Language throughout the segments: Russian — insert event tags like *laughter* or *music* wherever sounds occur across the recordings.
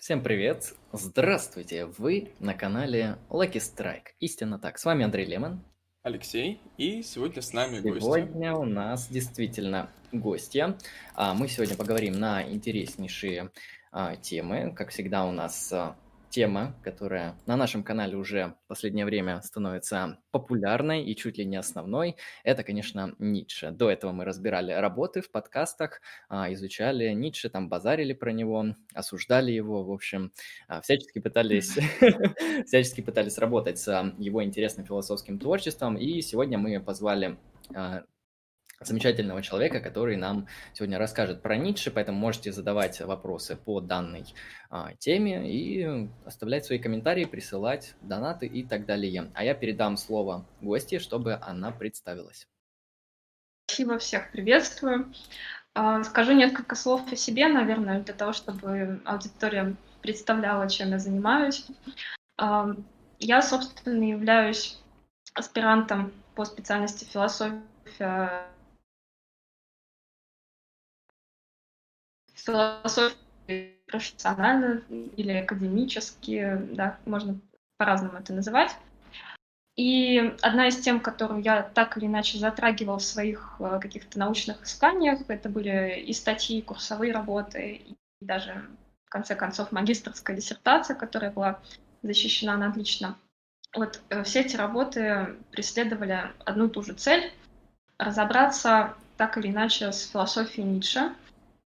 Всем привет! Здравствуйте! Вы на канале Lucky Strike. Истинно так. С вами Андрей Лемон. Алексей, и сегодня с нами гости. Сегодня у нас действительно гостья. А, мы сегодня поговорим на интереснейшие а, темы. Как всегда у нас а, тема, которая на нашем канале уже в последнее время становится популярной и чуть ли не основной, это, конечно, Ницше. До этого мы разбирали работы в подкастах, а, изучали Ницше, там базарили про него, осуждали его, в общем, а, всячески пытались, *laughs* всячески пытались работать с его интересным философским творчеством, и сегодня мы позвали а, замечательного человека, который нам сегодня расскажет про Ницше, поэтому можете задавать вопросы по данной а, теме и оставлять свои комментарии, присылать донаты и так далее. А я передам слово гости, чтобы она представилась. Спасибо, всех приветствую. А, скажу несколько слов о себе, наверное, для того, чтобы аудитория представляла, чем я занимаюсь. А, я, собственно, являюсь аспирантом по специальности философия философии профессионально или академически, да, можно по-разному это называть. И одна из тем, которую я так или иначе затрагивала в своих э, каких-то научных исканиях, это были и статьи, и курсовые работы, и даже, в конце концов, магистрская диссертация, которая была защищена на отлично. Вот э, все эти работы преследовали одну и ту же цель — разобраться так или иначе с философией Ницше —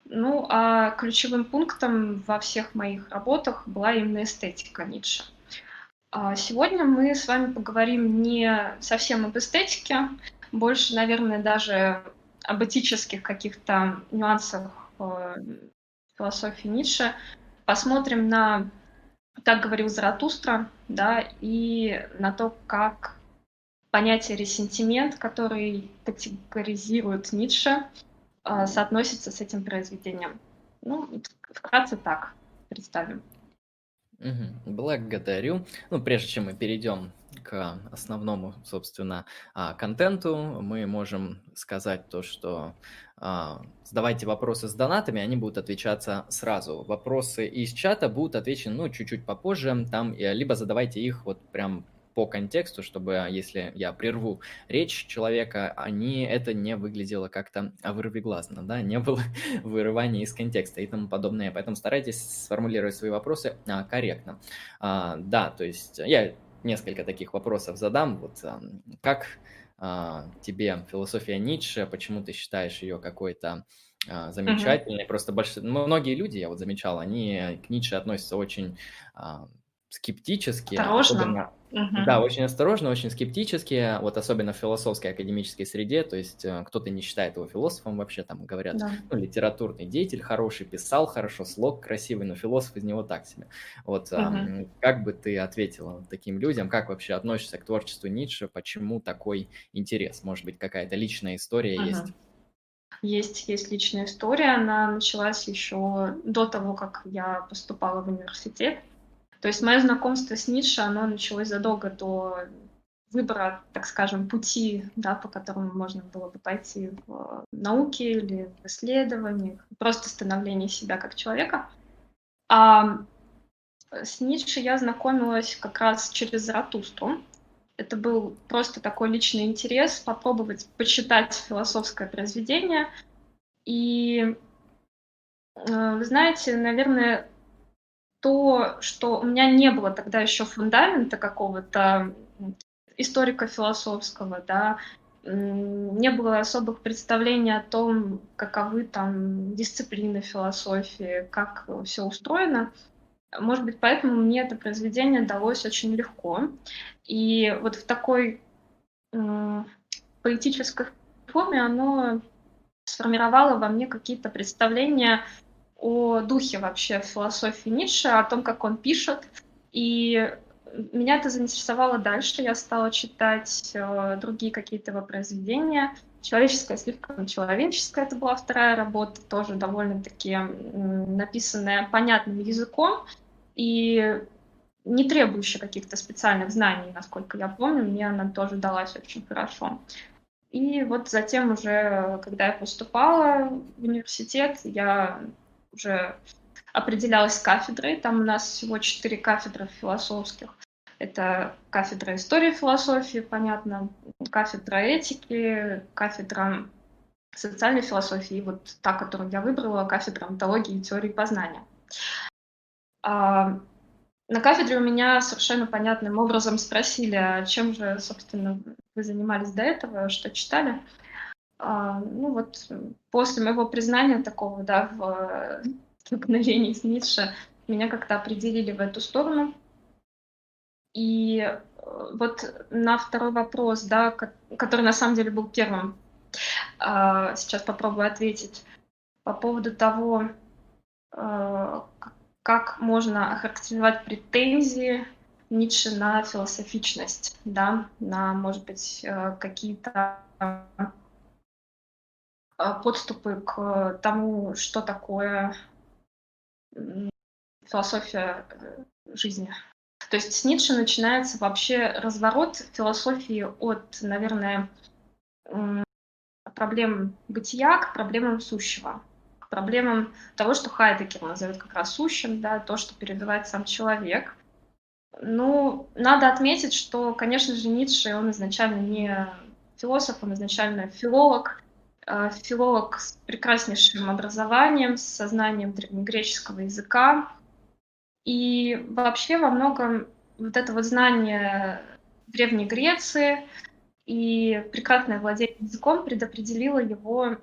ну, а ключевым пунктом во всех моих работах была именно эстетика Ницше. А сегодня мы с вами поговорим не совсем об эстетике, больше, наверное, даже об этических каких-то нюансах э, философии Ницше. Посмотрим на, так говорил Заратустра, да, и на то, как понятие ресентимент, который категоризирует Ницше, соотносится с этим произведением. Ну, вкратце так представим. Благодарю. Ну, прежде чем мы перейдем к основному, собственно, а, контенту, мы можем сказать то, что а, задавайте вопросы с донатами, они будут отвечаться сразу. Вопросы из чата будут отвечены, ну, чуть-чуть попозже, там, либо задавайте их вот прям по контексту, чтобы а, если я прерву речь человека, они, это не выглядело как-то вырвиглазно, да, не было *laughs* вырывания из контекста и тому подобное. Поэтому старайтесь сформулировать свои вопросы а, корректно. А, да, то есть я несколько таких вопросов задам. Вот а, как а, тебе философия Ницше, почему ты считаешь ее какой-то а, замечательной? Uh-huh. Просто больше, многие люди, я вот замечал, они к Ницше относятся очень а, скептически. Осторожно. Особенно, угу. Да, очень осторожно, очень скептически, вот особенно в философской академической среде, то есть э, кто-то не считает его философом вообще, там говорят, да. ну, литературный деятель хороший, писал хорошо, слог красивый, но философ из него так себе. Вот угу. как бы ты ответила таким людям, как вообще относишься к творчеству Ницше, почему такой интерес? Может быть, какая-то личная история угу. есть? Есть, есть личная история, она началась еще до того, как я поступала в университет. То есть мое знакомство с Ницше, оно началось задолго до выбора, так скажем, пути, да, по которому можно было бы пойти в науке или в исследованиях, просто становление себя как человека. А с Ницше я знакомилась как раз через Заратустру. Это был просто такой личный интерес попробовать почитать философское произведение. И, э, вы знаете, наверное, то, что у меня не было тогда еще фундамента какого-то историко-философского, да, не было особых представлений о том, каковы там дисциплины философии, как все устроено. Может быть, поэтому мне это произведение далось очень легко. И вот в такой э, поэтической форме оно сформировало во мне какие-то представления о духе вообще философии Ницше, о том, как он пишет. И меня это заинтересовало дальше. Я стала читать э, другие какие-то его произведения. «Человеческое слишком человеческое» — это была вторая работа, тоже довольно-таки написанная понятным языком и не требующая каких-то специальных знаний, насколько я помню. Мне она тоже далась очень хорошо. И вот затем уже, когда я поступала в университет, я уже определялось кафедрой. Там у нас всего четыре кафедры философских. Это кафедра истории философии, понятно, кафедра этики, кафедра социальной философии, и вот та, которую я выбрала, кафедра онтологии и теории познания. А, на кафедре у меня совершенно понятным образом спросили, а чем же, собственно, вы занимались до этого, что читали. А, ну вот после моего признания такого, да, в столкновении с Ницше, меня как-то определили в эту сторону. И э, вот на второй вопрос, да, который на самом деле был первым, а, сейчас попробую ответить по поводу того, э, как можно охарактеризовать претензии Ницше на философичность, да, на, может быть, э, какие-то подступы к тому, что такое философия жизни. То есть с Ницше начинается вообще разворот философии от, наверное, проблем бытия к проблемам сущего, к проблемам того, что Хайдекер назовет как раз сущим, да, то, что переживает сам человек. Ну, надо отметить, что, конечно же, Ницше, он изначально не философ, он изначально филолог, э, филолог с прекраснейшим образованием, с сознанием древнегреческого языка, и вообще во многом вот это вот знание Древней Греции и прекрасное владение языком предопределило его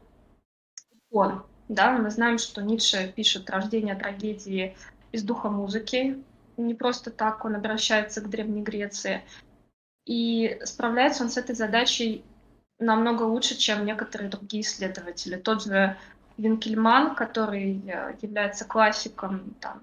он. Да, мы знаем, что Ницше пишет «Рождение трагедии» из духа музыки. Не просто так он обращается к Древней Греции. И справляется он с этой задачей намного лучше, чем некоторые другие исследователи. Тот же Винкельман, который э, является классиком там,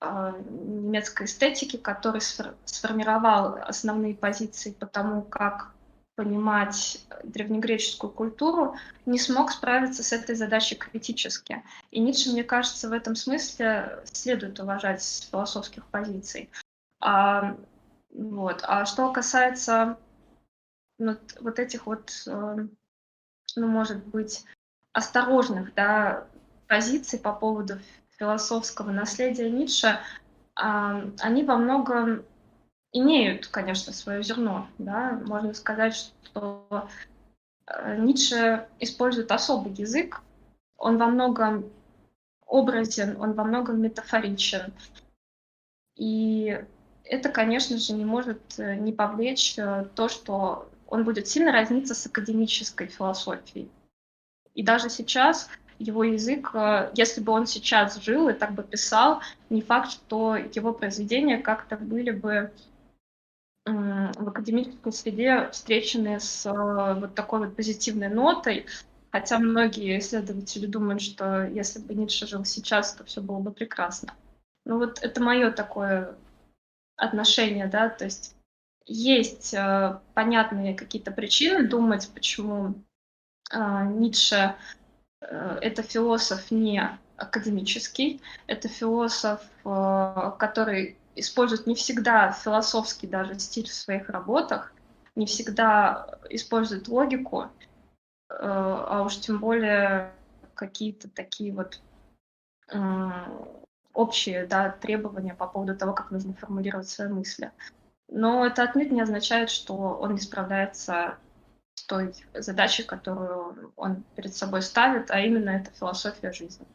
а, немецкой эстетики, который сформировал основные позиции по тому, как понимать древнегреческую культуру, не смог справиться с этой задачей критически. И Ницше, мне кажется, в этом смысле следует уважать с философских позиций. А, вот. а что касается вот, вот этих вот, э, ну, может быть, осторожных да, позиций по поводу философского наследия Ницше, они во многом имеют, конечно, свое зерно. Да? Можно сказать, что э, Ницше использует особый язык, он во многом образен, он во многом метафоричен. И это, конечно же, не может э, не повлечь э, то, что он будет сильно разниться с академической философией. И даже сейчас его язык, э, если бы он сейчас жил и так бы писал, не факт, что его произведения как-то были бы в академической среде встречены с э, вот такой вот позитивной нотой, хотя многие исследователи думают, что если бы Ницше жил сейчас, то все было бы прекрасно. Ну вот это мое такое отношение, да, то есть есть э, понятные какие-то причины думать, почему э, Ницше Э, это философ не академический, это философ, э, который использует не всегда философский даже стиль в своих работах, не всегда использует логику, э, а уж тем более какие-то такие вот общие да, требования по поводу того, как нужно формулировать свои мысли. Но это отнюдь не означает, что он не справляется той задачи, которую он перед собой ставит, а именно это философия жизни.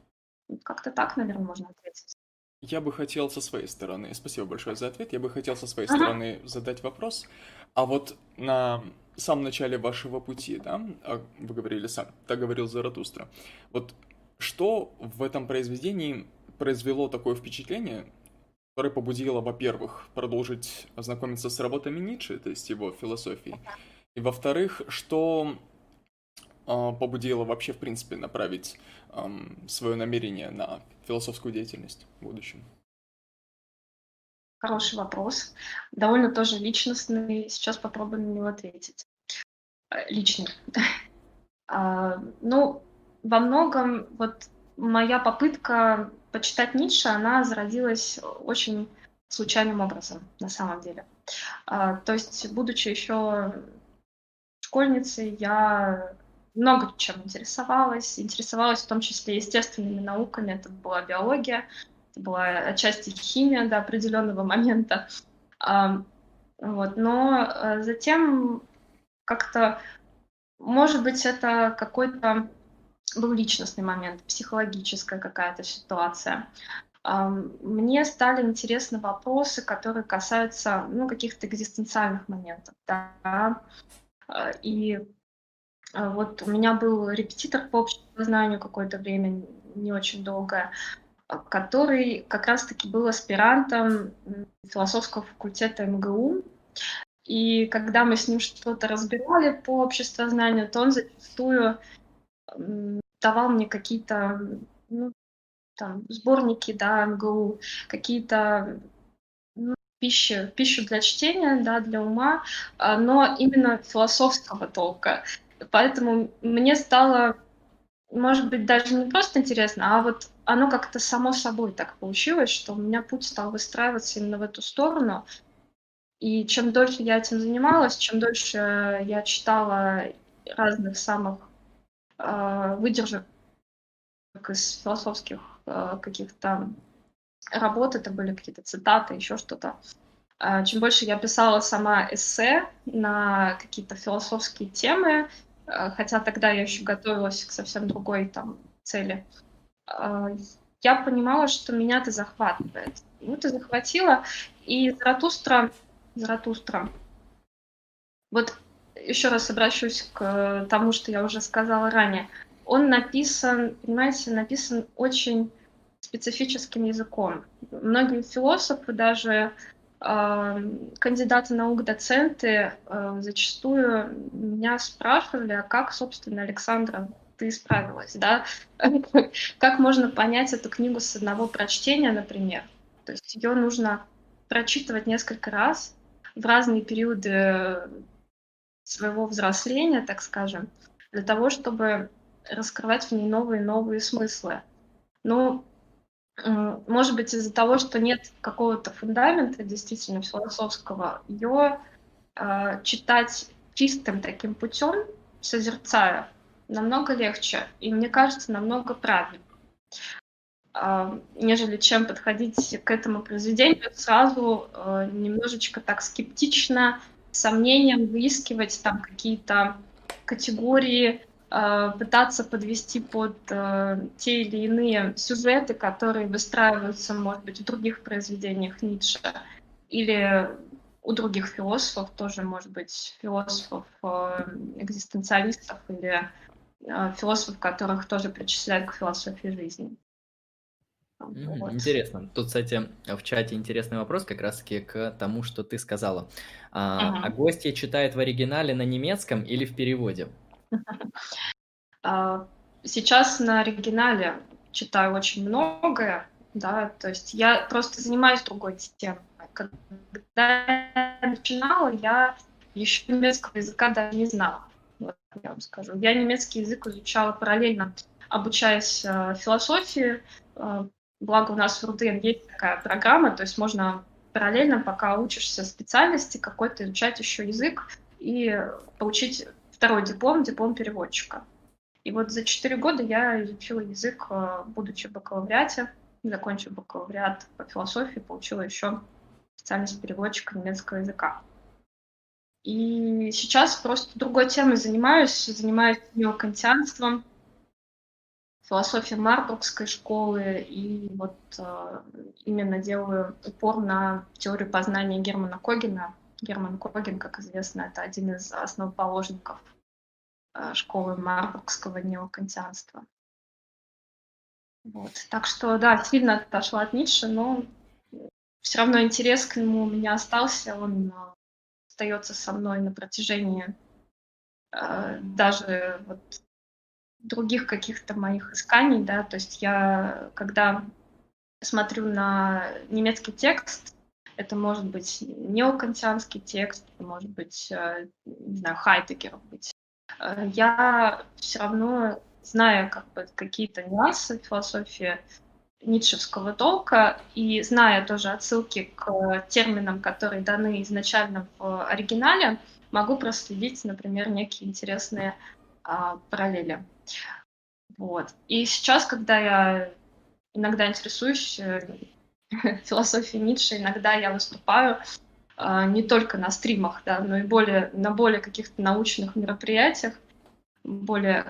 Как-то так, наверное, можно ответить. Я бы хотел со своей стороны, спасибо большое за ответ, я бы хотел со своей ага. стороны задать вопрос. А вот на самом начале вашего пути, да, а вы говорили сам, так говорил Заратустра, вот что в этом произведении произвело такое впечатление, которое побудило, во-первых, продолжить ознакомиться с работами Ницше, то есть его философией, и во-вторых, что э, побудило вообще, в принципе, направить э, свое намерение на философскую деятельность в будущем? Хороший вопрос. Довольно тоже личностный. Сейчас попробуем на него ответить. Э, личный. *laughs* а, ну, во многом вот моя попытка почитать Ницше, она зародилась очень случайным образом, на самом деле. А, то есть, будучи еще школьницей я много чем интересовалась. Интересовалась в том числе естественными науками. Это была биология, это была отчасти химия до определенного момента. Вот. Но э, затем как-то, может быть, это какой-то был личностный момент, психологическая какая-то ситуация. Мне стали интересны вопросы, которые касаются ну, каких-то экзистенциальных моментов. Да? А, и а, вот у меня был репетитор по общему знанию какое-то время, не очень долгое, а, который как раз-таки был аспирантом философского факультета МГУ. И когда мы с ним что-то разбирали по обществознанию, то он зачастую давал мне какие-то ну, там, сборники, да, МГУ, какие-то ну, пищу, пищу для чтения, да, для ума, но именно философского толка. Поэтому мне стало, может быть, даже не просто интересно, а вот оно как-то само собой так получилось, что у меня путь стал выстраиваться именно в эту сторону. И чем дольше я этим занималась, чем дольше я читала разных самых выдержек из философских э, каких-то работ, это были какие-то цитаты, еще что-то. Э, чем больше я писала сама эссе на какие-то философские темы, хотя тогда я еще готовилась к совсем другой там цели, я понимала, что меня это захватывает. Ну, это захватило, и Заратустра, Заратустра, вот еще раз обращусь к тому, что я уже сказала ранее. Он написан, понимаете, написан очень специфическим языком. Многие философы, даже э, кандидаты наук, доценты, э, зачастую меня спрашивали, а как, собственно, Александра, ты справилась, да? *laughs* как можно понять эту книгу с одного прочтения, например? То есть ее нужно прочитывать несколько раз в разные периоды своего взросления, так скажем, для того, чтобы раскрывать в ней новые и новые смыслы. Ну, может быть, из-за того, что нет какого-то фундамента действительно философского, ее э, читать чистым таким путем, созерцая, намного легче и, мне кажется, намного правильнее, э, нежели чем подходить к этому произведению сразу э, немножечко так скептично, сомнением выискивать там какие-то категории, э, пытаться подвести под э, те или иные сюжеты, которые выстраиваются, может быть, в других произведениях Ницше или у других философов, тоже, может быть, философов, э, экзистенциалистов или философов, которых тоже причисляют к философии жизни. Вот. Интересно. Тут, кстати, в чате интересный вопрос как раз-таки к тому, что ты сказала. А, ага. а гостья читает в оригинале на немецком или в переводе? *laughs* А, сейчас на оригинале читаю очень многое, да, то есть я просто занимаюсь другой темой. Когда я начинала, я еще немецкого языка даже не знала, вот я вам скажу. Я немецкий язык изучала параллельно, обучаясь э, философии, э, Благо у нас в РУДН есть такая программа, то есть можно параллельно, пока учишься специальности, какой-то изучать еще язык и получить второй диплом, диплом переводчика. И вот за четыре года я изучила язык, э, будучи в бакалавриате, закончив бакалавриат по философии, получила еще специальность переводчика немецкого языка. И сейчас просто другой темой занимаюсь, занимаюсь неокантианством, философии Марбургской школы, и вот э, именно делаю упор на теорию познания Германа Когена. Герман Коген, как известно, это один из основоположников э, школы Марбургского неокантианства. Вот. Так что, да, сильно отошла от Ницше, но все равно интерес к нему у меня остался, он э, остается со мной на протяжении даже вот других каких-то моих исканий, да, то есть я, когда смотрю на немецкий текст, это может быть неокантианский текст, может быть, э, не знаю, Хайдегер быть. Э, я все равно, зная как бы какие-то нюансы философии ницшевского толка и зная тоже отсылки к терминам, которые даны изначально в оригинале, могу проследить, например, некие интересные а, параллели. Вот. И сейчас, когда я иногда интересуюсь э, *laughs* философией Ницше, иногда я выступаю а, не только на стримах, да, но и более, на более каких-то научных мероприятиях, более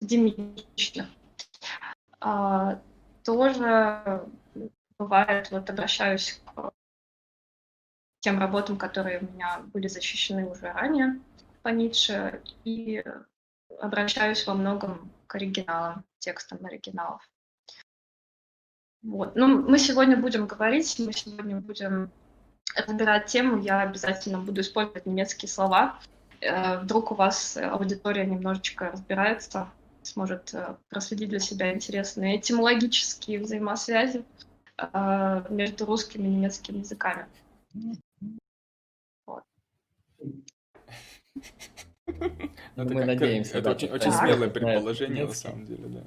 академичных. А, тоже бывает, вот обращаюсь к тем работам, которые у меня были защищены уже ранее по Ницше, и обращаюсь во многом к оригиналам, текстам оригиналов. Вот. Ну, мы сегодня будем говорить, мы сегодня будем разбирать тему, я обязательно буду использовать немецкие слова. Э, вдруг у вас аудитория немножечко разбирается, сможет э, проследить для себя интересные этимологические взаимосвязи э, между русским и немецким языками. Вот. *laughs* Ну, мы надеемся. Это очень, очень смелое предположение, на самом деле, да.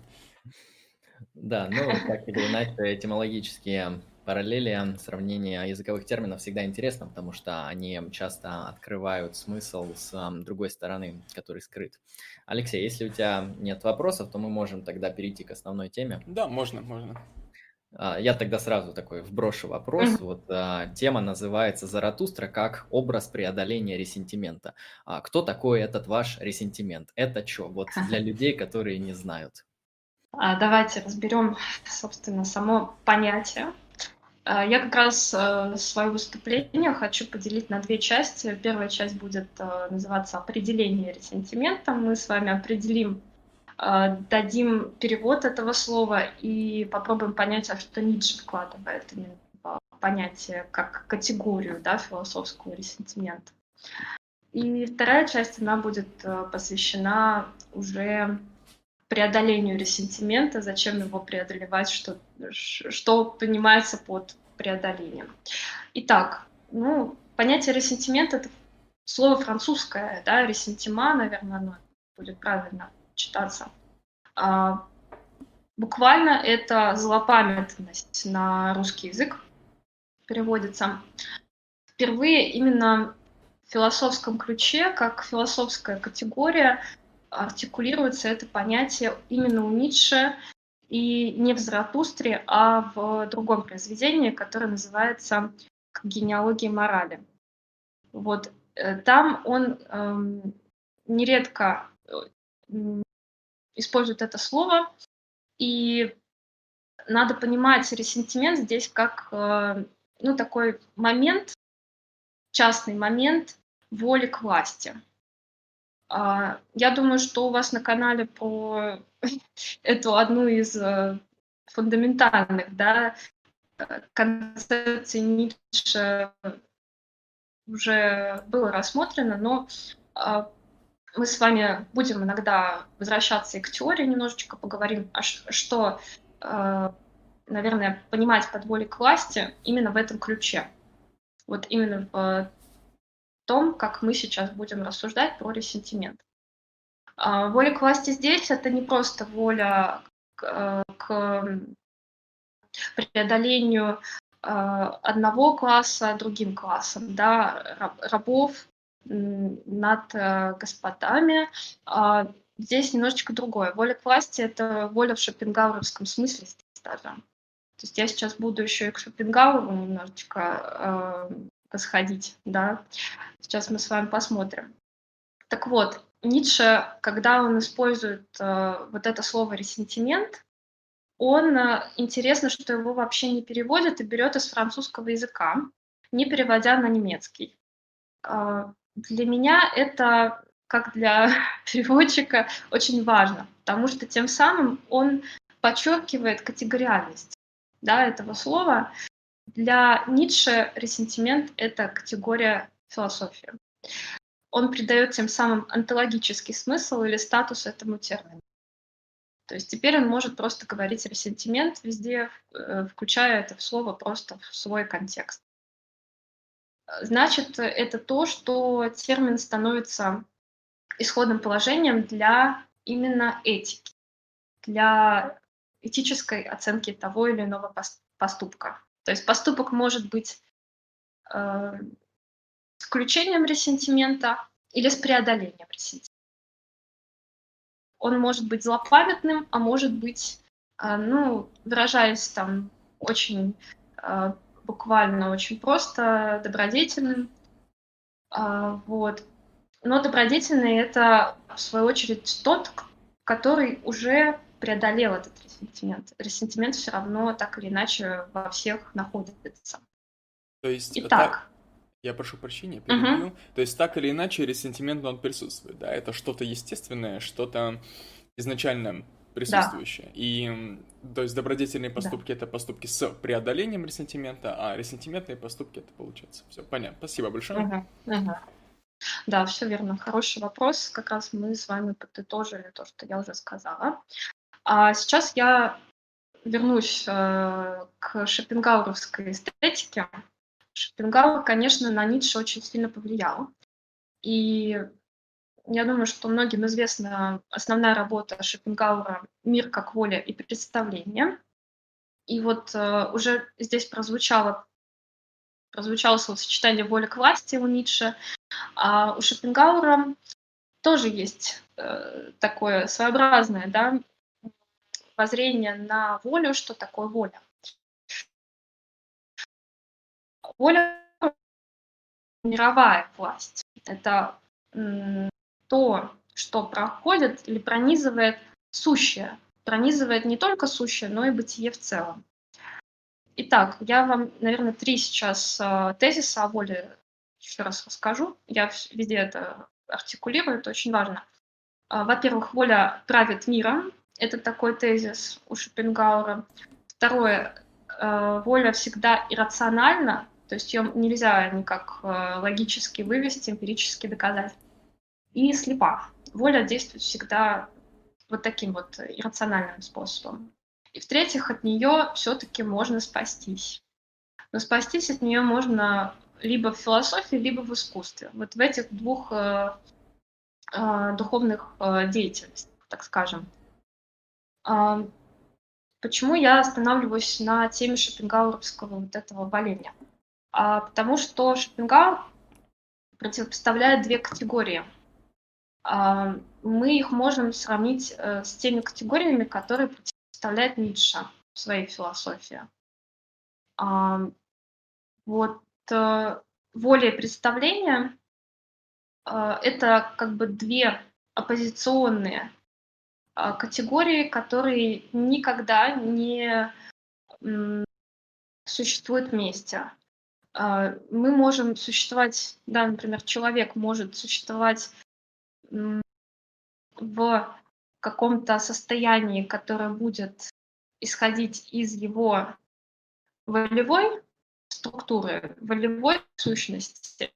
Да, ну, так или иначе, этимологические параллели, сравнение языковых терминов всегда интересно, потому что они часто открывают смысл с другой стороны, который скрыт. Алексей, если у тебя нет вопросов, то мы можем тогда перейти к основной теме. Да, можно, можно. А, я тогда сразу такой вброшу вопрос. Mm-hmm. Вот а, тема называется «Заратустра как образ преодоления ресентимента». А, кто такой этот ваш ресентимент? Это что? Вот для людей, которые не знают. А, давайте разберем, собственно, само понятие. А, я как раз э, свое выступление хочу поделить на две части. Первая часть будет э, называться «Определение ресентимента». Мы с вами определим, дадим перевод этого слова и попробуем понять, а что Ницше вкладывает в понятие как категорию да, философского ресентимента. И вторая часть, она будет посвящена уже преодолению ресентимента, зачем его преодолевать, что, что понимается под преодолением. Итак, ну, понятие ресентимента – это слово французское, да, ressentiment, наверное, оно будет правильно читаться. А, буквально это злопамятность на русский язык переводится. Впервые именно в философском ключе, как философская категория, артикулируется это понятие именно у Ницше и не в Заратустре, а в другом произведении, которое называется «Генеалогия морали». Вот э, там он эм, нередко использует это слово, и надо понимать ресентимент здесь как э, ну, такой момент, частный момент воли к власти. А, я думаю, что у вас на канале по *laughs* эту одну из э, фундаментальных да, концепций Ницше уже было рассмотрено, но а, мы с вами будем иногда возвращаться и к теории немножечко поговорим, а что, э, наверное, понимать под волей к власти именно в этом ключе. Вот именно в том, как мы сейчас будем рассуждать про ресентимент. А, воля к власти здесь – это не просто воля к, к преодолению одного класса другим классом, да, рабов над э, господами. А, здесь немножечко другое. Воля к власти – это воля в шопенгауэровском смысле даже. То есть я сейчас буду еще и к Шопенгауэру немножечко восходить, да. Сейчас мы с вами посмотрим. Так вот, Ницше, когда он использует э, вот это слово ресентимент, он э, интересно, что его вообще не переводит и берет из французского языка, не переводя на немецкий. Э, для меня это, как для *laughs* переводчика, очень важно, потому что тем самым он подчеркивает категориальность да, этого слова для Ницше ресентимент — это категория философии. Он придает тем самым онтологический смысл или статус этому термину. То есть теперь он может просто говорить ресентимент везде, э, включая это слово просто в свой контекст. Значит, это то, что термин становится исходным положением для именно этики, для этической оценки того или иного поступка. То есть поступок может быть э, включением ресентимента или с преодолением ресентимента. он может быть злопамятным, а может быть, э, ну, выражаясь там очень э, буквально, очень просто, добродетельным. Э, вот. Но добродетельный — это, в свою очередь, тот, который уже преодолел этот ресентимент. Ресентимент все равно так или иначе во всех находится. То есть Итак, так, я прошу прощения, перебью. Угу. То есть так или иначе ресентимент он присутствует, да? Это что-то естественное, что-то изначально присутствующее. Да. И то есть добродетельные поступки да. это поступки с преодолением ресентимента, а ресентиментные поступки это получается. Все понятно. Спасибо большое. Угу. Угу. Да, все верно. Хороший вопрос. Как раз мы с вами подытожили то, что я уже сказала. А сейчас я вернусь э, к шопенгауровской эстетике. Шопенгауэр, конечно, на Ницше очень сильно повлиял. И я думаю, что многим известна основная работа Шопенгауэра «Мир как воля и представление». И вот э, уже здесь прозвучало, прозвучало словосочетание «воля к власти» у Ницше, а у Шопенгауэра тоже есть э, такое своеобразное да, воззрение на волю, что такое воля. Воля – мировая власть. Это то, что проходит или пронизывает сущее. Пронизывает не только сущее, но и бытие в целом. Итак, я вам, наверное, три сейчас э, тезиса о воле еще раз расскажу. Я везде это артикулирую, это очень важно. Э, во-первых, воля правит миром. Это такой тезис у Шопенгауэра. Второе, э, воля всегда иррациональна, то есть ее нельзя никак логически вывести, эмпирически доказать. И слепа. Воля действует всегда вот таким вот иррациональным способом. И в-третьих, от нее все-таки можно спастись. Но спастись от нее можно либо в философии, либо в искусстве. Вот в этих двух э, э, духовных э, деятельностях, так скажем. Э, почему я останавливаюсь на теме шопенгауэровского вот этого валения? А, потому что Шопенгауэр противопоставляет две категории. А, мы их можем сравнить э, с теми категориями, которые противопоставляет Ницше в своей философии. А, вот э, воля и представление э, это как бы две оппозиционные категории, которые никогда не существуют вместе. Мы можем существовать, да, например, человек может существовать в каком-то состоянии, которое будет исходить из его волевой структуры, волевой сущности,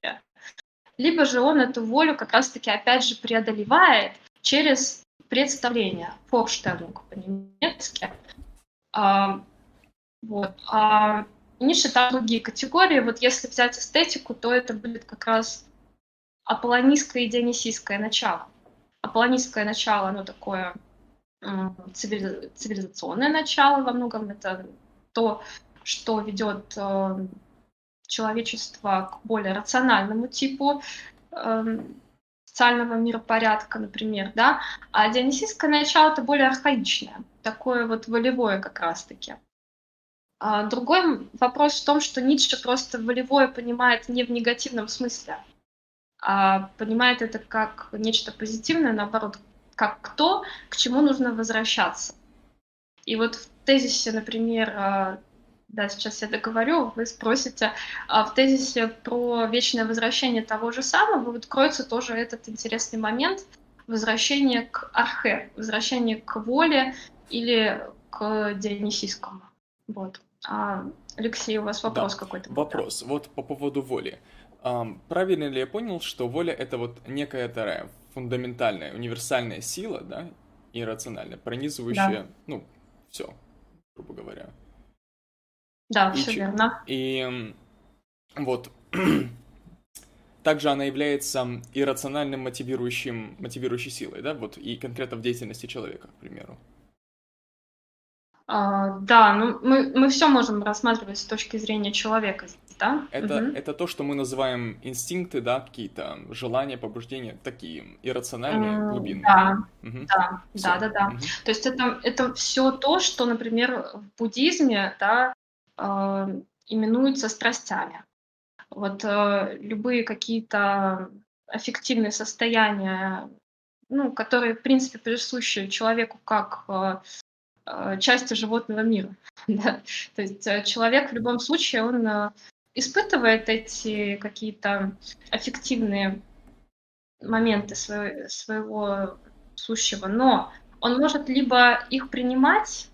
либо же он эту волю как раз-таки опять же преодолевает через представление, Vorstellung по-немецки. А, вот. А Ниша там другие категории. Вот если взять эстетику, то это будет как раз аполлонистское и дионисийское начало. Аполлонистское начало, оно такое цивилизационное начало во многом. Это то, что ведет э, человечество к более рациональному типу э, социального миропорядка, например, да, а дионисийское начало это более архаичное, такое вот волевое как раз-таки. А другой вопрос в том, что Ницше просто волевое понимает не в негативном смысле, а понимает это как нечто позитивное, наоборот, как то, к чему нужно возвращаться. И вот в тезисе, например, а, да, сейчас я договорю, вы спросите, а в тезисе про вечное возвращение того же самого вот кроется тоже этот интересный момент возвращения к архе, возвращения к воле или к дионисийскому. Вот. А, Алексей, у вас вопрос да, какой-то? Вопрос. Вот по поводу воли. Правильно ли я понял, что воля это вот некая такая фундаментальная, универсальная сила, да, иррациональная, пронизывающая, да. ну, все, грубо говоря. Да, и все ч... верно. И вот *clears throat* также она является иррациональным мотивирующим, мотивирующей силой, да, вот и конкретно в деятельности человека, к примеру. А, да, ну мы, мы все можем рассматривать с точки зрения человека. да? Это, угу. это то, что мы называем инстинкты, да, какие-то желания, побуждения, такие иррациональные, глубинные. Да, угу. да, Всё. да, да, да. Угу. То есть это, это все то, что, например, в буддизме, да, э, именуется страстями. Вот э, любые какие-то аффективные состояния, ну, которые, в принципе, присущи человеку как э, э части животного мира. *laughs* да? То есть э, человек в любом случае, он э, испытывает эти какие-то аффективные моменты своего, своего сущего, но он может либо их принимать,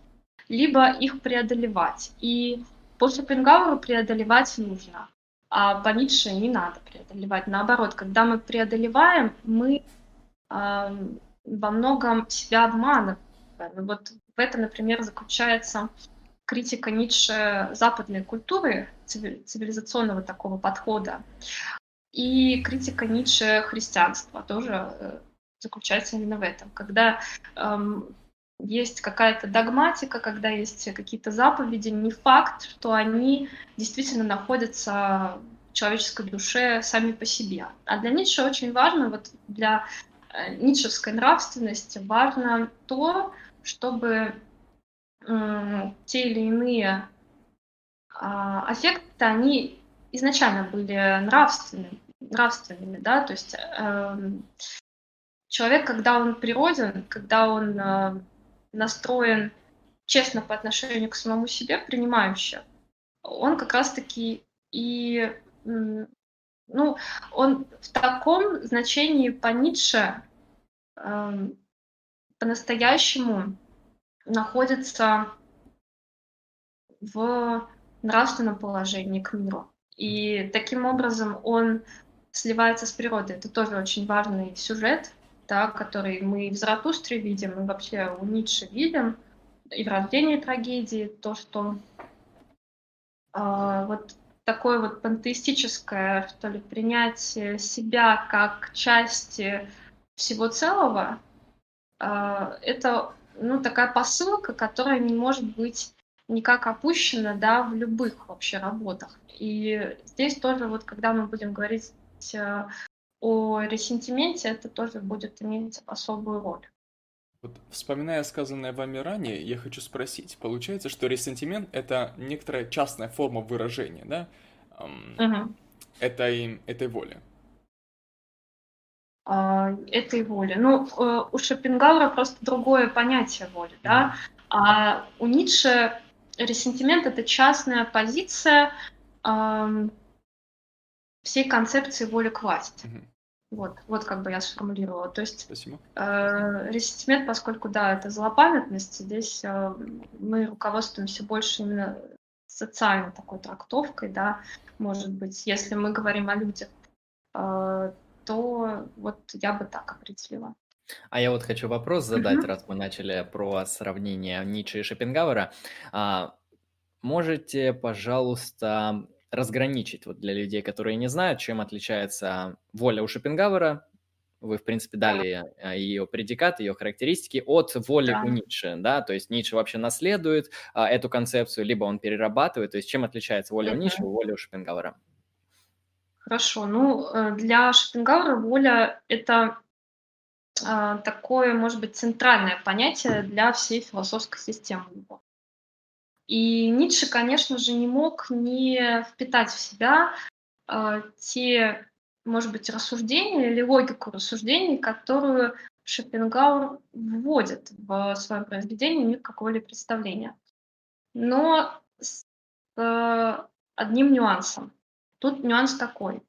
либо их преодолевать. И по Шопенгауэру преодолевать нужно, а по Ницше не надо преодолевать. Наоборот, когда мы преодолеваем, мы э, во многом себя обманываем. Вот в этом, например, заключается критика Ницше западной культуры, цивилизационного такого подхода, и критика Ницше христианства тоже э, заключается именно в этом. Когда эм, есть какая-то догматика, когда есть какие-то заповеди, не факт, что они действительно находятся в человеческой душе сами по себе. А для Ницше очень важно, вот для э, ницшевской нравственности важно то, чтобы те или иные э, аффекты, они изначально были нравственными, нравственными, да, то есть э, человек, когда он природен, когда он э, настроен честно по отношению к самому себе, принимающе, он как раз-таки и, ну, он в таком значении по Ницше э, по-настоящему находится в нравственном положении к миру. И таким образом он сливается с природой. Это тоже очень важный сюжет да, который мы в Заратустре видим, и вообще у Ницше видим, и в рождении трагедии, то, что э, вот такое вот пантеистическое, что ли, принятие себя как части всего целого, это ну, такая посылка, которая не может быть никак опущена да, в любых вообще работах. И здесь тоже, вот, когда мы будем говорить э, о ресентименте это тоже будет иметь особую роль. Вот, вспоминая сказанное вами ранее, я хочу спросить. Получается, что ресентимент — это некоторая частная форма выражения, да? Эм, угу. этой, этой воли. А, этой воли. Ну, э, у Шопенгауэра просто другое понятие воли, да? А у Ницше ресентимент — это частная позиция всей концепции воли к власти. Угу. Вот, вот как бы я сформулировала. То есть Спасибо. Э, ресентимент, поскольку, да, это злопамятность, здесь э, мы руководствуемся больше именно социальной такой трактовкой, да, может быть, если мы говорим о людях, э, то вот я бы так определила. А я вот хочу вопрос задать, mm-hmm. раз мы начали про сравнение Ницше и Шопенгауэра. А, можете, пожалуйста, разграничить вот для людей, которые не знают, чем отличается воля у Шопенгауэра, вы, в принципе, дали а, ее предикат, ее характеристики от воли да. у Ницше, да, то есть Ницше вообще наследует а, эту концепцию, либо он перерабатывает, то есть чем отличается воля у Ницше и воля у Шопенгауэра? Хорошо, ну, э, для Шопенгауэра воля – это а, такое, может быть, центральное понятие для всей философской системы его. И Ницше, конечно же, не мог не впитать в себя э, те, может быть, рассуждения или логику рассуждений, которую Шопенгауэр вводит в своем произведении «Мир как воля представления». Но с э, одним нюансом. Тут нюанс такой,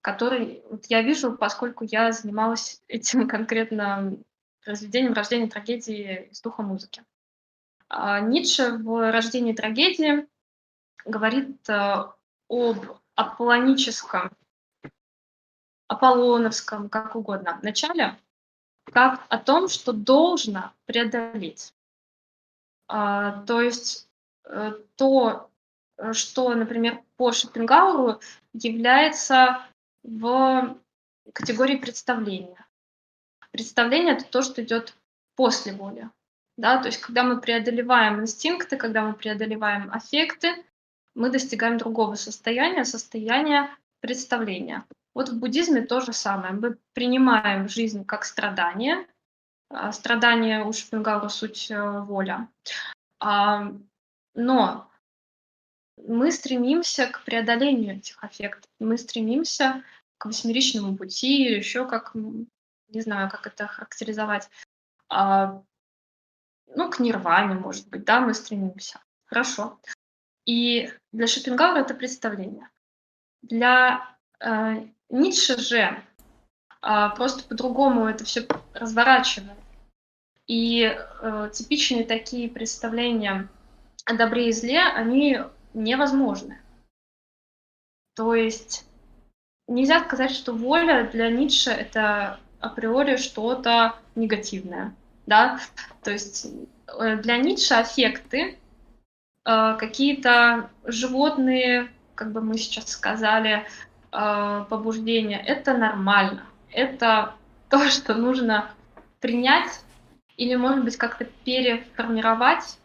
который вот я вижу, поскольку я занималась *laughs* этим конкретно произведением рождения трагедии из духа музыки. А, Ницше в «Рождении трагедии» говорит э, об аполлоническом, аполлоновском, как угодно, начале, как о том, что должно преодолеть. А, то есть э, то, что, например, по Шопенгауру является в категории представления. Представление — это то, что идет после воли да, то есть когда мы преодолеваем инстинкты, когда мы преодолеваем аффекты, мы достигаем другого состояния, состояния представления. Вот в буддизме то же самое. Мы принимаем жизнь как страдание. А, страдание у Шопенгауэра суть э, воля. А, но мы стремимся к преодолению этих аффектов. Мы стремимся к восьмеричному пути или еще как, не знаю, как это характеризовать, а, ну, к нирване, может быть, да, мы стремимся. Хорошо. И для Шопенгауэра это представление. Для э, Ницше же э, просто по-другому это все разворачивает. И э, типичные такие представления о добре и зле, они невозможны. То есть нельзя сказать, что воля для Ницше это априори что-то негативное. Да? То есть э, для Ницше аффекты э, какие-то животные, как бы мы сейчас сказали, э, побуждения, это нормально. Это то, что нужно принять или, может быть, как-то переформировать,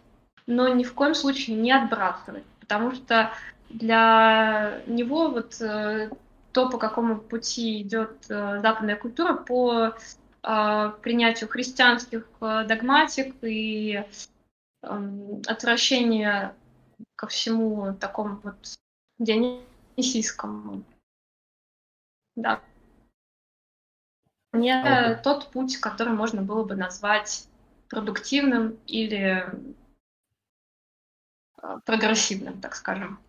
но ни в коем случае не отбрасывать. Потому что для него вот э, то, по какому пути идет э, западная культура, по э, принятию христианских догматик и э, отвращение ко всему такому вот дионисийскому. Да. Не а тот путь, который можно было бы назвать продуктивным или прогрессивным, так скажем.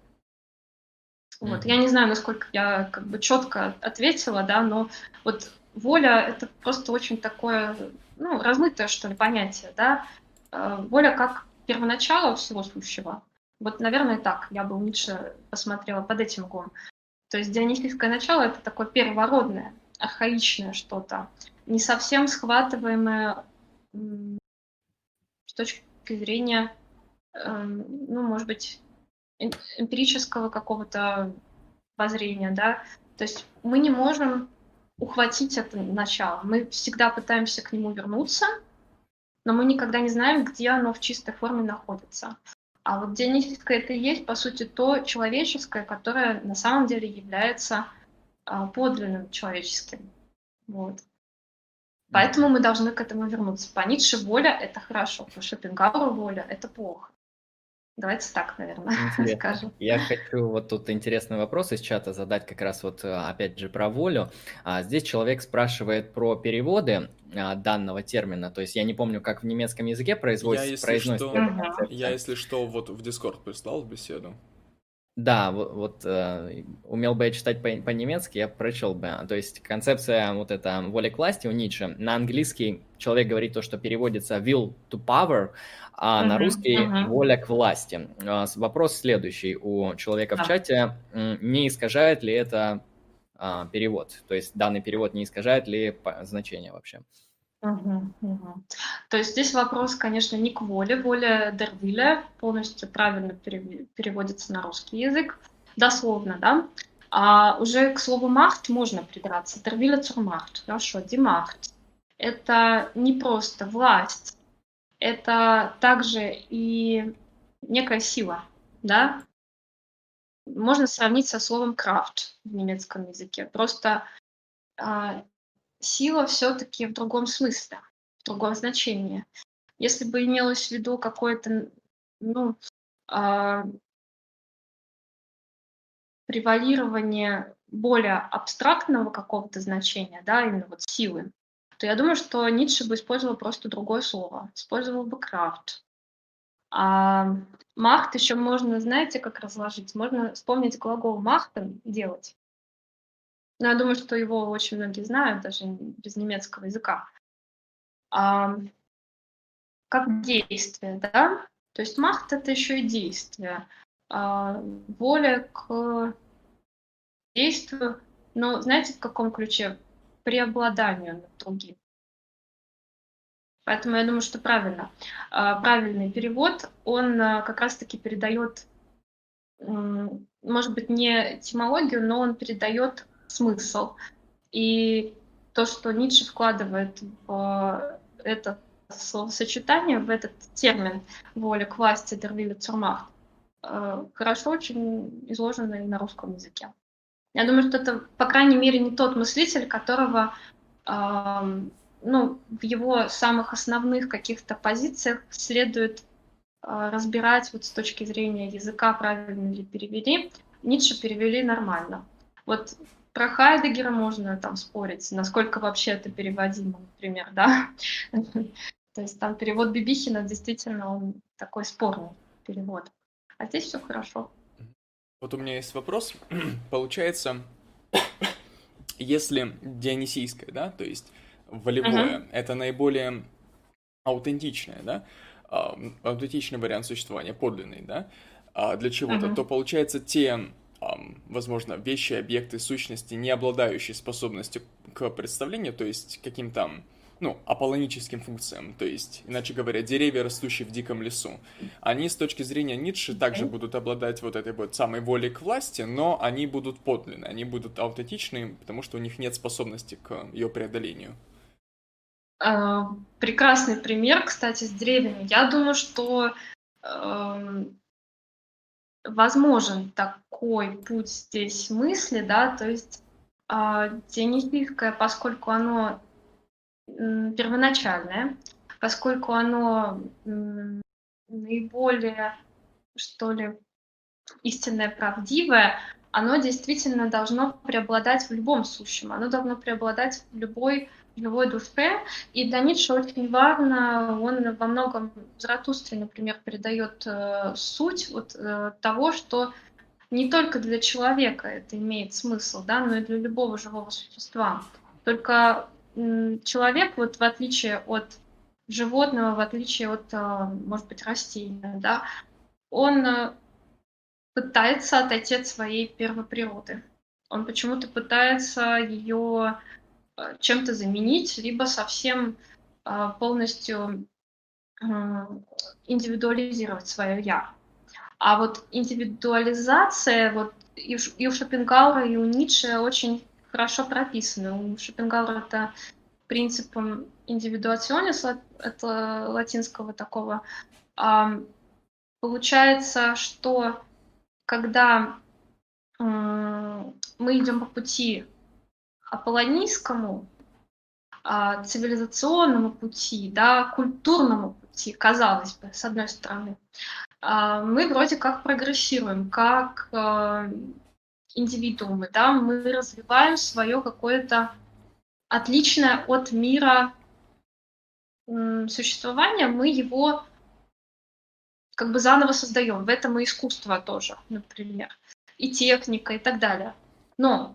Вот. Я не знаю, насколько я как бы четко ответила, да, но вот воля это просто очень такое, ну, размытое, что ли, понятие, да. Э, воля как первоначало всего сущего. Вот, наверное, так я бы Ницше посмотрела под этим углом. То есть дионисийское начало это такое первородное, архаичное что-то, не совсем схватываемое с точки зрения, ну, может быть, эмпирического какого-то воззрения, да. То есть мы не можем ухватить это начало. Мы всегда пытаемся к нему вернуться, но мы никогда не знаем, где оно в чистой форме находится. А вот дионисийское это и есть, по сути, то человеческое, которое на самом деле является а, подлинным человеческим. Вот. Поэтому мы должны к этому вернуться. По Ницше воля — это хорошо, по Шопенгауэру воля — это плохо. Давайте так, наверное, *laughs* Интересно. скажем. Я хочу вот тут интересный вопрос из чата задать как раз вот э, опять же про волю. А, здесь человек спрашивает про переводы а, данного термина. То есть я не помню, как в немецком языке производится, я, если произносится. Что, я, если что, вот в Discord прислал в беседу. Да, вот, вот э, умел бы я читать по- по-немецки, я прочел бы. То есть концепция вот эта воля к власти у Ницше. На английский человек говорит то, что переводится will to power, а uh-huh, на русский uh-huh. воля к власти. Э, вопрос следующий у человека uh-huh. в чате. Не искажает ли это э, перевод? То есть данный перевод не искажает ли значение вообще? Угу, угу. То есть здесь вопрос, конечно, не к воле. Воля Дервиля полностью правильно переводится на русский язык, дословно, да. А уже к слову «махт» можно придраться. Дервиля цурмахт, хорошо, димахт. Это не просто власть, это также и некая сила, да. Можно сравнить со словом «крафт» в немецком языке. Просто а, сила все-таки в другом смысле, в другом значении. Если бы имелось в виду какое-то, ну, э, превалирование более абстрактного какого-то значения, да, именно вот силы, то я думаю, что Ницше бы использовал просто другое слово, использовал бы крафт. А махт еще можно, знаете, как разложить? Можно вспомнить глагол махтен делать. Но я думаю, что его очень многие знают, даже без немецкого языка. А, как действие, да? То есть махт — это еще и действие. А, воля к действию, но знаете, в каком ключе? Преобладанию над другим. Поэтому я думаю, что правильно. А, правильный перевод, он а, как раз-таки передает, может быть, не этимологию, но он передает смысл. И то, что Ницше вкладывает в это словосочетание, в этот термин воля к власти Дервиля Цурмахт, э, хорошо очень изложены на русском языке. Я думаю, что это, по крайней мере, не тот мыслитель, которого э, ну, в его самых основных каких-то позициях следует э, разбирать вот с точки зрения языка, правильно ли перевели. Ницше перевели нормально. Вот про Хайдегера можно там спорить, насколько вообще это переводимо, например, да. *laughs* То есть там перевод Бибихина действительно он такой спорный перевод. А здесь все хорошо. Вот у меня есть вопрос. *clears throat* Получается, *coughs* если дионисийское, да, то есть волевое, uh-huh. это наиболее аутентичное, да, аутентичный вариант существования, подлинный, да, а для чего-то, uh-huh. то получается те возможно, вещи, объекты, сущности, не обладающие способностью к представлению, то есть каким-то, ну, аполлоническим функциям, то есть, иначе говоря, деревья, растущие в диком лесу, они с точки зрения Ницше также будут обладать вот этой вот самой волей к власти, но они будут подлинны, они будут аутентичны, потому что у них нет способности к ее преодолению. А, прекрасный пример, кстати, с деревьями. Я думаю, что эм, возможен такой путь здесь мысли, да, то есть э, денежное, поскольку оно первоначальное, поскольку оно наиболее, что ли, истинное, правдивое, оно действительно должно преобладать в любом сущем, оно должно преобладать в любой живой душе. И для Ницше очень важно, он во многом Заратустре, например, передает э, суть вот, э, того, что не только для человека это имеет смысл, да, но и для любого живого существа. Только м, человек, вот в отличие от животного, в отличие от, э, может быть, растения, да, он э, пытается отойти от своей первоприроды. Он почему-то пытается ее Э, чем-то заменить, либо совсем э, полностью э, индивидуализировать свое «я». А вот индивидуализация вот и у Шопенгауэра, и у Ницше очень хорошо прописана. У Шопенгауэра это принципом индивидуационис, это латинского такого. Получается, что когда мы идем по пути аполлонийскому а, цивилизационному пути, да, культурному пути, казалось бы, с одной стороны, а, мы вроде как прогрессируем, как а, индивидуумы, да, мы развиваем свое какое-то отличное от мира существование, мы его как бы заново создаем. В этом и искусство тоже, например, и техника и так далее. Но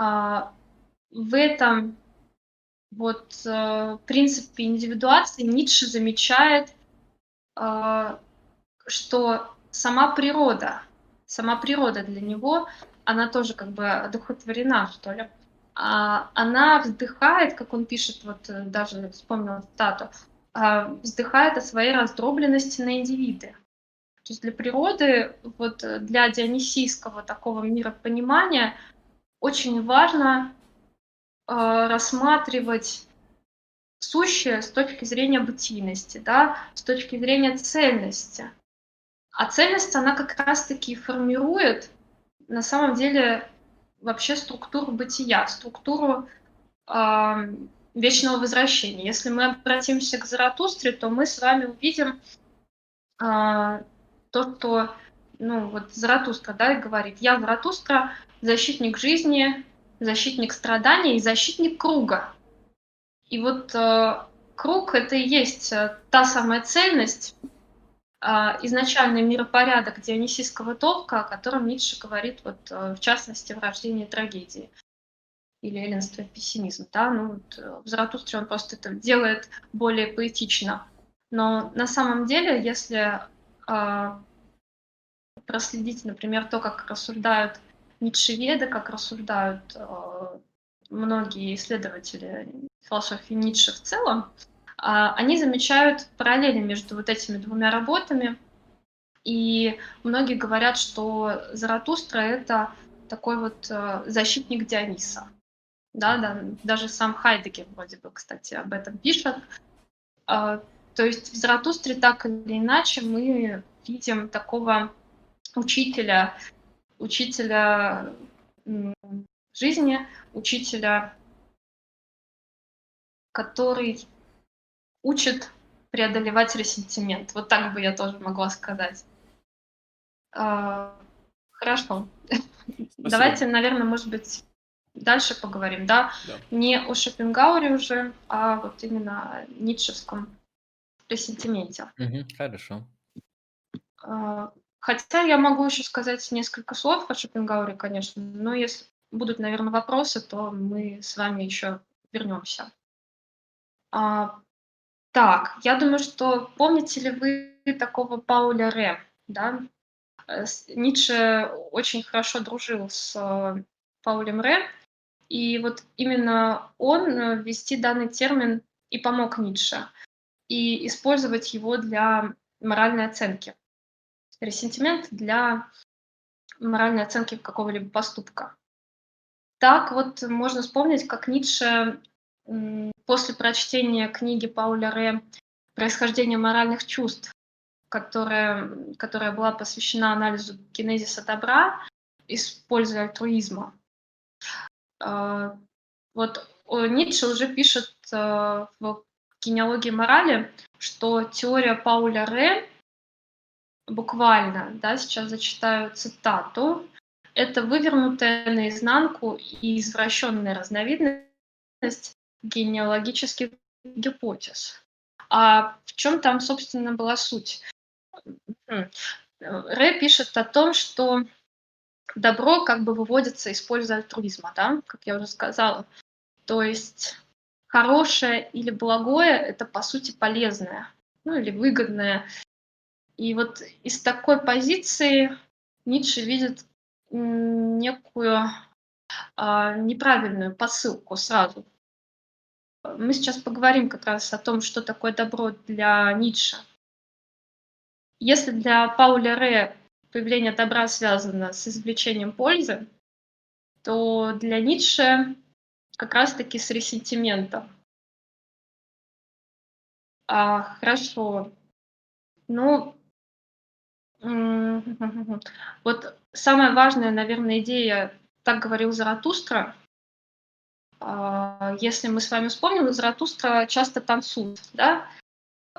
в этом вот э, принципе индивидуации Ницше замечает, а, что сама природа, сама природа для него, она тоже как бы одухотворена, что ли. А, она вздыхает, как он пишет, вот э, даже вспомнил стату, вздыхает о своей раздробленности на индивиды. То есть для природы, вот э, для дионисийского такого миропонимания – очень важно э, рассматривать сущее с точки зрения бытийности, да, с точки зрения цельности. А цельность, она как раз-таки формирует на самом деле вообще структуру бытия, структуру э, вечного возвращения. Если мы обратимся к Заратустре, то мы с вами увидим э, то, что ну, вот Заратустра да, говорит, я Заратустра защитник жизни, защитник страданий защитник круга. И вот э, круг это и есть э, та самая цельность, э, изначальный миропорядок дионисийского толка, о котором Ницше говорит, вот, э, в частности, в рождении трагедии или эллинство пессимизм. Да? Ну, вот, э, в Заратустре он просто это делает более поэтично. Но на самом деле, если э, проследить, например, то, как рассуждают ницшеведы, как рассуждают э, многие исследователи философии Ницше в целом, а, они замечают параллели между вот этими двумя работами. И многие говорят, что Заратустра — это такой вот э, защитник Диониса. Да, да, даже сам Хайдегер вроде бы, кстати, об этом пишет. А, то есть в Заратустре так или иначе мы видим такого учителя, учителя жизни, учителя, который учит преодолевать ресентимент. Вот так бы я тоже могла сказать. А, хорошо. Спасибо. Давайте, наверное, может быть, дальше поговорим, да? да. Не о Шопенгауэре уже, а вот именно о ницшевском ресентименте. Угу, хорошо. Хотя я могу еще сказать несколько слов о Шопенгауэре, конечно, но если будут, наверное, вопросы, то мы с вами еще вернемся. А, так, я думаю, что помните ли вы такого Пауля Ре, да? Э, Ницше очень хорошо дружил с э, Паулем Ре, и вот именно он э, ввести данный термин и помог Ницше, и использовать его для моральной оценки. Ресентимент для моральной оценки какого-либо поступка. Так вот можно вспомнить, как Ницше после прочтения книги Пауля Ре «Происхождение моральных чувств», которая, которая была посвящена анализу генезиса добра, используя альтруизма. А, вот Ницше уже пишет а, в генеалогии морали, что теория Пауля Ре буквально, да, сейчас зачитаю цитату, это вывернутая наизнанку и извращенная разновидность генеалогических гипотез. А в чем там, собственно, была суть? Рэ пишет о том, что добро как бы выводится, используя альтруизма, да, как я уже сказала. То есть хорошее или благое – это, по сути, полезное, ну или выгодное. И вот из такой позиции Ницше видит некую а, неправильную посылку сразу. Мы сейчас поговорим как раз о том, что такое добро для Ницше. Если для Пауля Ре появление добра связано с извлечением пользы, то для Ницше как раз-таки с ресентиментом. А, хорошо. Ну, вот самая важная, наверное, идея, так говорил Заратустра, а, если мы с вами вспомним, Заратустра часто танцует, да,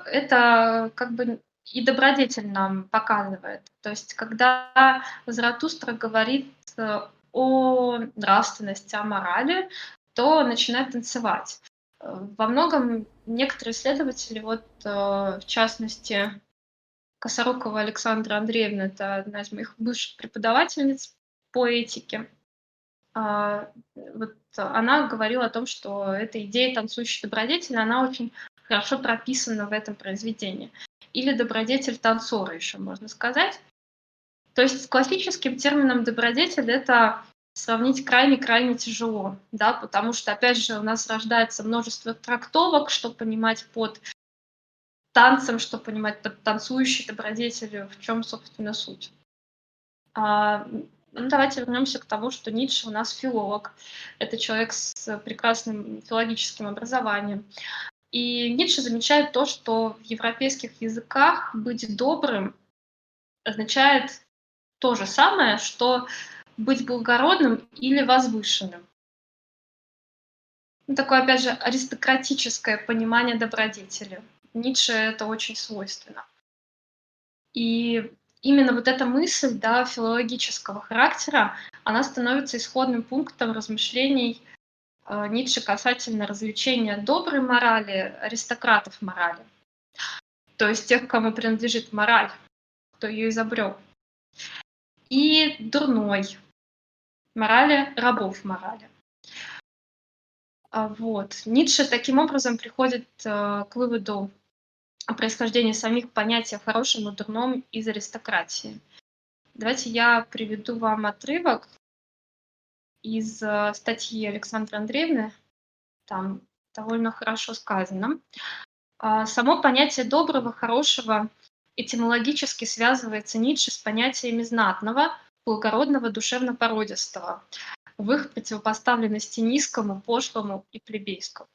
это как бы и добродетель нам показывает. То есть, когда Заратустра говорит э, о нравственности, о морали, то начинает танцевать. Э, во многом некоторые исследователи, вот э, в частности Косорукова Александра Андреевна, это одна из моих бывших преподавательниц по этике, а, вот она говорила о том, что эта идея танцующей добродетели, она очень хорошо прописана в этом произведении или добродетель танцора еще можно сказать. То есть с классическим термином добродетель это сравнить крайне-крайне тяжело, да, потому что, опять же, у нас рождается множество трактовок, что понимать под танцем, что понимать под танцующей добродетелью, в чем, собственно, суть. А, ну, давайте вернемся к тому, что Ницше у нас филолог. Это человек с прекрасным филологическим образованием. И Ницше замечает то, что в европейских языках быть добрым означает то же самое, что быть благородным или возвышенным. Ну, такое, опять же, аристократическое понимание добродетели. Ницше это очень свойственно. И именно вот эта мысль да, филологического характера, она становится исходным пунктом размышлений Э, Ницше касательно развлечения доброй морали, аристократов морали. То есть тех, кому принадлежит мораль, кто ее изобрел. И дурной морали, рабов морали. А вот. Ницше таким образом приходит э, к выводу о происхождении самих понятий о хорошем и дурном из аристократии. Давайте я приведу вам отрывок из э, статьи Александры Андреевны, там довольно хорошо сказано. А, само понятие доброго, хорошего этимологически связывается Ницше с понятиями знатного, благородного, душевно-породистого, в их противопоставленности низкому, пошлому и плебейскому.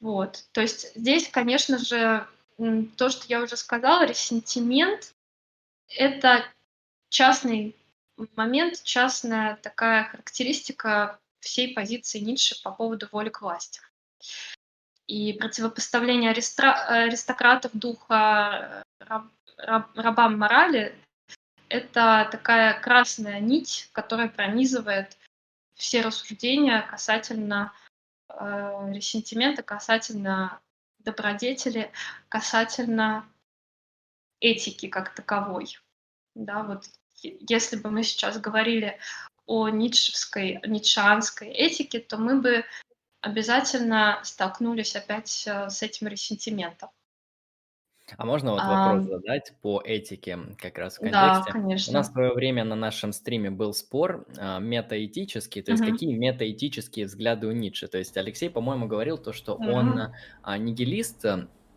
Вот. То есть здесь, конечно же, то, что я уже сказала, ресентимент — это частный момент, частная такая характеристика всей позиции Ницше по поводу воли к власти. И противопоставление аристократов духа раб, раб, рабам морали — это такая красная нить, которая пронизывает все рассуждения касательно э, ресентимента, касательно добродетели, касательно этики как таковой. Да, вот если бы мы сейчас говорили о ницшевской, ницшеанской этике, то мы бы обязательно столкнулись опять э, с этим ресентиментом. А можно вот вопрос а, задать по этике как раз в контексте? Да, конечно. У нас в свое время на нашем стриме был спор а, метаэтический, то есть угу. какие метаэтические взгляды у Ницше. То есть Алексей, по-моему, говорил то, что угу. он а, нигилист,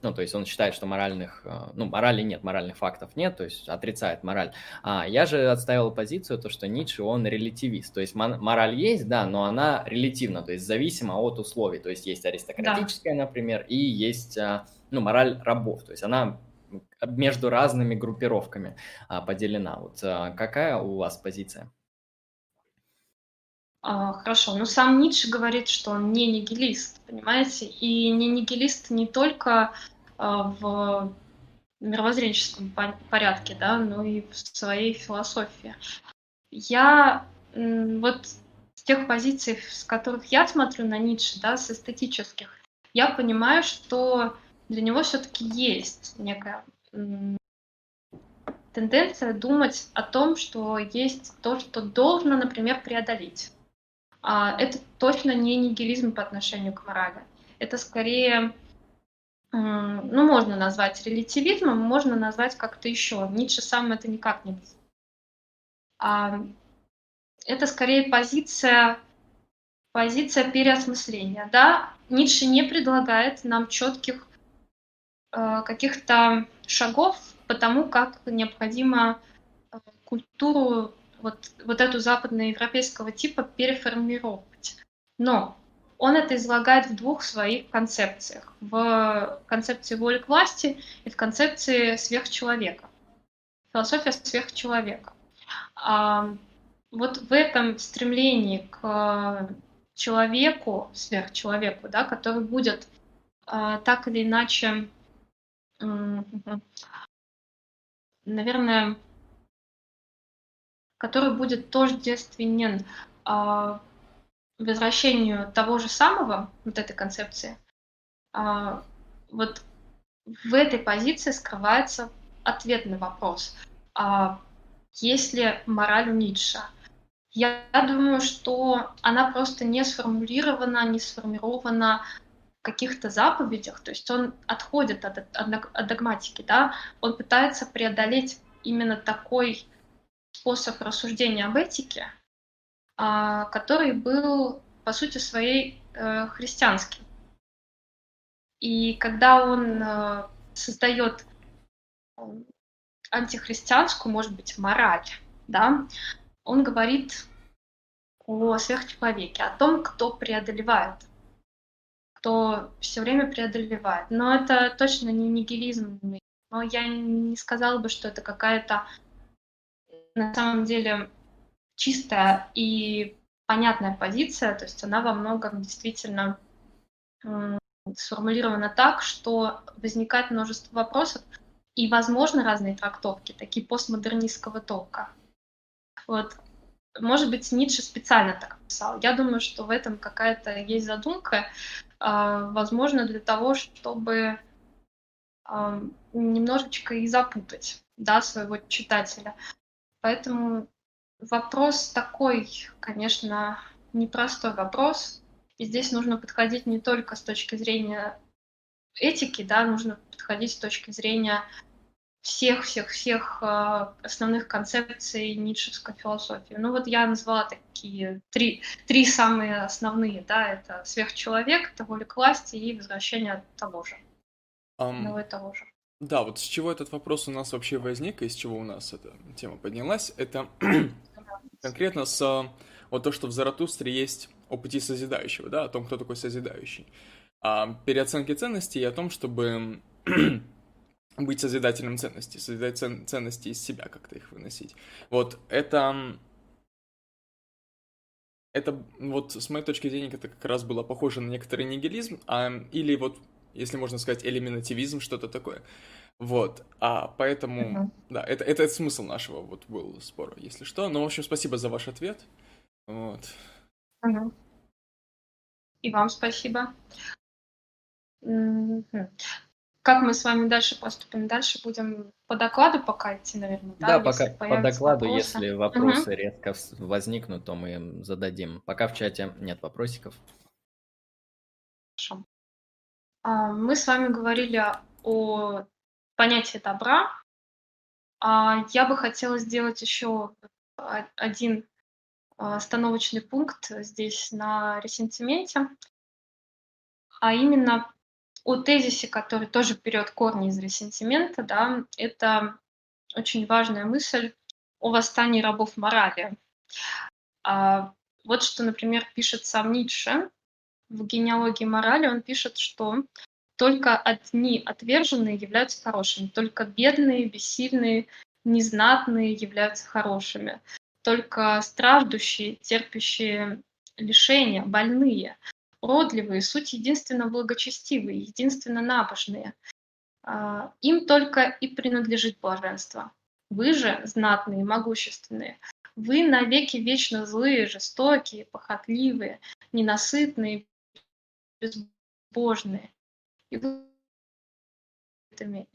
ну, то есть он считает, что моральных, э, ну, морали нет, моральных фактов нет, то есть отрицает мораль. А я же отставил позицию, то, что Ницше, он релятивист, то есть мораль есть, да, но она релятивна, то есть зависима от условий, то есть есть аристократическая, да. например, и есть, а, ну, мораль рабов, то есть она между разными группировками а, поделена. Вот а, какая у вас позиция? Хорошо, ну сам Ницше говорит, что он не нигилист, понимаете, и не нигилист не только а, в мировоззренческом порядке, да, но и в своей философии. Я вот с тех позиций, с которых я смотрю на Ницше, да, с эстетических, я понимаю, что для него все-таки есть некая тенденция думать о том, что есть то, что должно, например, преодолеть. А это точно не нигилизм по отношению к морали. Это скорее ну, можно назвать релятивизмом, можно назвать как-то еще. Ницше сам это никак не а, Это скорее позиция, позиция переосмысления. Да? Ницше не предлагает нам четких э, каких-то шагов по тому, как необходимо э, культуру вот, вот эту западноевропейского типа переформировать. Но он это излагает в двух своих концепциях. В концепции воли к власти и в концепции сверхчеловека. Философия сверхчеловека. А вот в этом стремлении к человеку, сверхчеловеку, да, который будет а, так или иначе, наверное, который будет тождественен а, возвращению того же самого, вот этой концепции, а, вот в этой позиции скрывается ответ на вопрос, а есть ли мораль у Ницше? Я думаю, что она просто не сформулирована, не сформирована в каких-то заповедях, то есть он отходит от, от, от догматики, да, он пытается преодолеть именно такой способ рассуждения об этике, который был, по сути своей, э, христианским. И когда он э, создает э, антихристианскую, может быть, мораль, да, он говорит о сверхчеловеке, о том, кто преодолевает, кто все время преодолевает. Но это точно не нигилизм. Но я не сказала бы, что это какая-то на самом деле чистая и понятная позиция, то есть она во многом действительно сформулирована так, что возникает множество вопросов и, возможно, разные трактовки, такие постмодернистского толка. Вот. Может быть, Ницше специально так писал. Я думаю, что в этом какая-то есть задумка, а, возможно, для того, чтобы немножечко и запутать да, своего читателя. Поэтому Вопрос такой, конечно, непростой вопрос. И здесь нужно подходить не только с точки зрения этики, да, нужно подходить с точки зрения всех-всех-всех э, основных концепций ницшевской философии. Ну вот я назвала такие три, три самые основные, да, это сверхчеловек, это воля к власти и возвращение того же. Um, Одного и того же. Да, вот с чего этот вопрос у нас вообще возник, и с чего у нас эта тема поднялась, это конкретно с вот то, что в Заратустре есть о пути созидающего, да, о том, кто такой созидающий, о переоценке ценностей и о том, чтобы *clears throat* быть созидателем ценностей, созидать цен, ценности из себя, как-то их выносить. Вот это это вот с моей точки зрения это как раз было похоже на некоторый нигилизм, а, или вот, если можно сказать, элиминативизм, что-то такое. Вот, а поэтому, uh-huh. да, это, это, это смысл нашего вот был спора, если что. Ну, в общем, спасибо за ваш ответ. Вот. Uh-huh. И вам спасибо. Mm-hmm. Как мы с вами дальше поступим? Дальше будем по докладу пока идти, наверное, да? Да, пока по докладу, вопросы. если вопросы угу. редко возникнут, то мы им зададим. Пока в чате нет вопросиков. Хорошо. А, мы с вами говорили о понятии добра. А, я бы хотела сделать еще один а, остановочный пункт здесь на ресентименте, а именно о тезисе, который тоже берет корни из ресентимента, да, это очень важная мысль о восстании рабов морали. А, вот что, например, пишет сам Ницше в генеалогии морали. Он пишет, что только одни отверженные являются хорошими, только бедные, бессильные, незнатные являются хорошими, только страждущие, терпящие лишения, больные, уродливые, суть единственно благочестивые, единственно набожные. А, им только и принадлежит блаженство. Вы же, знатные, могущественные, вы навеки вечно злые, жестокие, похотливые, ненасытные, безбожные и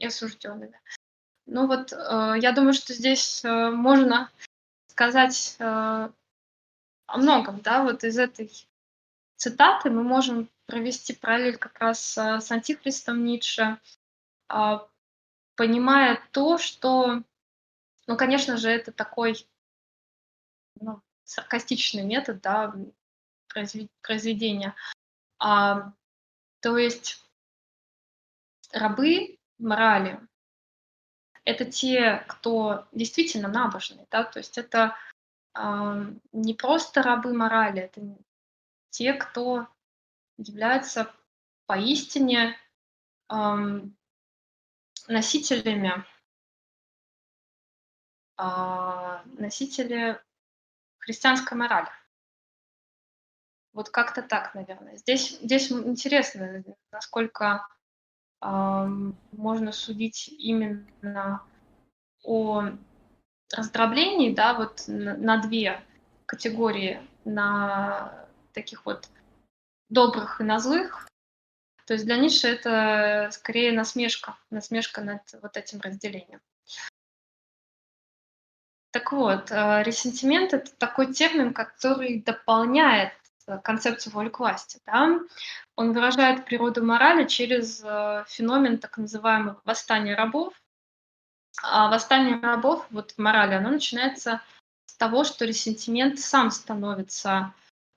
осужденными. Ну вот, э, я думаю, что здесь э, можно сказать э, о многом, да, вот из этой цитаты мы можем провести параллель как раз с антихристом Ницше, понимая то, что, ну, конечно же, это такой ну, саркастичный метод да, произведения. А, то есть рабы морали — это те, кто действительно набожный, да, то есть это э, не просто рабы морали, это те, кто являются поистине эм, носителями, э, носители христианской морали. Вот как-то так, наверное. Здесь, здесь интересно, насколько э, можно судить именно о раздроблении, да, вот на, две категории, на таких вот добрых и на злых. То есть для Ницше это скорее насмешка, насмешка над вот этим разделением. Так вот, э, ресентимент — это такой термин, который дополняет концепцию воли к власти. Да? Он выражает природу морали через э, феномен так называемого восстания рабов. А восстание рабов вот в морали, оно начинается с того, что ресентимент сам становится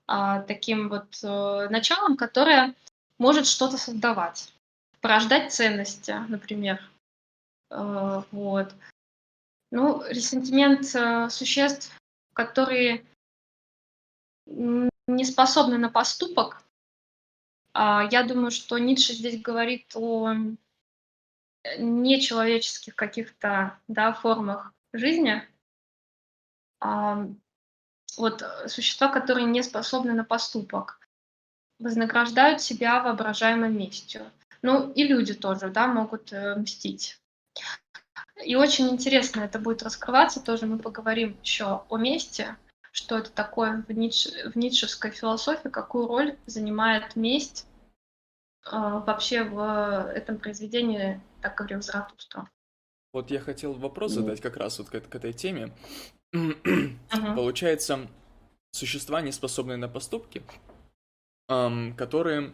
а, таким вот э, началом, которое может что-то создавать, порождать ценности, например. Э, вот. Ну, ресентимент э, существ, которые не способны на поступок. А, я думаю, что Ницше здесь говорит о нечеловеческих каких-то да, формах жизни, вот э, существа, которые не способны на поступок, вознаграждают себя воображаемой местью. Ну и люди тоже, да, могут э, мстить. И очень интересно это будет раскрываться, тоже мы поговорим еще о месте, что это такое в, ницш... в ницшевской философии, какую роль занимает месть э, вообще в этом произведении, так говорил Заратустра. Вот я хотел вопрос задать как раз вот к, к этой теме. Получается, существа, не способные на поступки, которые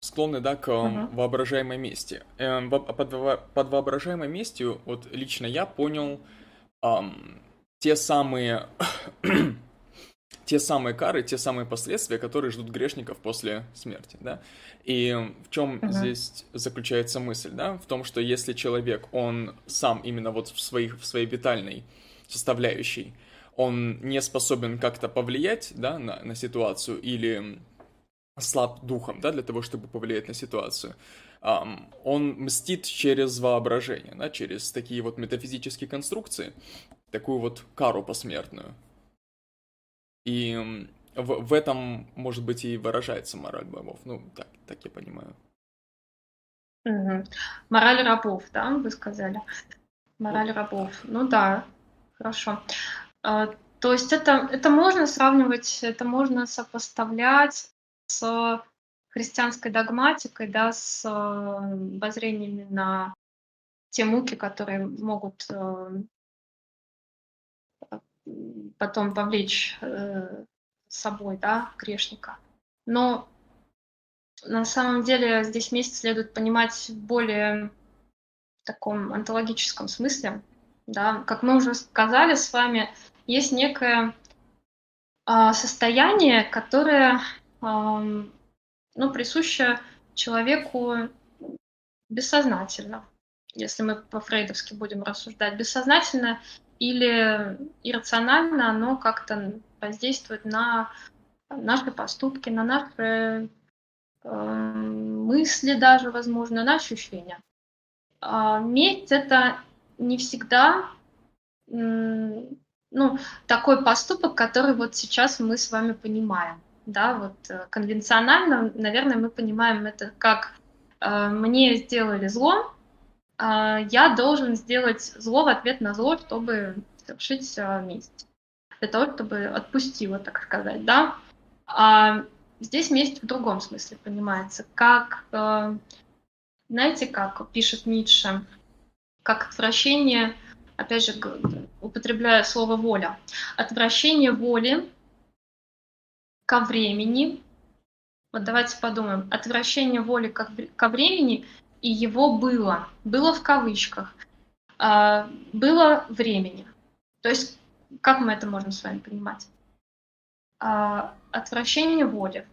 склонны, да, к uh-huh. воображаемой мести. Эм, под, под воображаемой местью, вот лично я понял эм, те самые *clears throat* те самые кары, те самые последствия, которые ждут грешников после смерти, да. И в чем uh-huh. здесь заключается мысль, да, в том, что если человек, он сам именно вот в своих в своей витальной составляющей, он не способен как-то повлиять, да, на, на ситуацию или слаб духом, да, для того, чтобы повлиять на ситуацию, он мстит через воображение, да, через такие вот метафизические конструкции, такую вот кару посмертную. И в, в этом, может быть, и выражается мораль богов. Ну, так, так я понимаю. Угу. Мораль рабов, да, вы сказали? Мораль рабов. Ну да, хорошо. А, то есть это, это можно сравнивать, это можно сопоставлять с христианской догматикой, да, с э, воззрениями на те муки, которые могут э, потом повлечь э, собой, да, грешника. Но на самом деле здесь месяц следует понимать в более таком онтологическом смысле. Да. Как мы уже сказали с вами, есть некое э, состояние, которое э, ну, присуще человеку бессознательно, если мы по-фрейдовски будем рассуждать. Бессознательно или иррационально оно как-то воздействует на наши поступки, на наши э, мысли даже, возможно, на ощущения. А месть это не всегда ну, такой поступок, который вот сейчас мы с вами понимаем. Да, вот э, конвенционально, наверное, мы понимаем это как э, мне сделали зло, я должен сделать зло в ответ на зло, чтобы совершить э, месть. Для того, чтобы отпустила, так сказать, да. А здесь месть в другом смысле понимается. Как, э, знаете, как пишет Ницше, как отвращение опять же, употребляя слово воля, отвращение воли ко времени. Вот давайте подумаем. Отвращение воли ко времени и его было. Было в кавычках. А, было времени. То есть, как мы это можем с вами понимать? А, отвращение воли.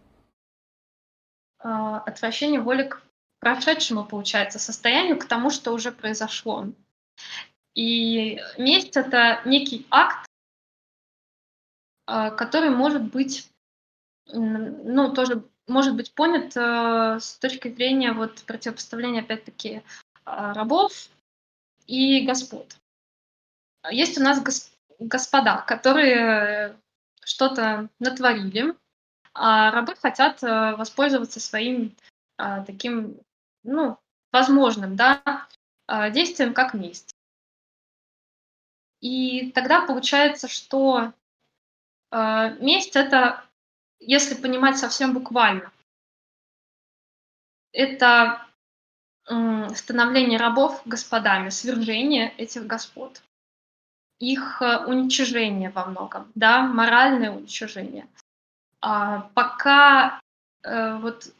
А, отвращение воли к прошедшему, получается, состоянию, к тому, что уже произошло. И месть — это некий акт, который может быть, ну, тоже может быть понят э, с точки зрения вот противопоставления, опять-таки, а, рабов и господ. Есть у нас господа, которые что-то натворили, а рабы хотят э, воспользоваться своим а, таким, ну, возможным, да, действием как месть. И тогда получается, что э, месть это, если понимать совсем буквально, это становление рабов господами, свержение этих господ, их э, уничижение во многом, да, моральное уничижение. А, пока э, вот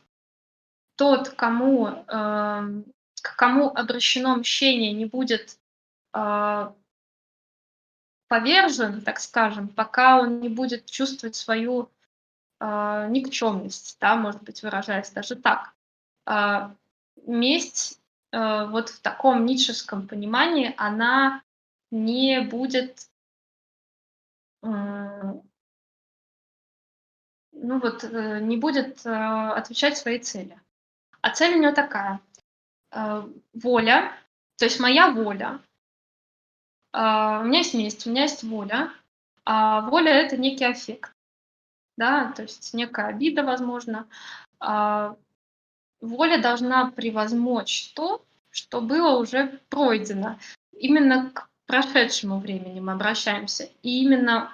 тот, кому, э, к кому обращено мщение, не будет э, повержен, так скажем, пока он не будет чувствовать свою э, никчемность, да, может быть, выражаясь даже так. Э, месть э, вот в таком ницшеском понимании, она не будет ну вот, э, не будет отвечать своей цели. А цель у нее такая. Воля, то есть моя воля, у меня есть месть, у меня есть воля. А воля — это некий аффект, да, то есть некая обида, возможно. А воля должна превозмочь то, что было уже пройдено. Именно к прошедшему времени мы обращаемся. И именно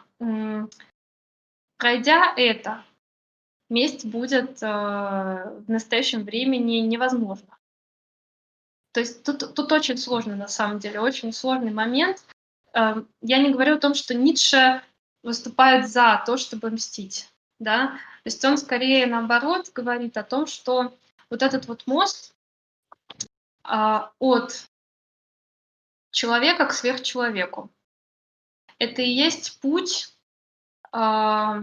пройдя это, месть будет э, в настоящем времени невозможна. То есть тут, тут очень сложно, на самом деле, очень сложный момент. Эм, я не говорю о том, что Ницше выступает за то, чтобы мстить. Да? То есть он скорее наоборот говорит о том, что вот этот вот мост а, от человека к сверхчеловеку. Это и есть путь а,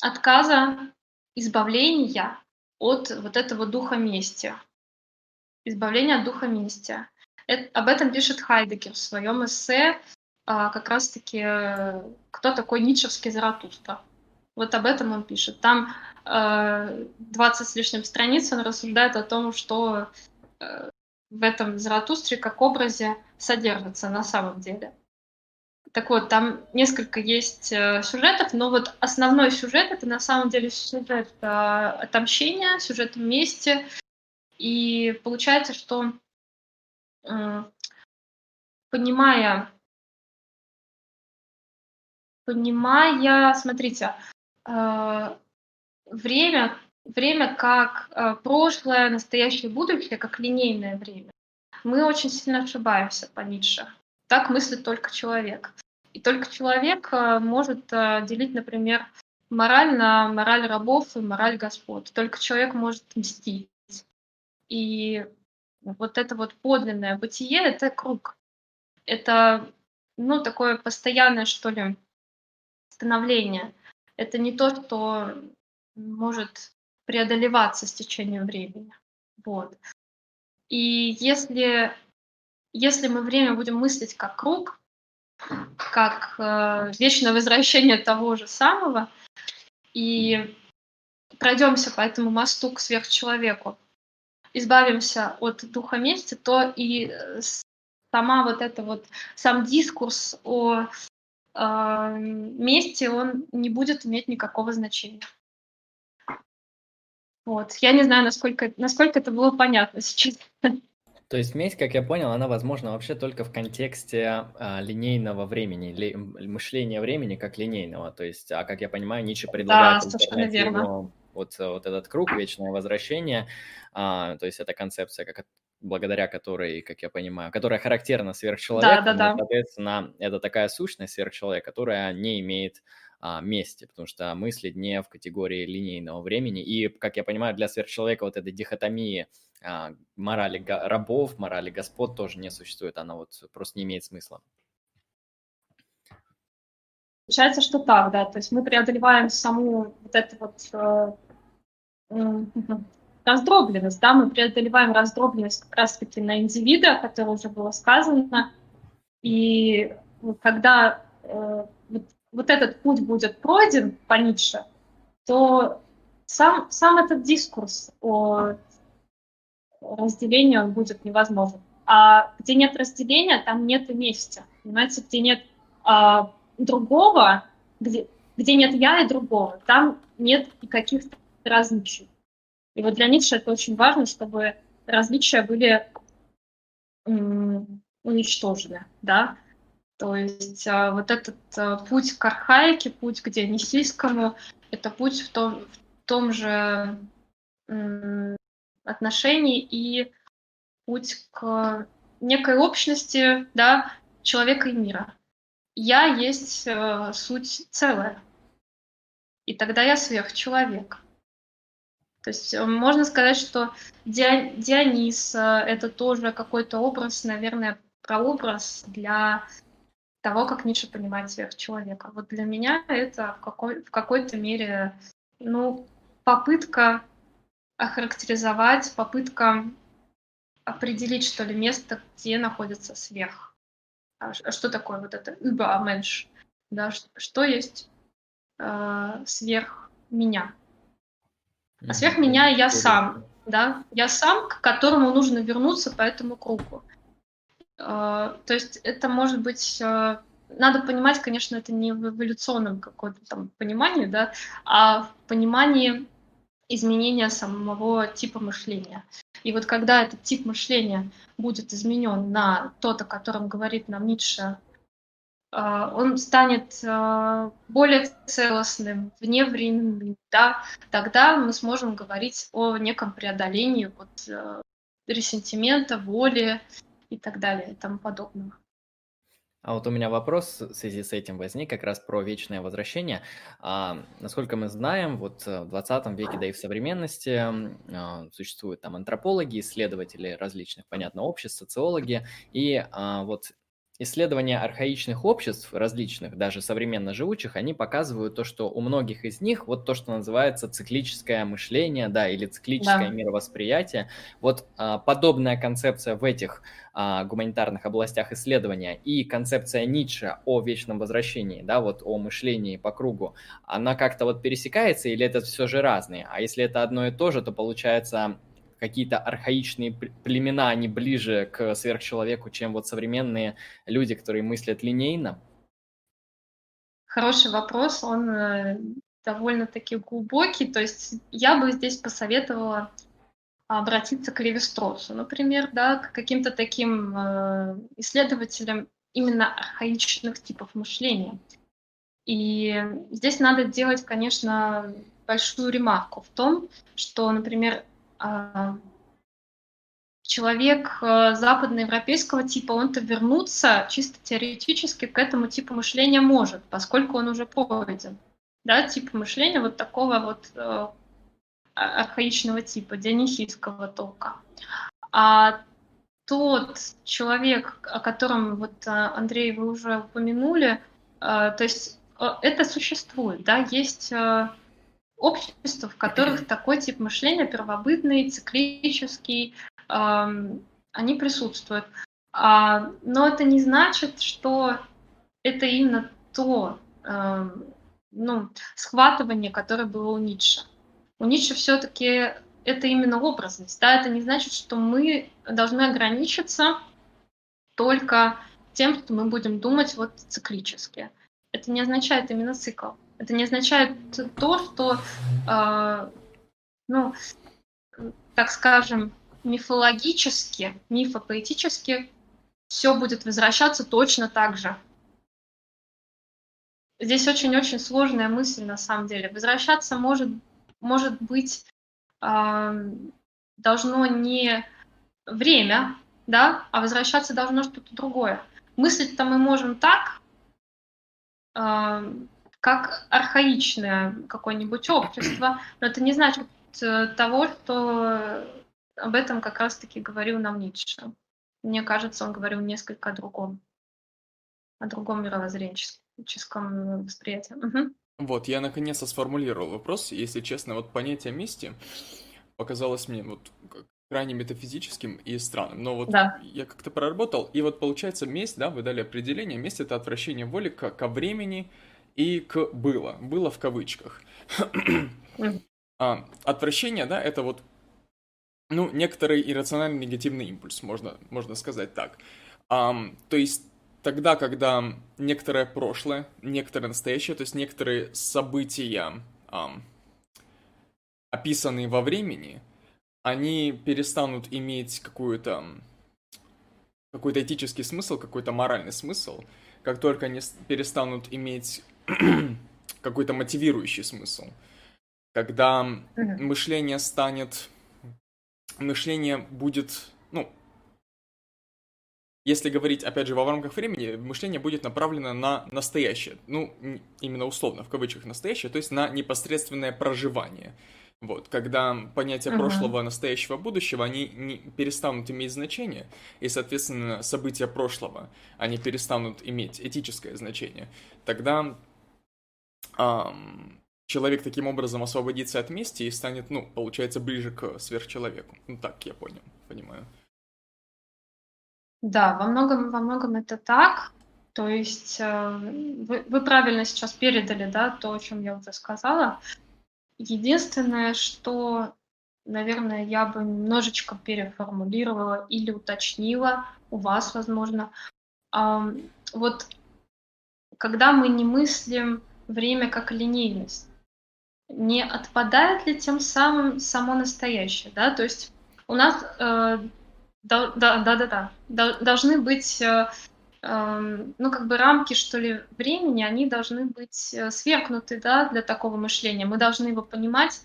отказа, избавления от вот этого духа мести избавление от духа мести. Это, об этом пишет Хайдекер в своем эссе как раз-таки «Кто такой ницшевский Заратустра?». Вот об этом он пишет. Там э, 20 с лишним страниц он рассуждает о том, что э, в этом Заратустре как образе содержится на самом деле. Так вот, там несколько есть э, сюжетов, но вот основной сюжет это на самом деле сюжет э, отомщения, сюжет мести. И получается, что э, понимая, понимая, смотрите, э, время, время как э, прошлое, настоящее, будущее, как линейное время, мы очень сильно ошибаемся по Ницше. Так мыслит только человек. И только человек э, может делить, например, мораль на мораль рабов и мораль господ. Только человек может мстить. И вот это вот подлинное бытие — это круг. Это, ну, такое постоянное, что ли, становление. Это не то, что может преодолеваться с течением времени. Вот. И если, если мы время будем мыслить как круг, как э, вечное возвращение того же самого, и пройдемся по этому мосту к сверхчеловеку, избавимся от духа мести, то и э, сама вот это вот, сам дискурс о э, мести, он не будет иметь никакого значения. Вот. Я не знаю, насколько, насколько это было понятно сейчас. *laughs* То есть месть, как я понял, она возможна вообще только в контексте а, линейного времени, ли, мышления времени как линейного. То есть, а как я понимаю, Ницше предлагает да, альтернативу, вот, вот этот круг, вечное возвращение. А, то есть это концепция, как, благодаря которой, как я понимаю, которая характерна сверхчеловеку. Да, да, да. Соответственно, это такая сущность сверхчеловека, которая не имеет а, месте, потому что мыслит не в категории линейного времени. И, как я понимаю, для сверхчеловека вот этой дихотомии а, морали рабов, морали господ тоже не существует, она вот просто не имеет смысла. Получается, что так, да, то есть мы преодолеваем саму вот эту вот э, раздробленность, да, мы преодолеваем раздробленность как раз-таки на индивида, которое уже было сказано, и когда э, вот вот этот путь будет пройден по Ницше, то сам, сам этот дискурс о разделении он будет невозможен. А где нет разделения, там нет и места. Понимаете, где нет а, другого, где, где нет я и другого, там нет и каких-то различий. И вот для Ницше это очень важно, чтобы различия были уничтожены, да, то есть а, вот этот а, путь к архаике, путь к дионисийскому, это путь в том, в том же отношении и путь к некой общности да, человека и мира. Я есть э, суть целая. И тогда я сверхчеловек. То есть э, можно сказать, что Дионис э, это тоже какой-то образ, наверное, прообраз для того, как Ницше понимает сверхчеловека. Вот для меня это в, какой, в какой-то мере ну, попытка охарактеризовать, попытка определить, что ли, место, где находится сверх. А, а что такое вот это Übermensch? Да, что есть э, сверх меня? А сверх меня я сам, да, я сам, к которому нужно вернуться по этому кругу. А, то есть это может быть а, надо понимать, конечно, это не в эволюционном каком-то там понимании, да, а в понимании изменения самого типа мышления. И вот когда этот тип мышления будет изменен на тот, о котором говорит нам Ницше, он станет более целостным, вневременным, да, тогда мы сможем говорить о неком преодолении вот, ресентимента, воли, и так далее и тому подобного. А вот у меня вопрос в связи с этим возник как раз про вечное возвращение. А, насколько мы знаем, вот э, в 20 веке, да и в современности а, существуют там антропологи, исследователи различных, понятно, обществ, социологи, и а, вот Исследования архаичных обществ, различных, даже современно живучих, они показывают то, что у многих из них вот то, что называется циклическое мышление, да, или циклическое да. мировосприятие. Вот а, подобная концепция в этих а, гуманитарных областях исследования и концепция Ницше о вечном возвращении, да, вот о мышлении по кругу, она как-то вот пересекается или это все же разные? А если это одно и то же, то получается какие-то архаичные племена, они ближе к сверхчеловеку, чем вот современные люди, которые мыслят линейно? Хороший вопрос, он э, довольно-таки глубокий. То есть я бы здесь посоветовала обратиться к Левистросу, например, да, к каким-то таким э, исследователям именно архаичных типов мышления. И здесь надо делать, конечно, большую ремарку в том, что, например, человек э, западноевропейского типа, он-то вернуться чисто теоретически к этому типу мышления может, поскольку он уже пройден. Да, тип мышления вот такого вот э, а, архаичного типа, дионисийского толка. А тот человек, о котором вот а, Андрей вы уже упомянули, а, то есть это существует, да, есть общества, в которых *clears throat* такой тип мышления первобытный, циклический, они присутствуют. Но это не значит, что это именно то ну, схватывание, которое было у Ницше у Ницше все-таки это именно образность. Да? Это не значит, что мы должны ограничиться только тем, что мы будем думать вот циклически. Это не означает именно цикл. Это не означает то, что, э, ну, так скажем, мифологически, мифопоэтически все будет возвращаться точно так же. Здесь очень-очень сложная мысль на самом деле. Возвращаться может может быть, должно не время, да, а возвращаться должно что-то другое. Мыслить-то мы можем так, как архаичное какое-нибудь общество, но это не значит э, того, что об этом как раз-таки говорил нам Ницше. Мне кажется, он говорил несколько о другом, о другом мировоззренческом восприятии. Угу. Вот, я наконец-то сформулировал вопрос. Если честно, вот понятие мести показалось мне вот крайне метафизическим и странным. Но вот да. я как-то проработал, и вот получается месть, да, вы дали определение, месть — это отвращение воли к, ко времени и к «было». «Было» в кавычках. а, отвращение, да, это вот, ну, некоторый иррациональный негативный импульс, можно, можно сказать так. Um, то есть тогда, когда некоторое прошлое, некоторое настоящее, то есть некоторые события, эм, описанные во времени, они перестанут иметь какую-то какой-то этический смысл, какой-то моральный смысл, как только они перестанут иметь *clears throat* какой-то мотивирующий смысл. Когда мышление станет... Мышление будет, ну, если говорить, опять же, во рамках времени, мышление будет направлено на настоящее. Ну, именно условно, в кавычках настоящее, то есть на непосредственное проживание. Вот, когда понятия uh-huh. прошлого, настоящего, будущего, они не перестанут иметь значение, и, соответственно, события прошлого, они перестанут иметь этическое значение, тогда эм, человек таким образом освободится от мести и станет, ну, получается, ближе к сверхчеловеку. Ну, так я понял, понимаю. Да, во многом, во многом это так. То есть э, вы, вы правильно сейчас передали, да, то, о чем я уже сказала. Единственное, что, наверное, я бы немножечко переформулировала или уточнила у вас, возможно. Вот когда мы не мыслим время как линейность, не отпадает ли тем самым само настоящее, да? То есть у нас э, да, да, да, да, да. Должны быть, э, э, ну, как бы рамки, что ли, времени, они должны быть э, свергнуты, да, для такого мышления. Мы должны его понимать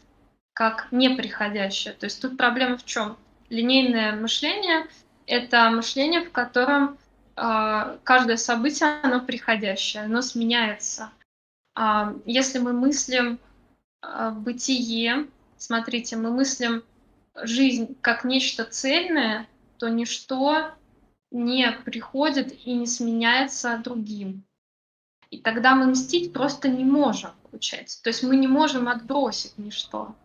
как неприходящее. То есть тут проблема в чем? Линейное мышление — это мышление, в котором э, каждое событие, оно приходящее, оно сменяется. А если мы мыслим э, бытие, смотрите, мы мыслим жизнь как нечто цельное, то ничто не приходит и не сменяется другим. И тогда мы мстить просто не можем, получается. То есть мы не можем отбросить ничто.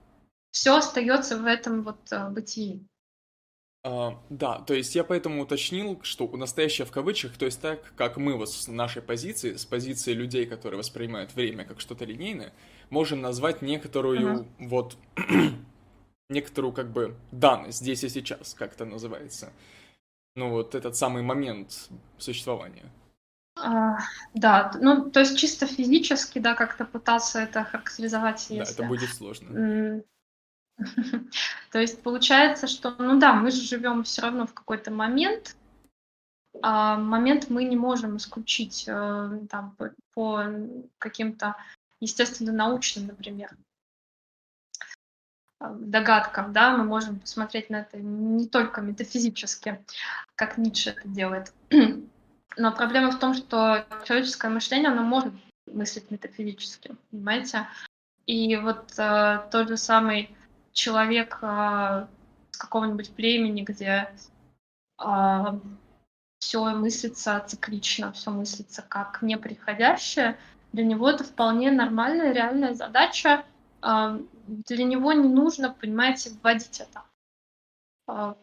Все остается в этом вот uh, бытии. Uh, да, то есть я поэтому уточнил, что у настоящее в кавычках, то есть так, как мы вот с нашей позиции, с позиции людей, которые воспринимают время как что-то линейное, можем назвать некоторую uh-huh. вот *clears throat* некоторую как бы данность здесь и сейчас, как это называется. Ну вот этот самый момент существования. А, да, ну то есть чисто физически, да, как-то пытаться это характеризовать. Если... Да, это будет сложно. *laughs* То есть получается, что, ну да, мы же живем все равно в какой-то момент, а момент мы не можем исключить э, там, по, по каким-то, естественно, научным, например, э, догадкам, да, мы можем посмотреть на это не только метафизически, как Ницше это делает. *clears throat* Но проблема в том, что человеческое мышление, оно может мыслить метафизически, понимаете? И вот э, тот же самый человек э, с какого-нибудь племени, где э, все мыслится циклично, все мыслится как неприходящее, для него это вполне нормальная, реальная задача. Э, для него не нужно, понимаете, вводить это.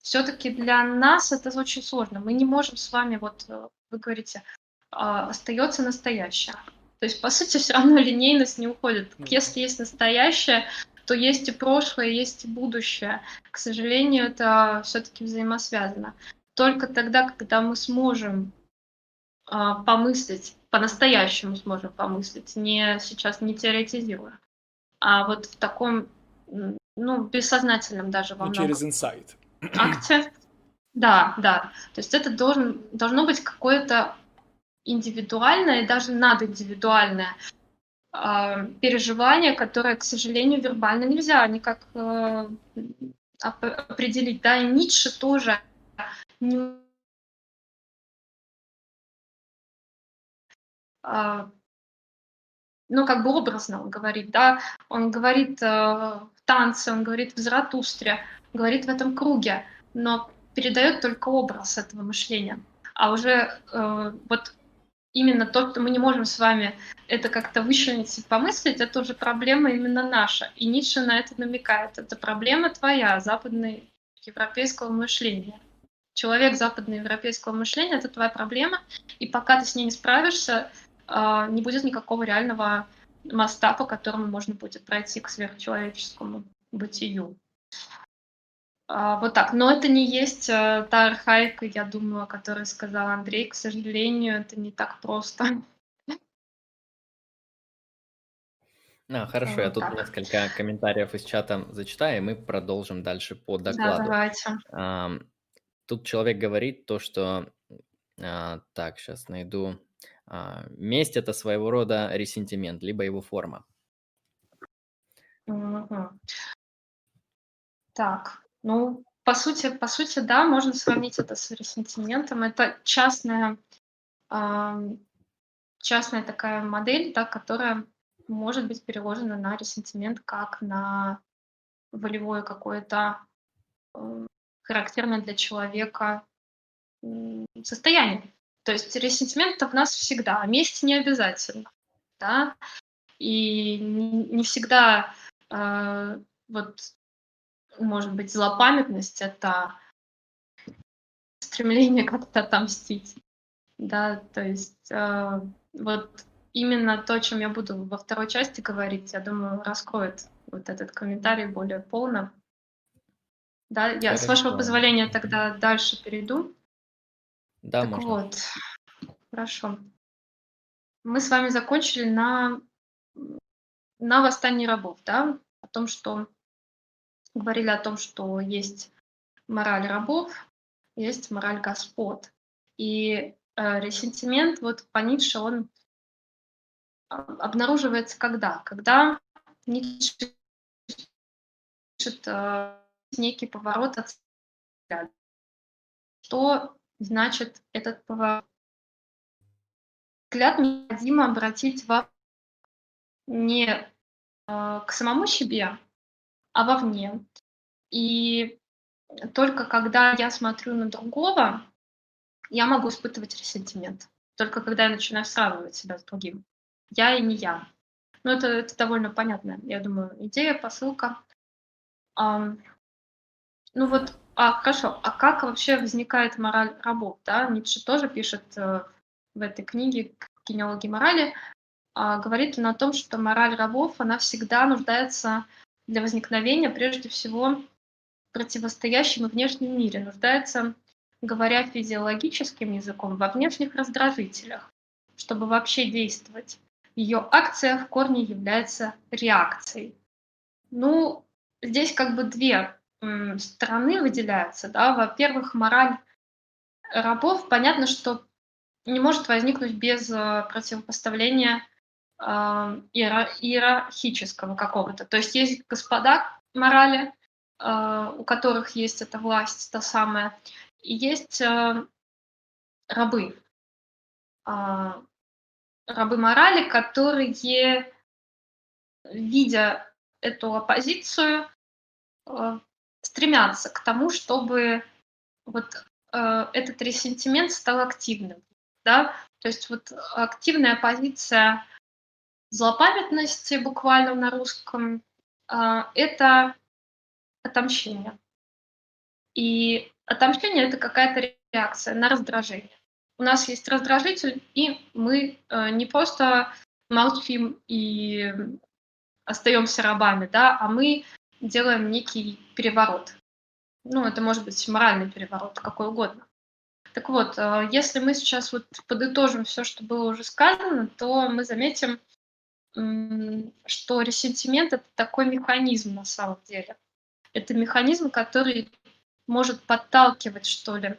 Все-таки для нас это очень сложно. Мы не можем с вами, вот э, вы говорите, остается настоящее. То есть, по сути, все равно линейность не уходит. Если есть настоящее, то есть и прошлое, есть и будущее. К сожалению, это все-таки взаимосвязано. Только тогда, когда мы сможем э, помыслить, по-настоящему сможем помыслить, не сейчас не теоретизируя, а вот в таком, ну, бессознательном даже во ну, через инсайт. Акте. Да, да. То есть это должен, должно быть какое-то индивидуальное и даже надиндивидуальное э, переживание, которое, к сожалению, вербально нельзя никак э, определить. Да, и Ницше тоже не э, ну, как бы образно он говорит, да, он говорит э, в танце, он говорит в Заратустре, говорит в этом круге, но передает только образ этого мышления. А уже э, вот именно то, что мы не можем с вами это как-то вычленить и помыслить, это уже проблема именно наша. И Ницше на это намекает. Это проблема твоя, западноевропейского мышления. Человек западноевропейского мышления — это твоя проблема, и пока ты с ней не справишься, а, не будет никакого реального моста, по которому можно будет пройти к сверхчеловеческому бытию. А, вот так. Но это не есть э, та архаика, я думаю, о которой сказал Андрей. К сожалению, это не так просто. *laughs* А, хорошо, я тут так. несколько комментариев из чата зачитаю, и мы продолжим дальше по докладу. Да, давайте. А, тут человек говорит то, что... А, так, сейчас найду. А, месть – это своего рода ресентимент, либо его форма. Угу. Так, ну, по сути, по сути, да, можно сравнить это с ресентиментом. Это частная, э, частная такая модель, да, которая может быть переложена на ресентимент как на волевое какое-то э, характерное для человека э, состояние. То есть ресентимент в нас всегда, а месть не обязательно, да, и не, не всегда э, вот может быть, злопамятность — это стремление как-то отомстить. Да, то есть э, вот именно то, о чем я буду во второй части говорить, я думаю, раскроет вот этот комментарий более полно. Да, я, Хорошо. с вашего позволения, тогда дальше перейду. Да, так можно. вот, хорошо. Мы с вами закончили на, на восстании рабов, да, о том, что говорили о том, что есть мораль рабов, есть мораль господ. И э, ресентимент, вот по Ницше, он а, обнаруживается когда? Когда Ницше пишет э, некий поворот от взгляда. Что значит этот поворот? Взгляд необходимо обратить в не э, к самому себе, а вовне. И только когда я смотрю на другого, я могу испытывать ресентимент. Только когда я начинаю сравнивать себя с другим. Я и не я. Ну, это, это довольно понятно. Я думаю, идея, посылка. А, ну вот, а, хорошо, а как вообще возникает мораль рабов? Да? Ницше тоже пишет э, в этой книге «Генеалогии морали», э, говорит он о том, что мораль рабов, она всегда нуждается для возникновения прежде всего противостоящем и внешнем мире, нуждается, говоря физиологическим языком, во внешних раздражителях, чтобы вообще действовать. Ее акция в корне является реакцией. Ну, здесь как бы две стороны выделяются. Да? Во-первых, мораль рабов, понятно, что не может возникнуть без э, противопоставления э, иерархического какого-то. То есть есть господа морали, э, у которых есть эта власть, та самая, и есть рабы. Рабы морали, которые, видя эту оппозицию, стремятся к тому, чтобы вот этот ресентимент стал активным да, то есть вот активная позиция злопамятности буквально на русском а, это отомщение. И отомщение это какая-то реакция на раздражение. У нас есть раздражитель, и мы э, не просто молчим и остаемся рабами, да, а мы делаем некий переворот. Ну, это может быть моральный переворот, какой угодно. Так вот, э, если мы сейчас вот подытожим все, что было уже сказано, то мы заметим, что ресентимент это такой механизм на самом деле. Это механизм, который может подталкивать, что ли,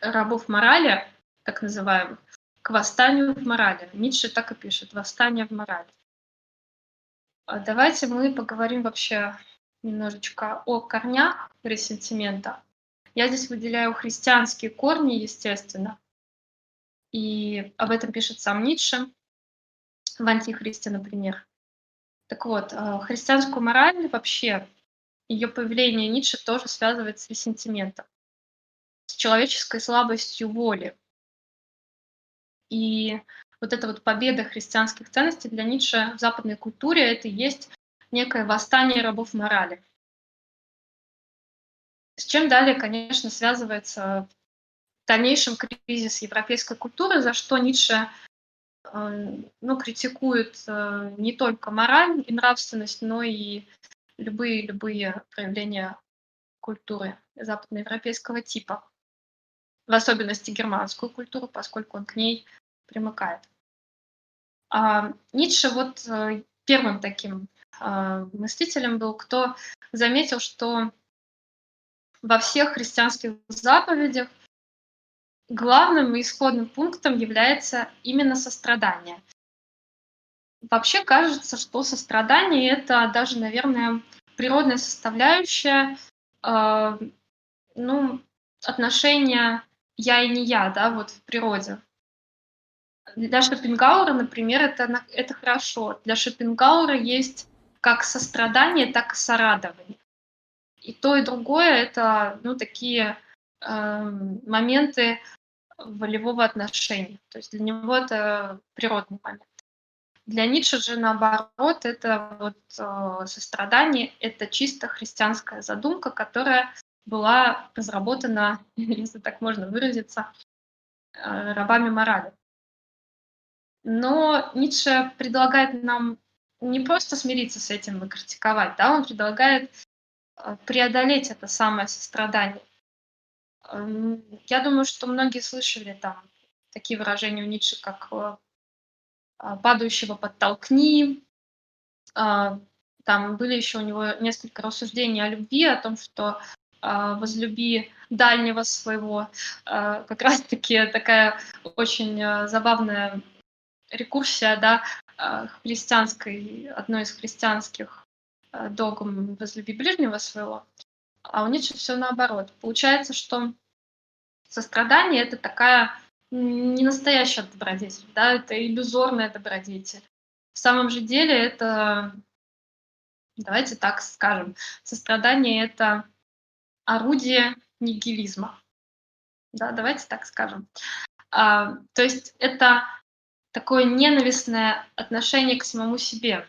рабов морали, так называемых, к восстанию в морали. Ницше так и пишет, восстание в морали. А давайте мы поговорим вообще немножечко о корнях ресентимента. Я здесь выделяю христианские корни, естественно. И об этом пишет сам Ницше в «Антихристе», например. Так вот, э, христианскую мораль вообще, ее появление Ницше тоже связывает с ресентиментом, с человеческой слабостью воли. И вот эта вот победа христианских ценностей для Ницше в западной культуре это и есть некое восстание рабов морали. С чем далее, конечно, связывается в дальнейшем кризис европейской культуры, за что Ницше ну, критикует э, не только мораль и нравственность, но и любые-любые проявления культуры западноевропейского типа, в особенности германскую культуру, поскольку он к ней примыкает. А Ницше вот э, первым таким мыслителем был, кто заметил, что во всех христианских заповедях главным и исходным пунктом является именно сострадание. Вообще кажется, что сострадание это даже, наверное, природная составляющая э, ну, отношения я и не я, да, вот в природе. Для Шопенгауэра, например, это, это хорошо. Для Шопенгауэра есть как сострадание, так и сорадование. И то, и другое — это ну, такие э, моменты волевого отношения. То есть для него это природный момент. Для Ницше же, наоборот, это вот э, сострадание, это чисто христианская задумка, которая была разработана, *laughs* если так можно выразиться, э, рабами морали. Но Ницше предлагает нам не просто смириться с этим и критиковать, да, он предлагает Э, преодолеть это самое сострадание. Я думаю, что многие слышали там такие выражения у Ницше, как э, а, «падающего подтолкни». А, там были еще у него несколько рассуждений о любви, о том, что а, возлюби дальнего своего. Как *laughs* раз-таки такая очень э, забавная рекурсия, да, христианской, одной из христианских Э, догм «возлюби ближнего своего», а у Ницше все наоборот. Получается, что сострадание — это такая не настоящая добродетель, да, это иллюзорная добродетель. В самом же деле это, давайте так скажем, сострадание — это орудие нигилизма. Да, давайте так скажем. А, то есть это такое ненавистное отношение к самому себе,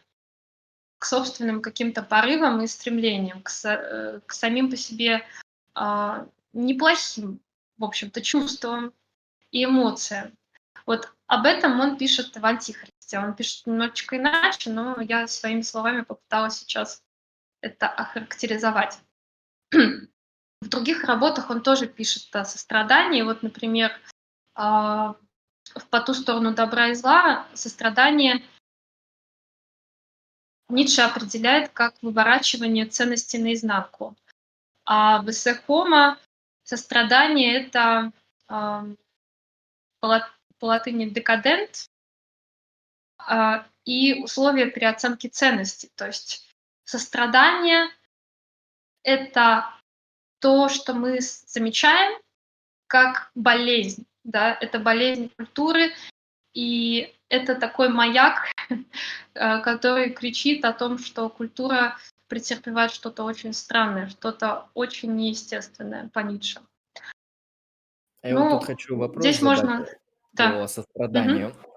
к собственным каким-то порывам и стремлениям, к, э, к самим по себе э, неплохим, в общем-то, чувствам и эмоциям. Вот об этом он пишет в «Антихристе». Он пишет немножечко иначе, но я своими словами попыталась сейчас это охарактеризовать. В других работах он тоже пишет о сострадании. Вот, например, а, в «По ту сторону добра и зла» сострадание Ницше определяет как выворачивание ценностей наизнанку. А в эссе Хома сострадание — это э, по латыни «декадент», э, и условия переоценки ценностей. То есть сострадание — это то, что мы замечаем как болезнь. Да? Это болезнь культуры, и это такой маяк, *laughs* который кричит о том, что культура претерпевает что-то очень странное, что-то очень неестественное по Ницше. А я ну, вот тут хочу вопрос здесь задать можно... по да. состраданию. Угу.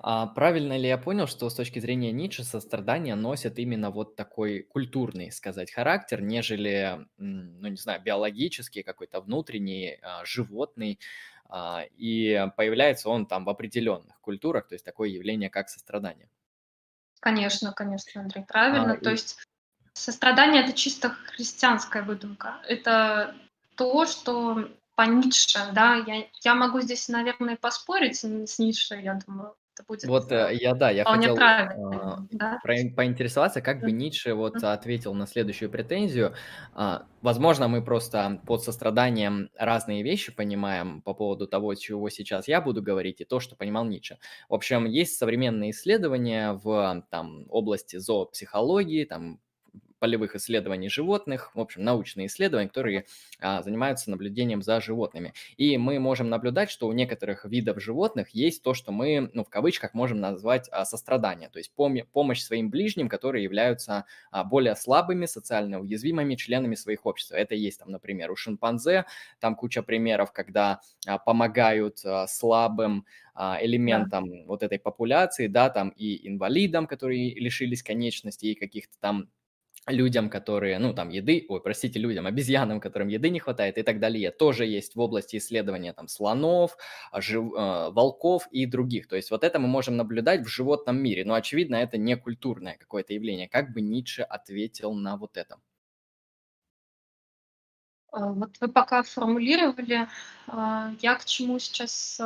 А правильно ли я понял, что с точки зрения Ницше сострадание носит именно вот такой культурный, сказать, характер, нежели, ну не знаю, биологический, какой-то внутренний, а, животный, и появляется он там в определенных культурах, то есть такое явление, как сострадание. Конечно, конечно, Андрей, правильно. А, То и... есть сострадание это чисто христианская выдумка. Это то, что по Ницше, да, я, я могу здесь, наверное, поспорить с Ницше, я думаю, это будет Вот э, я, да, я хотел э, да? поинтересоваться, как бы Ницше вот ответил на следующую претензию. Э, возможно, мы просто под состраданием разные вещи понимаем по поводу того, чего сейчас я буду говорить, и то, что понимал Ницше. В общем, есть современные исследования в там, области зоопсихологии, там, полевых исследований животных, в общем, научные исследования, которые а, занимаются наблюдением за животными. И мы можем наблюдать, что у некоторых видов животных есть то, что мы, ну, в кавычках, можем назвать а, сострадание, то есть пом- помощь своим ближним, которые являются а, более слабыми, социально уязвимыми членами своих обществ. Это есть там, например, у шимпанзе, там куча примеров, когда а, помогают а, слабым, а, элементам да. вот этой популяции, да, там и инвалидам, которые лишились конечностей, и каких-то там людям, которые, ну, там, еды, ой, простите, людям, обезьянам, которым еды не хватает и так далее, тоже есть в области исследования там слонов, а, жив, э, волков и других. То есть вот это мы можем наблюдать в животном мире, но, очевидно, это не культурное какое-то явление. Как бы Ницше ответил на вот это? А, вот вы пока формулировали, я к чему сейчас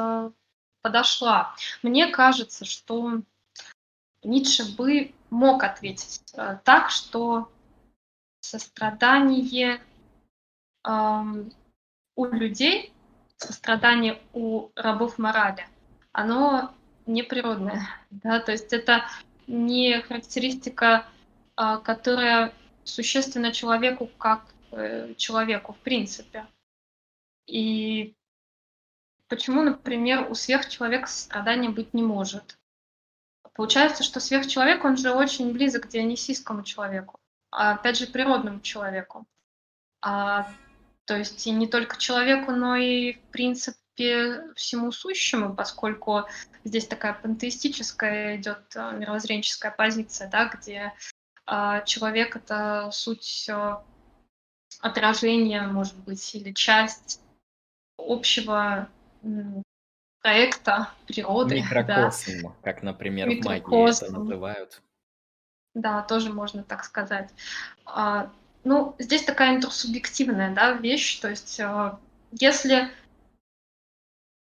подошла. Мне кажется, что Ницше бы мог ответить э, так, что сострадание э, у людей, сострадание у рабов морали, оно неприродное. *laughs* Да? То есть это не характеристика, э, которая существенна человеку как э, человеку в принципе. И почему, например, у сверхчеловека сострадания быть не может? Получается, что сверхчеловек, он же очень близок к дионисийскому человеку, а опять же природному человеку. А, то есть и не только человеку, но и в принципе всему сущему, поскольку здесь такая пантеистическая идет а, мировоззренческая позиция, да, где а, человек это суть отражение, может быть, или часть общего проекта природы. Микрокосм, да. как, например, Микрокосм. в магии это называют. Да, тоже можно так сказать. А, ну, здесь такая интерсубъективная да, вещь, то есть а, если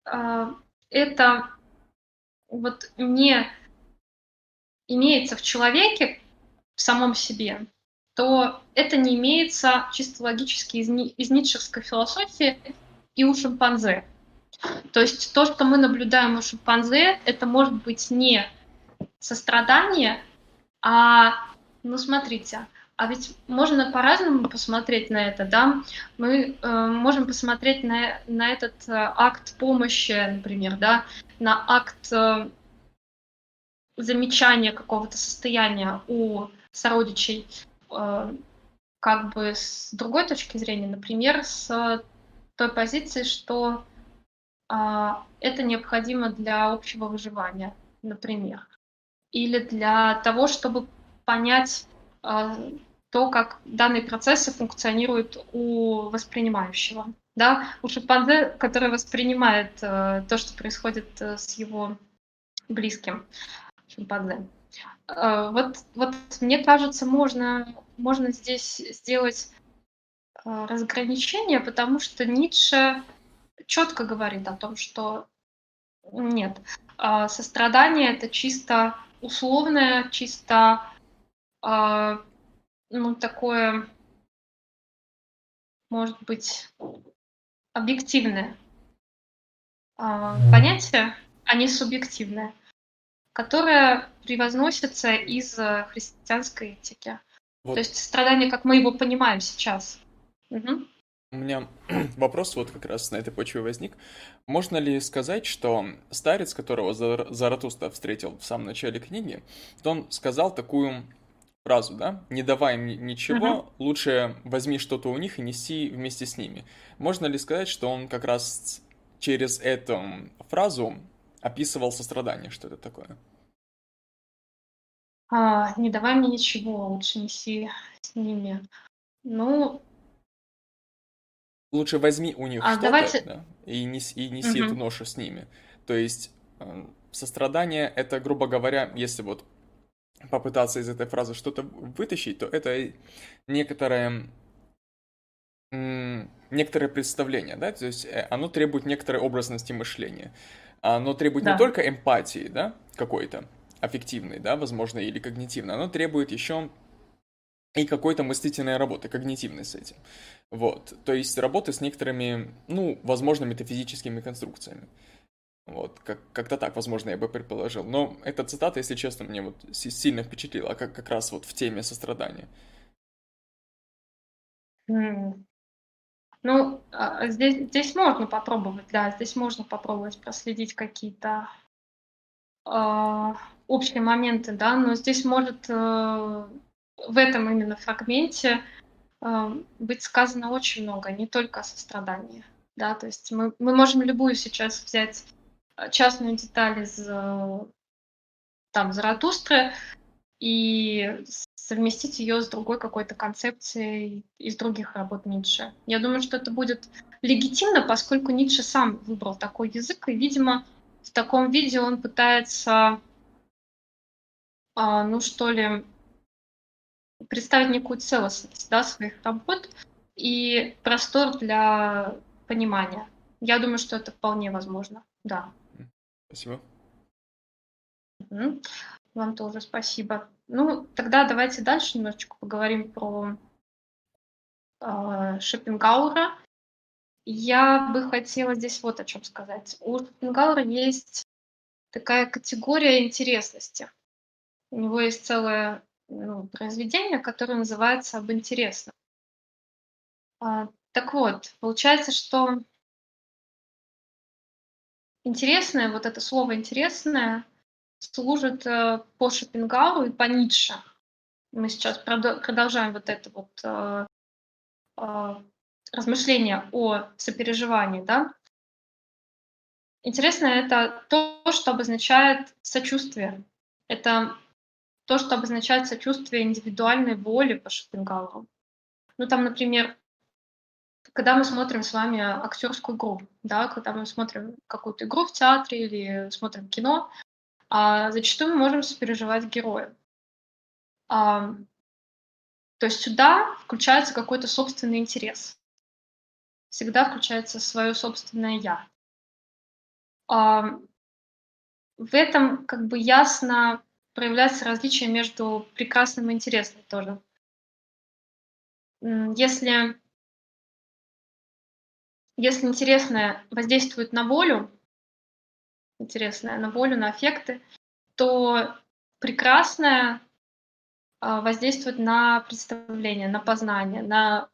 а, это вот не имеется в человеке в самом себе, то это не имеется чисто логически из, из ницшевской философии и у шимпанзе. То есть то, что мы наблюдаем у шимпанзе, это может быть не сострадание, а, ну смотрите, а ведь можно по-разному посмотреть на это, да? Мы э, можем посмотреть на, на этот э, акт помощи, например, да, на акт э, замечания какого-то состояния у сородичей, э, как бы с другой точки зрения, например, с той позиции, что это необходимо для общего выживания, например, или для того, чтобы понять а, то, как данные процессы функционируют у воспринимающего. Да, у шимпанзе, который воспринимает э, то, что происходит э, с его близким шимпанзе. Э, вот, вот мне кажется, можно, можно здесь сделать э, разграничение, потому что Ницше четко говорит о том, что нет, э, сострадание это чисто условное, чисто ну, такое, может быть, объективное понятие, а не субъективное которая превозносится из э, христианской этики. Вот. То есть страдание, как мы его понимаем сейчас. Угу. У меня *clears throat* вопрос вот как раз на этой почве возник. Можно ли сказать, что старец, которого Заратуста встретил в самом начале книги, то он сказал такую фразу, да? Не давай им ничего, uh лучше возьми что-то у них и неси вместе с ними. Можно ли сказать, что он как раз через эту фразу описывал сострадание, что это такое? А, не давай мне ничего, лучше неси с ними. Ну, лучше возьми у них а что-то давайте... да, и неси, и неси угу. эту ношу с ними. То есть э, сострадание это, грубо говоря, если вот попытаться из этой фразы что-то вытащить, то это некоторое некоторое представление, да, то есть э, оно требует некоторой образности мышления оно требует да. не только эмпатии, да, какой-то, аффективной, да, возможно, или когнитивной, оно требует еще и какой-то мыслительной работы, когнитивной с этим. Вот, то есть работы с некоторыми, ну, возможно, метафизическими конструкциями. Вот, как- как-то так, возможно, я бы предположил. Но эта цитата, если честно, мне вот сильно впечатлила, как, как раз вот в теме сострадания. Ну, а, здесь, здесь можно попробовать, да, здесь можно попробовать проследить какие-то э, общие моменты, да, но здесь может э, в этом именно фрагменте э, быть сказано очень много, не только о сострадании, да, то есть мы, мы можем любую сейчас взять частную деталь из там Заратустры и совместить ее с другой какой-то концепцией из других работ Ницше. Я думаю, что это будет легитимно, поскольку Ницше сам выбрал такой язык, и, видимо, в таком виде он пытается, а, ну что ли, представить некую целостность да, своих работ и простор для понимания. Я думаю, что это вполне возможно, да. Спасибо. Вам тоже спасибо. Ну, тогда давайте дальше немножечко поговорим про э, Шопенгауэра. Я бы хотела здесь вот о чем сказать. У Шопенгауэра есть такая категория интересности. У него есть целое ну, произведение, которое называется «Об интересном». А, так вот, получается, что интересное, вот это слово «интересное», служит э, по Шопенгауэру и по Ницше. Мы сейчас продолжаем вот это вот э, э, размышление о сопереживании, да. Интересно, это то, что обозначает сочувствие. Это то, что обозначает сочувствие индивидуальной воли по Шопенгауэру. Ну, там, например, когда мы смотрим с вами актерскую игру, да, когда мы смотрим какую-то игру в театре или смотрим кино, а зачастую мы можем сопереживать герою. А, то есть сюда включается какой-то собственный интерес. Всегда включается свое собственное я. А, в этом как бы ясно проявляется различие между прекрасным и интересным тоже. Если, если интересное воздействует на волю, интересное на волю, на аффекты, то прекрасное а, воздействует на представление, на познание, на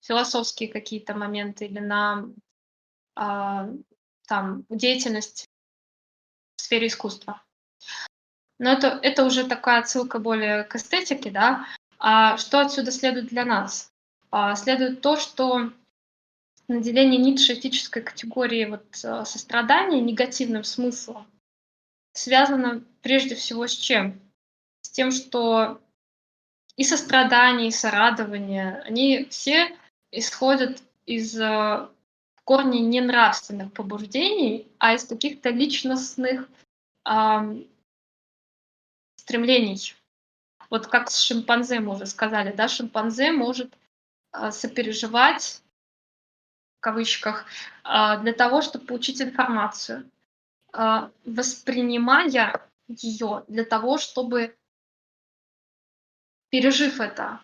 философские какие-то моменты или на а, там, деятельность в сфере искусства. Но это, это уже такая отсылка более к эстетике, да. А что отсюда следует для нас? А, следует то, что наделение Ницше этической категории вот, э, сострадания негативным смыслом связано прежде всего с чем? С тем, что и сострадание, и сорадование, они все исходят из э, корней не нравственных побуждений, а из каких-то личностных стремлений. Вот как с шимпанзе мы уже сказали, да, шимпанзе может э, сопереживать, в кавычках, э, для того, чтобы получить информацию, э, воспринимая ее для того, чтобы, пережив это,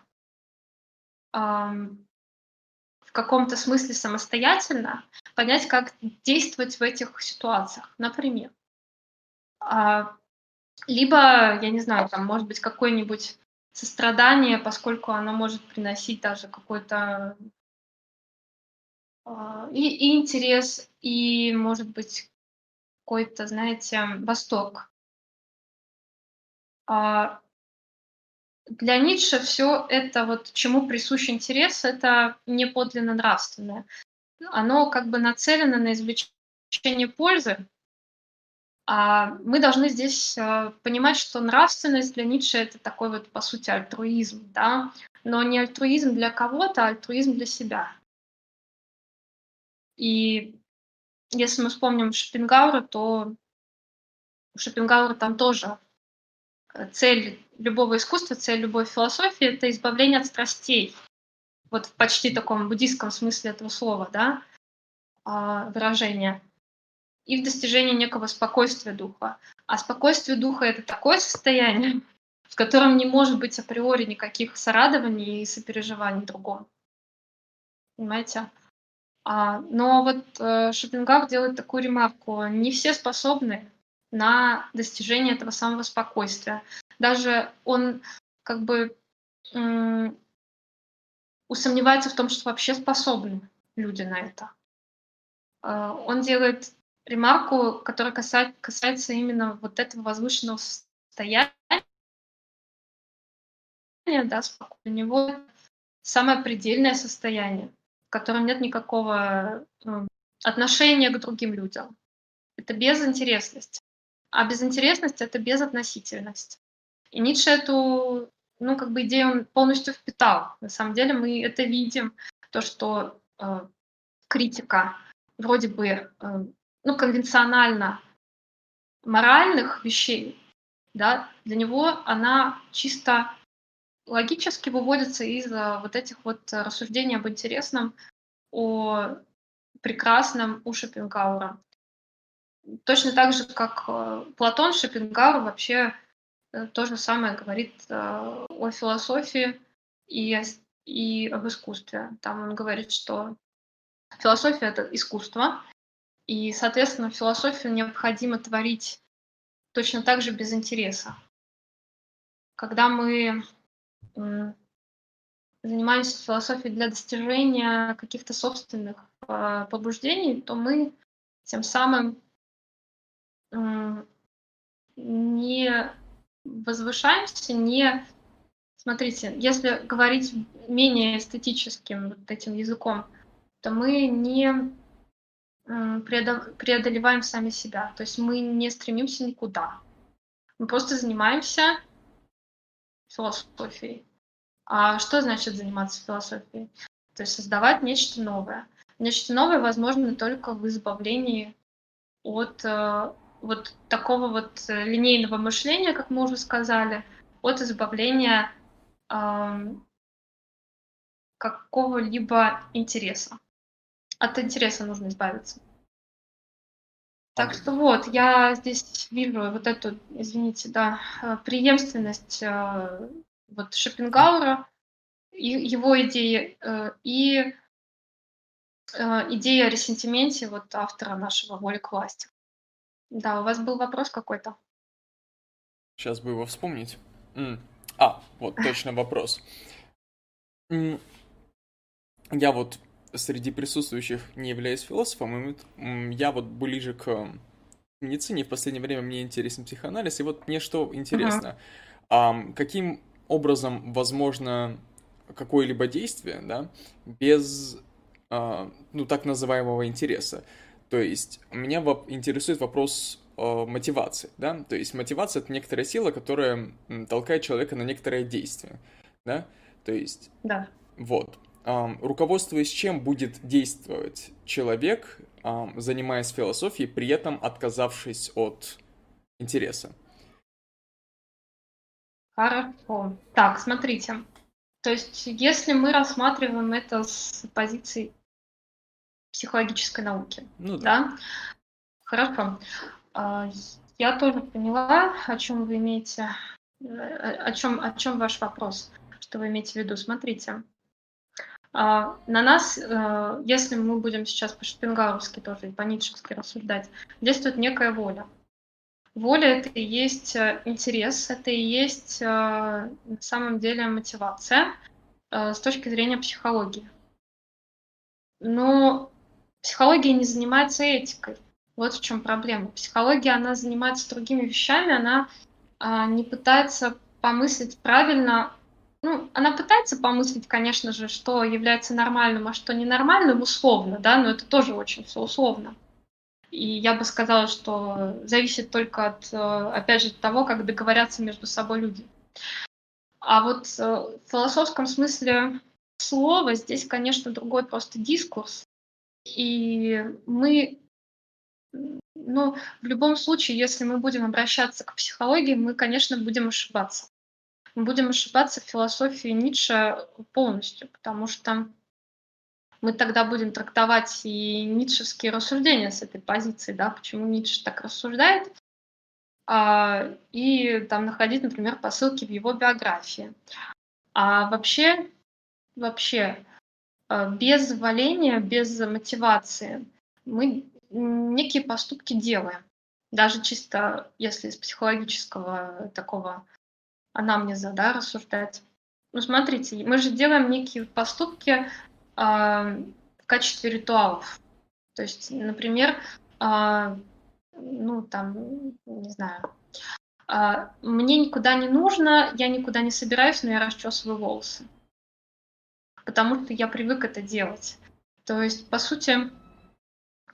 в каком-то смысле самостоятельно, понять, как действовать в этих ситуациях. Например, а, либо, я не знаю, там может быть какое-нибудь сострадание, поскольку оно может приносить даже какой-то а, и, и интерес, и, может быть, какой-то, знаете, восторг. А для Ницше все это, вот чему присущ интерес, это не подлинно нравственное. Оно как бы нацелено на извлечение пользы, мы должны здесь э, понимать, что нравственность для Ницше это такой вот, по сути, альтруизм, да, но не альтруизм для кого-то, а альтруизм для себя. И если мы вспомним Шопенгауэра, то у Шопенгауэра там тоже э, цель любого искусства, цель любой философии — это избавление от страстей. Вот в почти таком буддийском смысле этого слова, да, а, выражения и в достижении некого спокойствия духа. А спокойствие духа — это такое состояние, *laughs* в котором не может быть априори никаких сорадований и сопереживаний другому. Понимаете? А, но вот э, Шопенгауэр делает такую ремарку. Не все способны на достижение этого самого спокойствия. Даже он как бы м- усомневается в том, что вообще способны люди на это. Э, он делает ремарку, которая касается, касается именно вот этого возвышенного состояния, да, для него самое предельное состояние, в котором нет никакого ну, отношения к другим людям. Это безинтересность. А безинтересность — это безотносительность. И Ницше эту, ну, как бы идею он полностью впитал. На самом деле мы это видим, то, что э, критика вроде бы э, ну, конвенционально моральных вещей, да, для него она чисто логически выводится из э, вот этих вот рассуждений об интересном, о прекрасном у Шопенгауэра. Точно так же, как э, Платон Шопенгауэр вообще э, то же самое говорит о философии и, и об искусстве. Там он говорит, что философия — это искусство, и, соответственно, философию необходимо творить точно так же без интереса. Когда мы занимаемся философией для достижения каких-то собственных а, побуждений, то мы тем самым не возвышаемся, не... Смотрите, если говорить менее эстетическим вот этим языком, то мы не преодолеваем сами себя. То есть мы не стремимся никуда. Мы просто занимаемся философией. А что значит заниматься философией? То есть создавать нечто новое. Нечто новое возможно только в избавлении от э, вот такого вот э, линейного мышления, как мы уже сказали, от избавления э, какого-либо интереса от интереса нужно избавиться. Так что вот, я здесь вижу вот эту, извините, да, э, преемственность э, вот Шопенгауэра, его идеи э, и идея о ресентименте вот автора нашего «Воли к власти». Да, у вас был вопрос какой-то? Сейчас бы его вспомнить. А, вот, точно вопрос. Я вот среди присутствующих не являюсь философом, и я вот ближе к медицине, в последнее время мне интересен психоанализ, и вот мне что интересно, uh-huh. а, каким образом возможно какое-либо действие, да, без, а, ну, так называемого интереса. То есть меня интересует вопрос э, мотивации, да, то есть мотивация — это некоторая сила, которая толкает человека на некоторое действие, да, то есть... Да. Вот руководствуясь чем будет действовать человек, занимаясь философией, при этом отказавшись от интереса. Хорошо. Так, смотрите. То есть, если мы рассматриваем это с позиции психологической науки, ну, да. да? Хорошо. А, я тоже поняла, о чем вы имеете, э, о чем, о чем ваш вопрос, что вы имеете в виду. Смотрите, на нас, э, если мы будем сейчас по-шопенгауэрски тоже по-ницшевски рассуждать, действует некая воля. Воля — это и есть э, интерес, это и есть на самом деле мотивация с точки зрения психологии. Но психология не занимается этикой. Вот в чем проблема. Психология, она занимается другими вещами, она а, не пытается помыслить правильно. Ну, она пытается помыслить, конечно же, что является нормальным, а что ненормальным, условно, да, но это тоже очень все условно. И я бы сказала, что зависит только от, э, опять же, того, как договорятся между собой люди. А вот э, в философском смысле слова здесь, конечно, другой просто дискурс. И мы но в любом случае, если мы будем обращаться к психологии, мы, конечно, будем ошибаться. Мы будем ошибаться в философии Ницше полностью, потому что мы тогда будем трактовать и ницшевские рассуждения с этой позиции, да, почему Ницше так рассуждает, а, и там находить, например, посылки в его биографии. А вообще, вообще, а, без валения, без мотивации мы некие поступки делаем. Даже чисто, если из психологического такого анамнеза да, рассуждать. Ну, смотрите, мы же делаем некие поступки э, в качестве ритуалов. То есть, например, э, ну, там, не знаю, э, мне никуда не нужно, я никуда не собираюсь, но я расчесываю волосы. Потому что я привык это делать. То есть, по сути,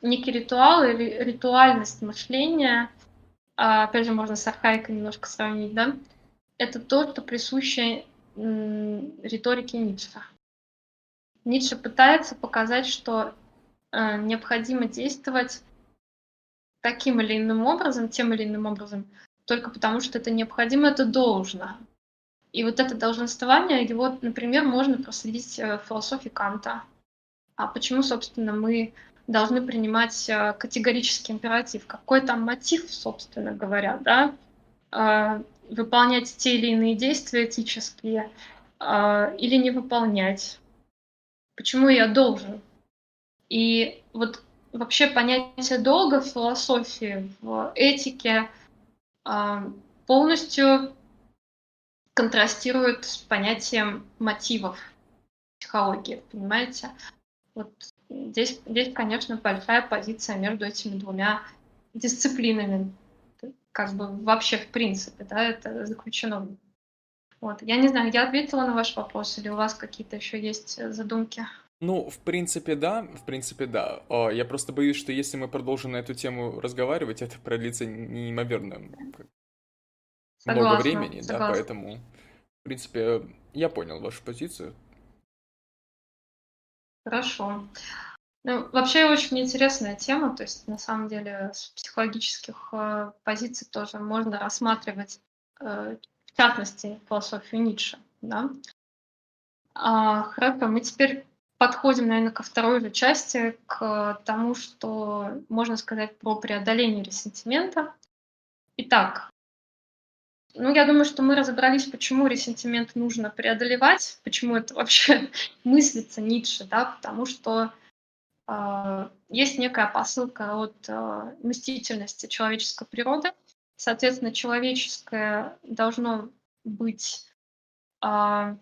некий ритуал или ритуальность мышления, опять же, можно с архаикой немножко сравнить, да, это то, что присуще риторике Ницше. Ницше пытается показать, что э, необходимо действовать таким или иным образом, тем или иным образом, только потому что это необходимо, это должно. И вот это долженствование, его, например, можно проследить э, в философии Канта. А почему, собственно, мы должны принимать э, категорический императив. Какой там мотив, собственно говоря, да? Э, выполнять те или иные действия этические э, или не выполнять. Почему я должен? И вот вообще понятие долга в философии, в этике полностью контрастирует с понятием мотивов психологии, понимаете? Вот здесь, здесь, конечно, большая позиция между этими двумя дисциплинами. Как бы вообще в принципе, да, это заключено. Вот. Я не знаю, я ответила на ваш вопрос, или у вас какие-то еще есть задумки? Ну, в принципе, да, в принципе, да. Я просто боюсь, что если мы продолжим на эту тему разговаривать, это продлится неимоверно согласна, много времени, согласна. да, поэтому, в принципе, я понял вашу позицию. Хорошо. Ну, вообще очень интересная тема, то есть на самом деле с психологических э, позиций тоже можно рассматривать, э, в частности, философию Ницше. Да? А, хорошо, мы теперь подходим, наверное, ко второй же части, к тому, что можно сказать про преодоление ресентимента. Итак, ну, я думаю, что мы разобрались, почему ресентимент нужно преодолевать, почему это вообще *laughs* мыслится Ницше, да, потому что есть некая посылка от э, мстительности человеческой природы. Соответственно, человеческое должно быть э,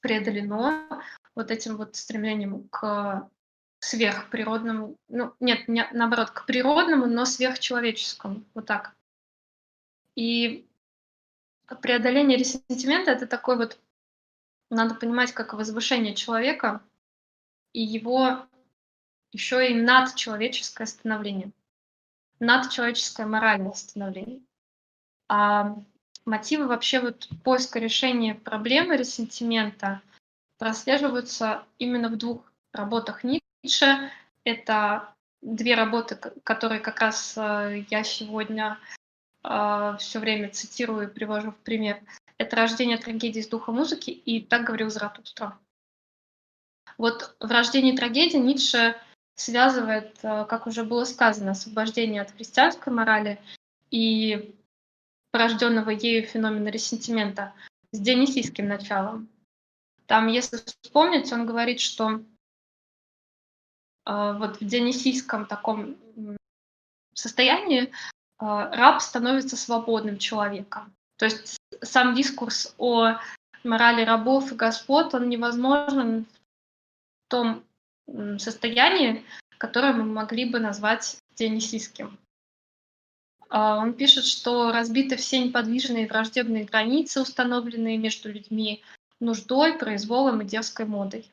преодолено вот этим вот стремлением к сверхприродному, ну, нет, не, наоборот, к природному, но сверхчеловеческому, вот так и преодоление ресентимента — это такой вот, надо понимать, как возвышение человека и его еще и надчеловеческое становление, надчеловеческое моральное становление. А мотивы вообще вот поиска решения проблемы ресентимента прослеживаются именно в двух работах Ницше. Это две работы, которые как раз э, я сегодня э, все время цитирую и привожу в пример, это рождение трагедии с духа музыки, и так говорил Заратустра. Вот в рождении трагедии Ницше связывает, э, как уже было сказано, освобождение от христианской морали и порожденного ею феномена ресентимента с дионисийским началом. Там, если вспомнить, он говорит, что э, вот в дионисийском таком состоянии э, раб становится свободным человеком. То есть сам дискурс о морали рабов и господ, он невозможен в том состоянии, которое мы могли бы назвать дионисийским. А, он пишет, что разбиты все неподвижные враждебные границы, установленные между людьми нуждой, произволом и дерзкой модой.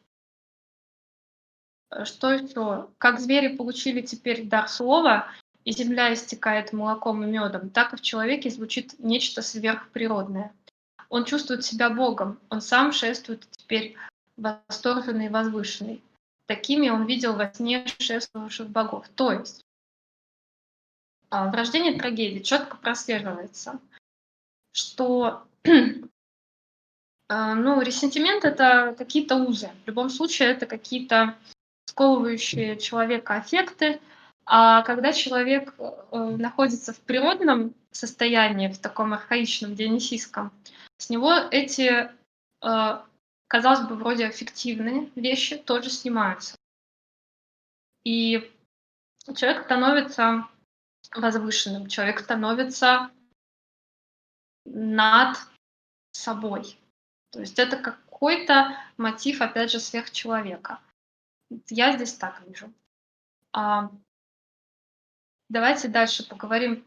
Что еще? Как звери получили теперь дар слова, и земля истекает молоком и медом, так и в человеке звучит нечто сверхприродное. Он чувствует себя Богом, он сам шествует теперь восторженный и возвышенный. Такими он видел во сне шествовавших богов. То есть а, в рождении трагедии четко прослеживается, что *clears throat* а, ну, ресентимент — это какие-то узы. В любом случае, это какие-то сковывающие человека аффекты, а когда человек э, находится в природном состоянии, в таком архаичном, дионисийском, с него эти, э, казалось бы, вроде аффективные вещи тоже снимаются. И человек становится возвышенным, человек становится над собой. То есть это какой-то мотив, опять же, сверхчеловека. Я здесь так вижу. А, давайте дальше поговорим,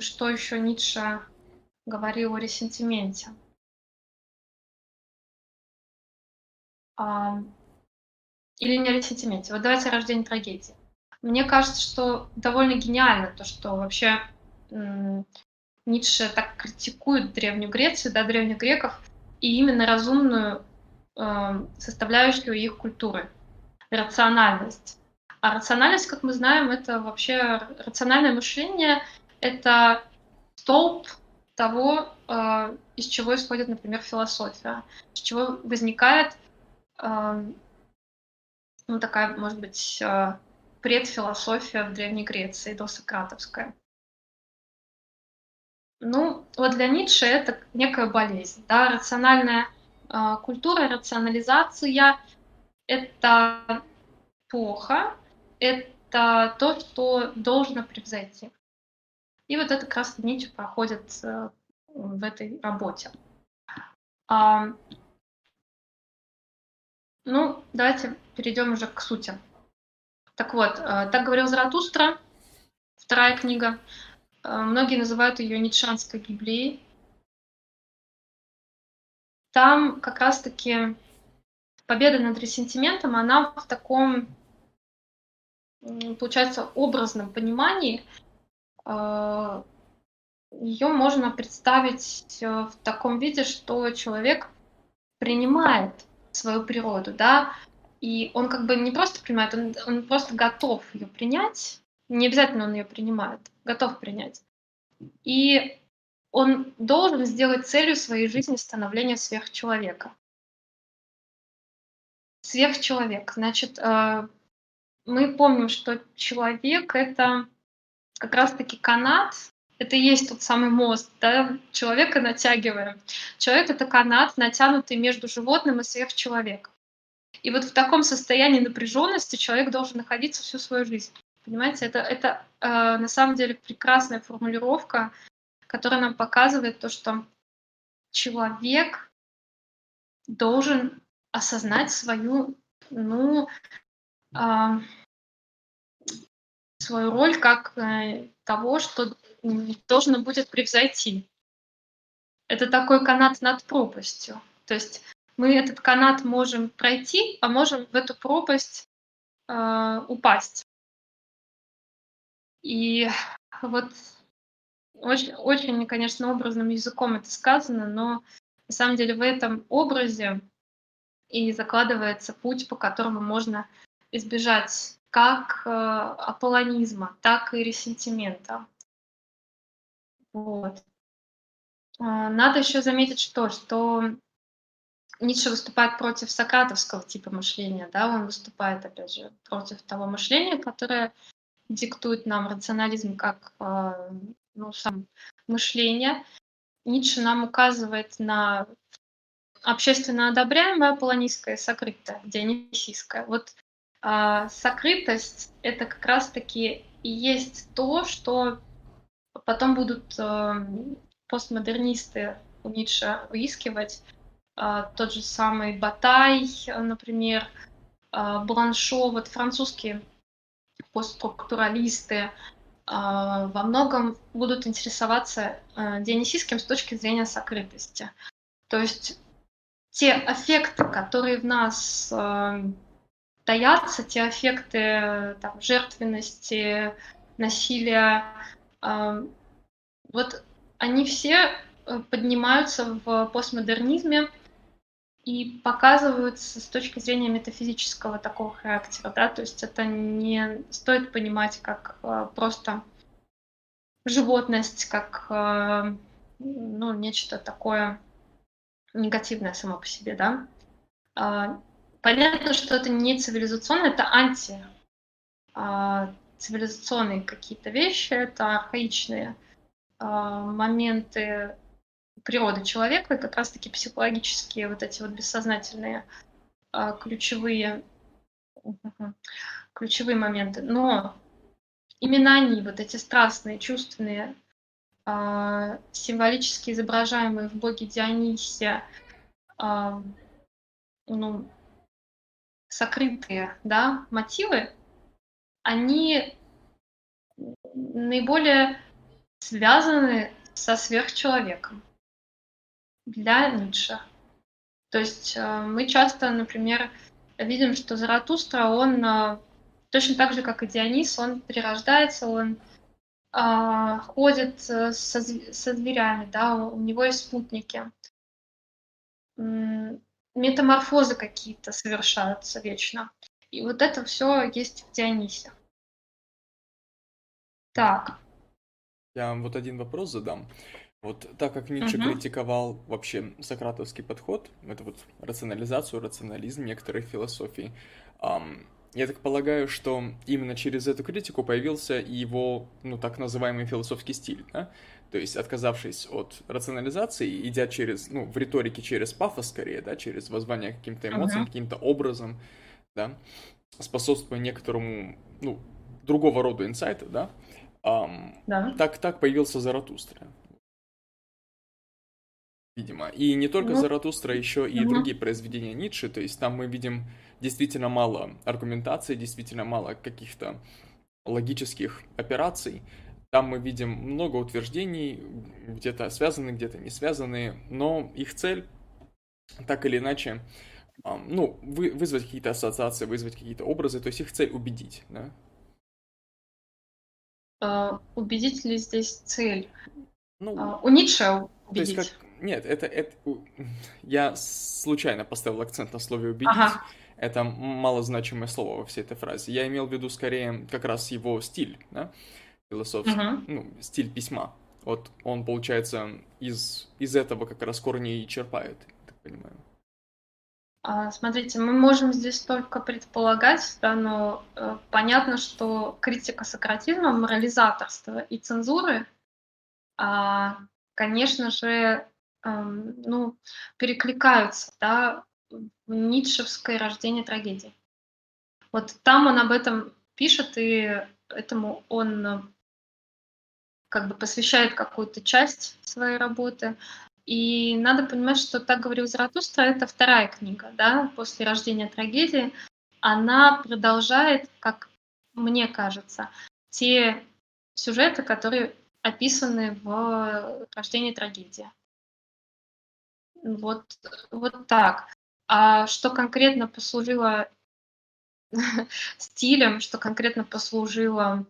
что еще Ницше говорил о ресентименте. А, или не о ресентименте. Вот давайте о рождении трагедии. Мне кажется, что довольно гениально то, что вообще Ницше так критикует Древнюю Грецию, да, древних греков, и именно разумную э, составляющую их культуры, рациональность. А рациональность, как мы знаем, это вообще рациональное мышление, это столб того, э, из чего исходит, например, философия, из чего возникает, ну, такая, может быть, э, предфилософия в Древней Греции, досократовская. Ну, вот для Ницше это некая болезнь, да, рациональная э, культура, рационализация – это плохо, это то, что должно превзойти. И вот это как раз Ницше проходит э, в этой работе. Ну, давайте перейдем уже к сути. Так вот, э, так говорил Заратустра, вторая книга. Э, многие называют ее Ницшанской Библией. Там как раз-таки победа над ресентиментом, она в таком, получается, образном понимании. Э, Ее можно представить в таком виде, что человек принимает свою природу, да, и он как бы не просто принимает, он, он просто готов ее принять, не обязательно он ее принимает, готов принять. И он должен сделать целью своей жизни становление сверхчеловека. Сверхчеловек. Значит, э, мы помним, что человек — это как раз-таки канат, это и есть тот самый мост, да, человека натягиваем. Человек — это канат, натянутый между животным и сверхчеловеком. И вот в таком состоянии напряженности человек должен находиться всю свою жизнь. Понимаете, это, это э, на самом деле прекрасная формулировка, которая нам показывает то, что человек должен осознать свою, ну, э, свою роль как э, того, что должно будет превзойти. Это такой канат над пропастью. То есть мы этот канат можем пройти, а можем в эту пропасть э, упасть. И вот очень, очень, конечно, образным языком это сказано, но на самом деле в этом образе и закладывается путь, по которому можно избежать как э, аполлонизма, так и ресентимента. Вот. А, надо еще заметить что, что Ницше выступает против сократовского типа мышления, да, он выступает, опять же, против того мышления, которое диктует нам рационализм как а, ну, сам мышление. Ницше нам указывает на общественно одобряемое полонистское сокрытое, дионисийское. Вот а, сокрытость — это как раз-таки и есть то, что потом будут а, постмодернисты у Ницше выискивать. А, тот же самый Батай, например, а, Бланшо, вот французские постструктуралисты а, во многом будут интересоваться а, дионисийским с точки зрения сокрытости. То есть те аффекты, которые в нас э, таятся, те аффекты там, жертвенности, насилия, э, вот они все э, поднимаются в постмодернизме и показываются с точки зрения метафизического такого характера, да, то есть это не стоит понимать как э, просто животность, как э, ну, нечто такое негативное само по себе, да. А, понятно, что это не цивилизационное, это анти а, цивилизационные какие-то вещи, это архаичные а, моменты природы человека, и как раз-таки психологические вот эти вот бессознательные ключевые, ключевые моменты. Но именно они, вот эти страстные, чувственные, э, символически изображаемые в боге Дионисе, э, ну, сокрытые да, мотивы, они наиболее связаны со сверхчеловеком для Ницше. То есть э, мы часто, например, видим, что Заратустра, он э, точно так же, как и Дионис, он перерождается, он а, ходит э, со, со зверями, да, у него есть спутники. Метаморфозы какие-то совершаются вечно. И вот это все есть в Дионисе. Так. Я вот один вопрос задам. Вот так как Ницше угу. критиковал вообще сократовский подход, это вот рационализацию, рационализм некоторых философий, эм, я так полагаю, что именно через эту критику появился и его, ну, так называемый философский стиль, да? То есть, отказавшись от рационализации, идя через, ну, в риторике через пафос скорее, да, через воззвание к каким-то эмоциям, uh-huh. каким-то образом, да, способствуя некоторому, ну, другого рода инсайта, да, um, да. Так, так появился Заратустра. Видимо. И не только ну, Заратустра, еще и угу. другие произведения Ницше, то есть там мы видим действительно мало аргументации, действительно мало каких-то логических операций. Там мы видим много утверждений, где-то связаны, где-то не связаны, но их цель так или иначе, ну, вы, вызвать какие-то ассоциации, вызвать какие-то образы, то есть их цель убедить, да? Uh, убедить ли здесь цель? Ну, uh, у Ницше убедить. То есть как, нет, это, это я случайно поставил акцент на слове убедить. Ага. Это малозначимое слово во всей этой фразе. Я имел в виду скорее как раз его стиль, да, философский, uh-huh. ну, стиль письма. Вот он, получается, из, из этого как раз корни и черпает, так понимаю. А, смотрите, мы можем здесь только предполагать, да, но э, понятно, что критика сократизма, морализаторства и цензуры, э, конечно же, э, ну, перекликаются, да, ницшевское рождение трагедии. Вот там он об этом пишет, и этому он э, как бы посвящает какую-то часть своей работы. И надо понимать, что «Так говорил Заратустра» — это вторая книга, да, после рождения трагедии. Она продолжает, как мне кажется, те сюжеты, которые описаны в рождении трагедии. Вот, вот так. А что конкретно послужило *laughs* стилем, что конкретно послужило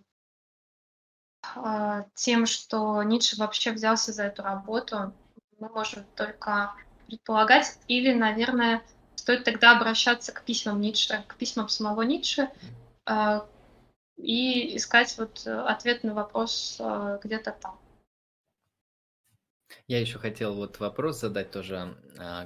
э, тем, что Ницше вообще взялся за эту работу, мы можем только предполагать. Или, наверное, стоит тогда обращаться к письмам Ницше, к письмам самого Ницше э, и искать вот ответ на вопрос э, где-то там. Я еще хотел вот вопрос задать тоже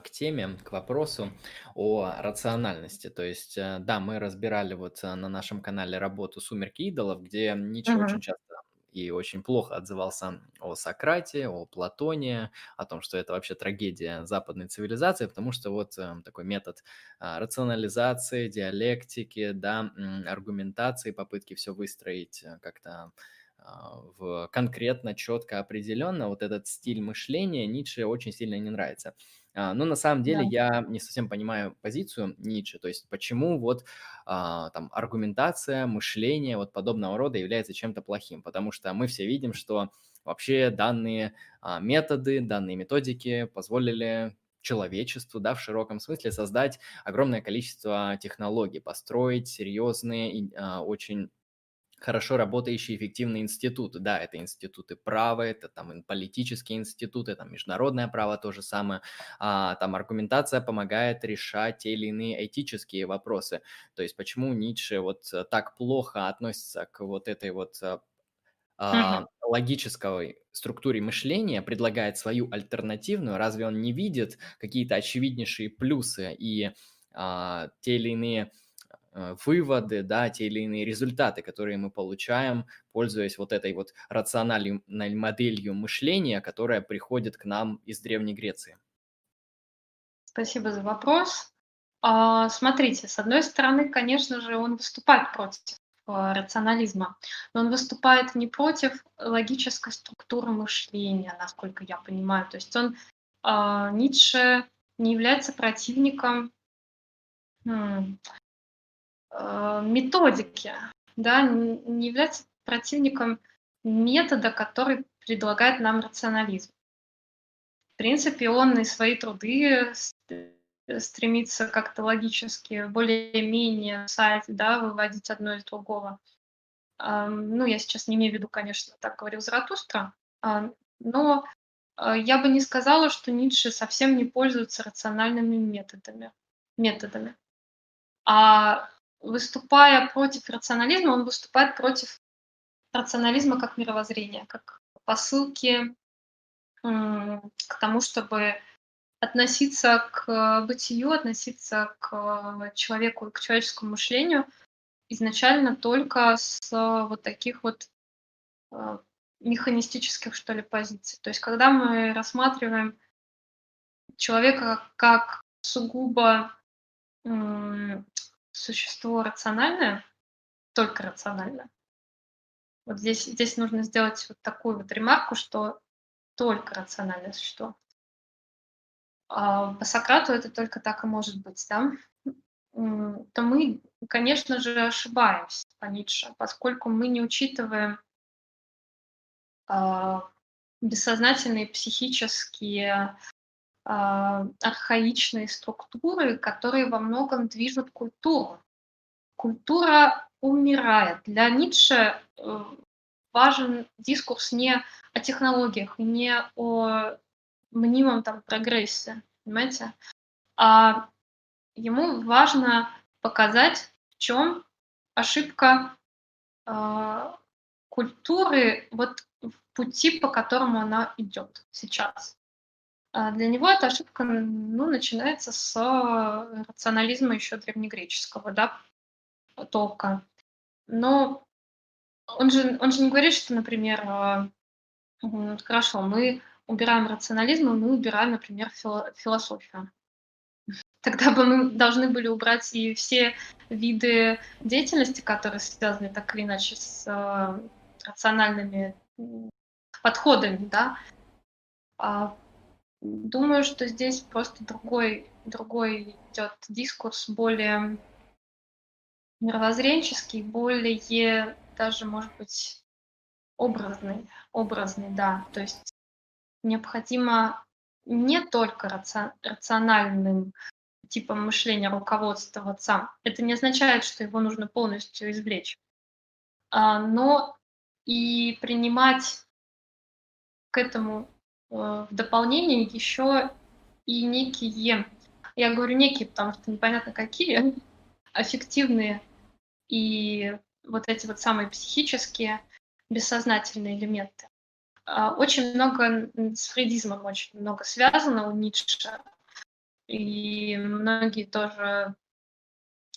к теме, к вопросу о рациональности. То есть, да, мы разбирали вот на нашем канале работу «Сумерки идолов», где Ницше Мгм. очень часто и очень плохо отзывался о Сократе, о Платоне, о том, что это вообще трагедия западной цивилизации, потому что вот э, такой метод а, рационализации, диалектики, да, аргументации, попытки все выстроить э, как-то в конкретно, четко, определенно, вот этот стиль мышления Ницше очень сильно не нравится. А, Но на самом деле Да. я не совсем понимаю позицию Ницше, то есть почему вот а, там аргументация, мышление вот подобного рода является чем-то плохим, потому что мы все видим, что вообще данные а, методы, данные методики позволили человечеству, да, в широком смысле создать огромное количество технологий, построить серьезные, и, а, очень хорошо работающие эффективные институты. Да, это институты права, это там политические институты, там международное право то же самое. А, там аргументация помогает решать те или иные этические вопросы. То есть почему Ницше вот э, так плохо относится к вот этой вот э, а, логической структуре мышления, предлагает свою альтернативную, разве он не видит какие-то очевиднейшие плюсы и а, те или иные выводы, да, те или иные результаты, которые мы получаем, пользуясь вот этой вот рациональной моделью мышления, которая приходит к нам из Древней Греции. Спасибо за вопрос. А, смотрите, с одной стороны, конечно же, он выступает против а, рационализма, но он выступает не против логической структуры мышления, насколько я понимаю. То есть он, а, Ницше не является противником методики, да, не является противником метода, который предлагает нам рационализм. В принципе, он и свои труды э, стремится как-то логически, более-менее в сайте, да, выводить одно из другого. Ну, я сейчас не имею в виду, конечно, так говорил Заратустра, а, но а, я бы не сказала, что Ницше совсем не пользуется рациональными методами. методами. А выступая против рационализма, он выступает против рационализма как мировоззрения, как посылки к тому, чтобы относиться к бытию, относиться к человеку, к человеческому мышлению изначально только с вот таких вот э, механистических, что ли, позиций. То есть когда мы рассматриваем человека как сугубо существо рациональное, только рациональное, вот здесь, здесь нужно сделать вот такую вот ремарку, что только рациональное существо. А по Сократу это только так и может быть, да? То мы, конечно же, ошибаемся по Ницше, поскольку мы не учитываем а, бессознательные психические архаичные структуры, которые во многом движут культуру. Культура умирает. Для Ницше э, важен дискурс не о технологиях, не о мнимом там прогрессе, понимаете? А ему важно показать, в чем ошибка э, культуры вот в пути, по которому она идет сейчас. А для него эта ошибка ну, начинается с рационализма еще древнегреческого, да, толка. Но он же, он же не говорит, что, например, а, хорошо, мы убираем рационализм, и мы убираем, например, фило- философию. *laughs* Тогда бы мы должны были убрать и все виды деятельности, которые связаны так или иначе с а, рациональными подходами, да. А, думаю, что здесь просто другой, другой идет дискурс, более мировоззренческий, более даже, может быть, образный, образный, да. То есть необходимо не только раци- рациональным типом мышления руководствоваться. Это не означает, что его нужно полностью извлечь. А, но и принимать к этому в дополнение еще и некие, я говорю некие, потому что непонятно какие, аффективные и вот эти вот самые психические, бессознательные элементы. а, очень много с фрейдизмом очень много связано у Ницше. И многие тоже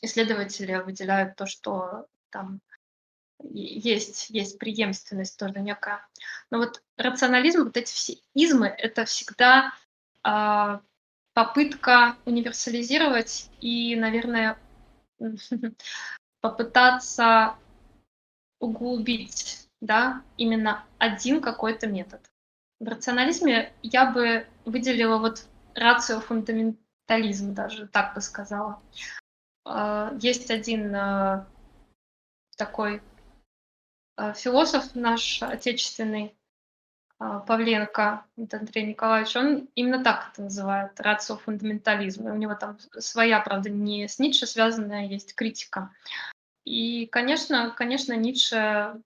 исследователи выделяют то, что там есть, есть преемственность тоже некая. Но вот рационализм, вот эти все измы, это всегда э, попытка универсализировать и, наверное, *laughs* попытаться углубить, да, именно один какой-то метод. В рационализме я бы выделила вот рацио-фундаментализм даже, так бы сказала. А, есть один а, такой философ наш отечественный, Павленко Андрей Николаевич, он именно так это называет, рацио-фундаментализм. И у него там своя, правда, не с Ницше связанная, есть критика. И, конечно, конечно, Ницше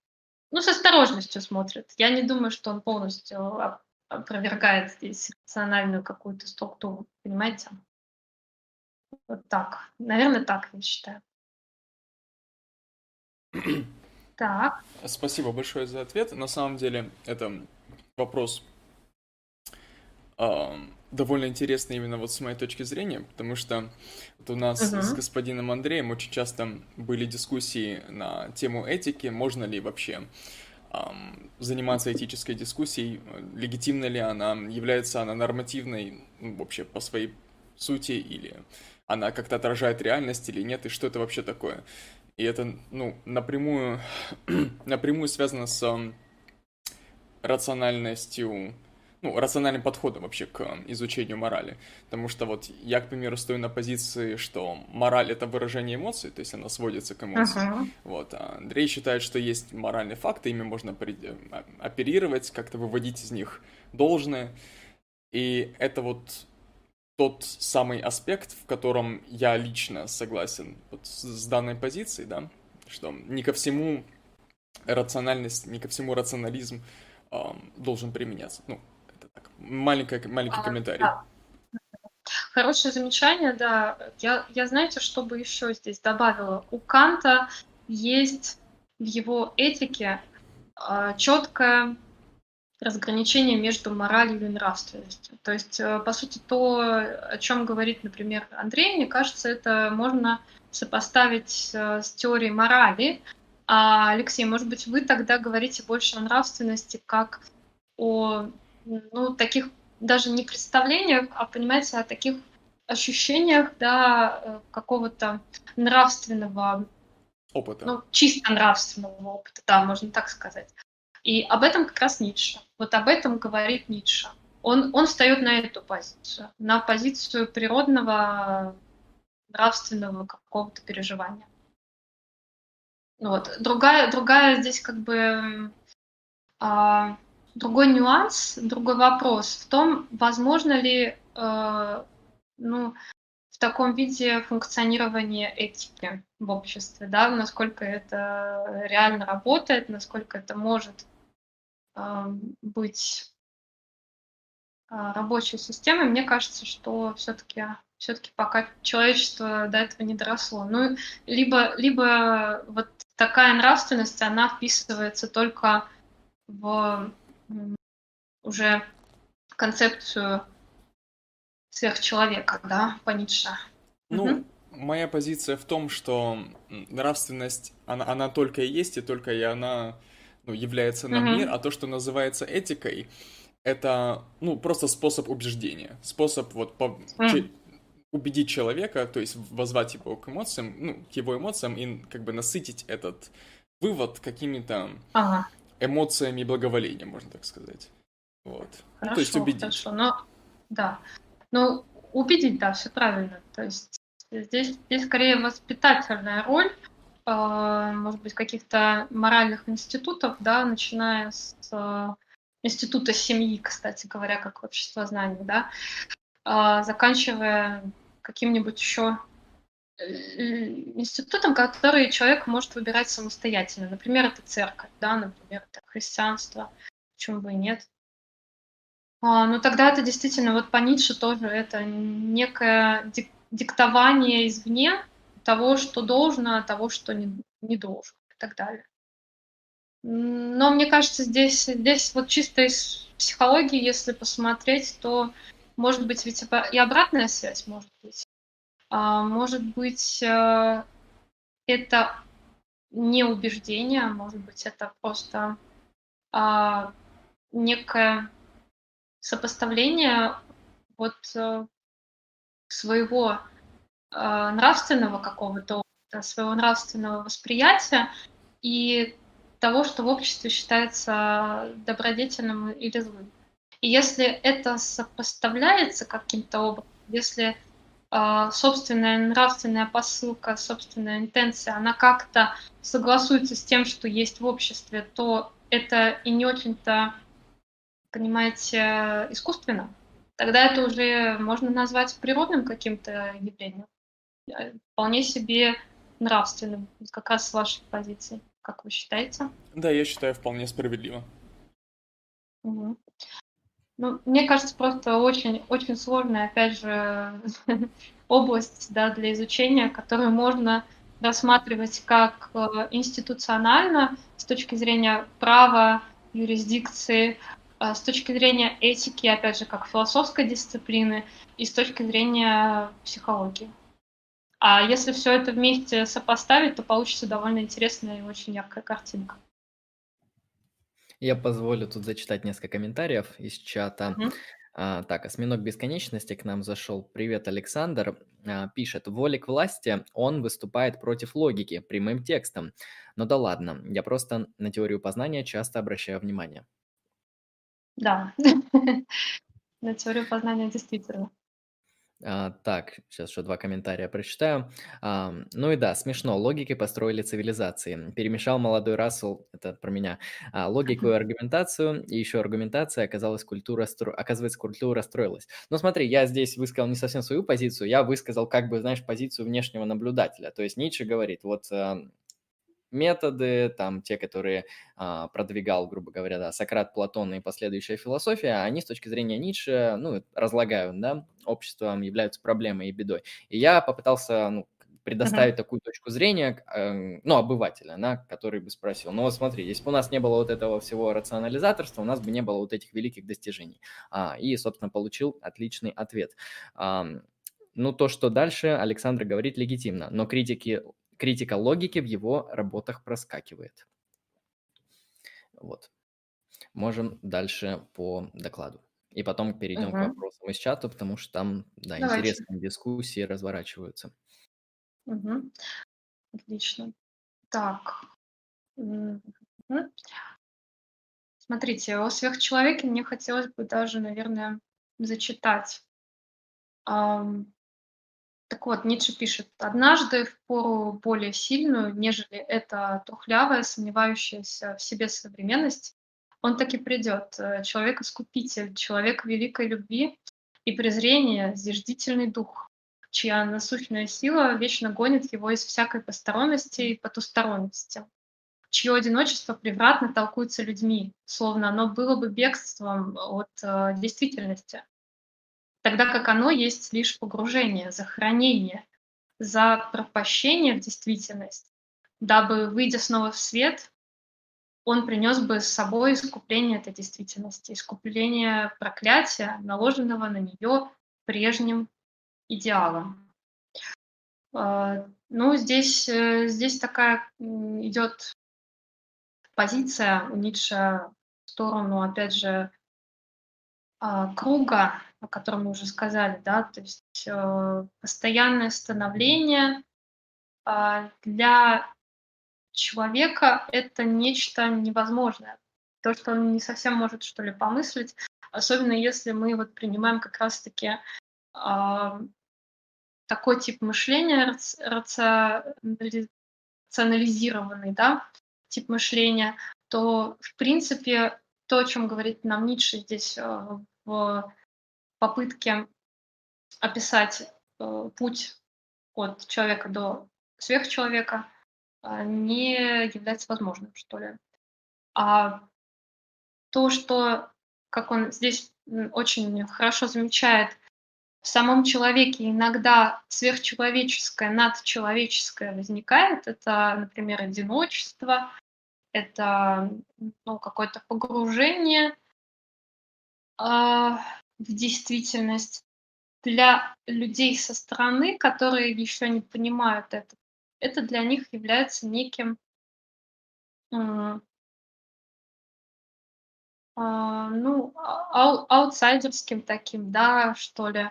ну, с осторожностью смотрит. Я не думаю, что он полностью опровергает здесь рациональную какую-то структуру, понимаете? Вот так. Наверное, так я считаю. *clears throat* Так. Спасибо большое за ответ. На самом деле, это вопрос э, довольно интересный именно вот с моей точки зрения, потому что вот у нас uh-huh. с господином Андреем очень часто были дискуссии на тему этики, можно ли вообще заниматься этической дискуссией, легитимна ли она, является она нормативной ну, вообще по своей сути, или она как-то отражает реальность или нет, и что это вообще такое. И это, ну, напрямую, *clears throat* напрямую связано с рациональностью ну, рациональным подходом вообще к изучению морали. Потому что вот я, к примеру, стою на позиции, что мораль — это выражение эмоций, то есть она сводится к эмоциям. Uh-huh. Вот. А Андрей считает, что есть моральные факты, ими можно а, оперировать, как-то выводить из них должное. И это вот тот самый аспект, в котором я лично согласен вот с данной позицией, да, что не ко всему рациональность, не ко всему рационализм э, должен применяться. Ну, Маленький, маленький а, комментарий. Да. Хорошее замечание, да. Я, я, знаете, что бы еще здесь добавила? У Канта есть в его этике э, четкое разграничение между моралью и нравственностью. То есть, э, по сути, то, о чем говорит, например, Андрей, мне кажется, это можно сопоставить э, с теорией морали. А, Алексей, может быть, вы тогда говорите больше о нравственности как о ну, таких даже не представлениях, а, понимаете, о таких ощущениях, да, э, какого-то нравственного опыта. Ну, чисто нравственного опыта, да, можно так сказать. И об этом как раз Ницше. Вот об этом говорит Ницше. Он, он встает на эту позицию, на позицию природного нравственного какого-то переживания. Вот. Другая, другая здесь как бы а, другой нюанс, другой вопрос в том, возможно ли э, ну, в таком виде функционирование этики в обществе, да, насколько это реально работает, насколько это может быть э, рабочей системой. Мне кажется, что все-таки все-таки пока человечество до этого не доросло. Ну, либо, либо вот такая нравственность, она вписывается только в уже концепцию сверхчеловека, да, по Ницше. Ну, угу. моя позиция в том, что нравственность, она, она только и есть, и только и она ну, является нам мир, а то, что называется этикой, это, ну, просто способ убеждения, способ вот по... убедить человека, то есть возвать его к эмоциям, ну, к его эмоциям и как бы насытить этот вывод какими-то ага эмоциями и благоволением, можно так сказать. Вот. Хорошо, ну, то есть убедить. Хорошо, но да. Ну, убедить, да, все правильно. То есть здесь, здесь скорее воспитательная роль, может быть, каких-то моральных институтов, да, начиная с э, института семьи, кстати говоря, как общество знаний, да, э, заканчивая каким-нибудь еще Э, институтом, который человек может выбирать самостоятельно. Например, это церковь, да, например, это христианство, почему бы и нет. А, ну тогда это действительно, вот по Ницше тоже это некое дик диктование извне того, что должно, того, что не, не должно и так далее. Но мне кажется, здесь, здесь вот чисто из психологии, если посмотреть, то может быть ведь и обратная связь может быть. А, может быть, э, это не убеждение, а может быть, это просто а, некое сопоставление вот э, своего а, нравственного какого-то своего нравственного восприятия и того, что в обществе считается добродетельным или злым. И если это сопоставляется каким-то образом, если э, собственная нравственная посылка, собственная интенция, она как-то согласуется с тем, что есть в обществе, то это и не очень-то, понимаете, искусственно. Тогда это уже можно назвать природным каким-то явлением. Э, вполне себе нравственным, как раз с вашей позиции. Как вы считаете? Да, я считаю вполне справедливо. Угу. Ну, мне кажется, просто очень, очень сложная, опять же, *laughs* область да, для изучения, которую можно рассматривать как э, институционально с точки зрения права, юрисдикции, э, с точки зрения этики, опять же, как философской дисциплины, и с точки зрения психологии. А если все это вместе сопоставить, то получится довольно интересная и очень яркая картинка. Я позволю тут зачитать несколько комментариев из чата. Мгм. А, так, осьминог бесконечности к нам зашел. Привет, Александр. А, пишет, воли к власти, он выступает против логики, прямым текстом. Ну да ладно, я просто на теорию познания часто обращаю внимание. Да, *laughs* на теорию познания действительно. А, так, сейчас еще два комментария прочитаю. А, ну и да, смешно. Логикой построили цивилизации. Перемешал молодой Рассел, это про меня, а, логику и аргументацию, и еще аргументация, оказалась культура, стро... оказывается, культура строилась. Но смотри, я здесь высказал не совсем свою позицию, я высказал, как бы, знаешь, позицию внешнего наблюдателя. То есть Ницше говорит, вот а, методы, там те, которые а, продвигал, грубо говоря, да, Сократ, Платон и последующая философия, они с точки зрения Ницше, ну, разлагают, да, обществом являются проблемой и бедой. И я попытался, ну, предоставить uh-huh. такую точку зрения, э, ну, обывателя, да, который бы спросил, ну вот смотри, если бы у нас не было вот этого всего рационализаторства, у нас бы не было вот этих великих достижений. А, и, собственно, получил отличный ответ. А, ну, то, что дальше Александр говорит, легитимно, но критики критика логики в его работах проскакивает. Вот. Можем дальше по докладу. И потом перейдем угу. к вопросам из чата, потому что там, да, Давайте. интересные дискуссии разворачиваются. Угу. Отлично. Так. Смотрите, о сверхчеловеке мне хотелось бы даже, наверное, зачитать. Так вот, Ницше пишет, «Однажды в пору более сильную, нежели эта трухлявая, сомневающаяся в себе современность, он таки придет, э, человек-искупитель, человек великой любви и презрения, зиждительный дух, чья насущная сила вечно гонит его из всякой посторонности и потусторонности, чье одиночество превратно толкуется людьми, словно оно было бы бегством от э, действительности, тогда как оно есть лишь погружение, захоронение, за пропащение в действительность, дабы, выйдя снова в свет, он принес бы с собой искупление этой действительности, искупление проклятия, наложенного на нее прежним идеалом. А, ну, здесь, э, здесь такая идет позиция у Ницше в сторону, опять же, а, круга о котором мы уже сказали, да, то есть э, постоянное становление э, для человека это нечто невозможное, то, что он не совсем может что ли помыслить, особенно если мы вот принимаем как раз-таки э, такой тип мышления рационализированный, да, тип мышления, то в принципе то, о чем говорит нам Ницше здесь э, в попытки описать э, путь от человека до сверхчеловека э, не является возможным, что ли. А то, что, как он здесь очень хорошо замечает, в самом человеке иногда сверхчеловеческое, надчеловеческое возникает. Это, например, одиночество, это ну, какое-то погружение э, в действительность для людей со стороны, которые еще не понимают это. Это для них является неким а, ну, ау аутсайдерским таким, да, что ли,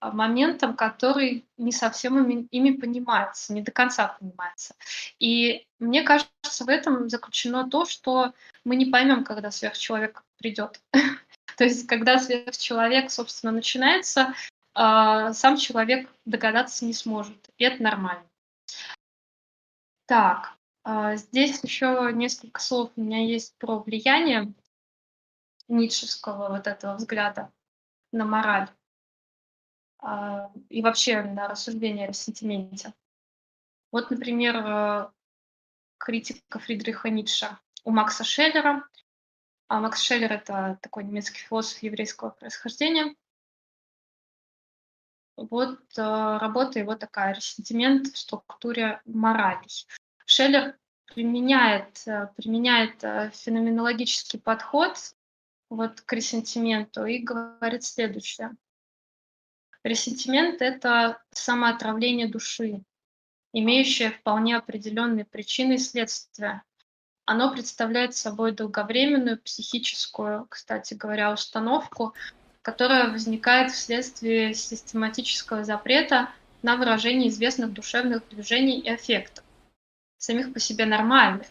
а, моментом, который не совсем ими ими понимается, не до конца понимается. И мне кажется, в этом заключено то, что мы не поймем, когда сверхчеловек придет. *laughs* То есть, когда сверхчеловек, собственно, начинается, а, сам человек догадаться не сможет. И это нормально. Так, здесь еще несколько слов у меня есть про влияние ницшевского вот этого взгляда на мораль а, и вообще на рассуждение о сентименте. Вот, например, э, критика Фридриха Ницше у Макса Шеллера. А Макс Шеллер — это такой немецкий философ еврейского происхождения. Вот э, работа его такая, ресентимент в структуре морали. Шеллер применяет, э, применяет феноменологический подход вот к ресентименту и говорит следующее. Ресентимент – это самоотравление души, имеющее вполне определенные причины и следствия. Оно представляет собой долговременную психическую, кстати говоря, установку, которая возникает вследствие систематического запрета на выражение известных душевных движений и аффектов, самих по себе нормальных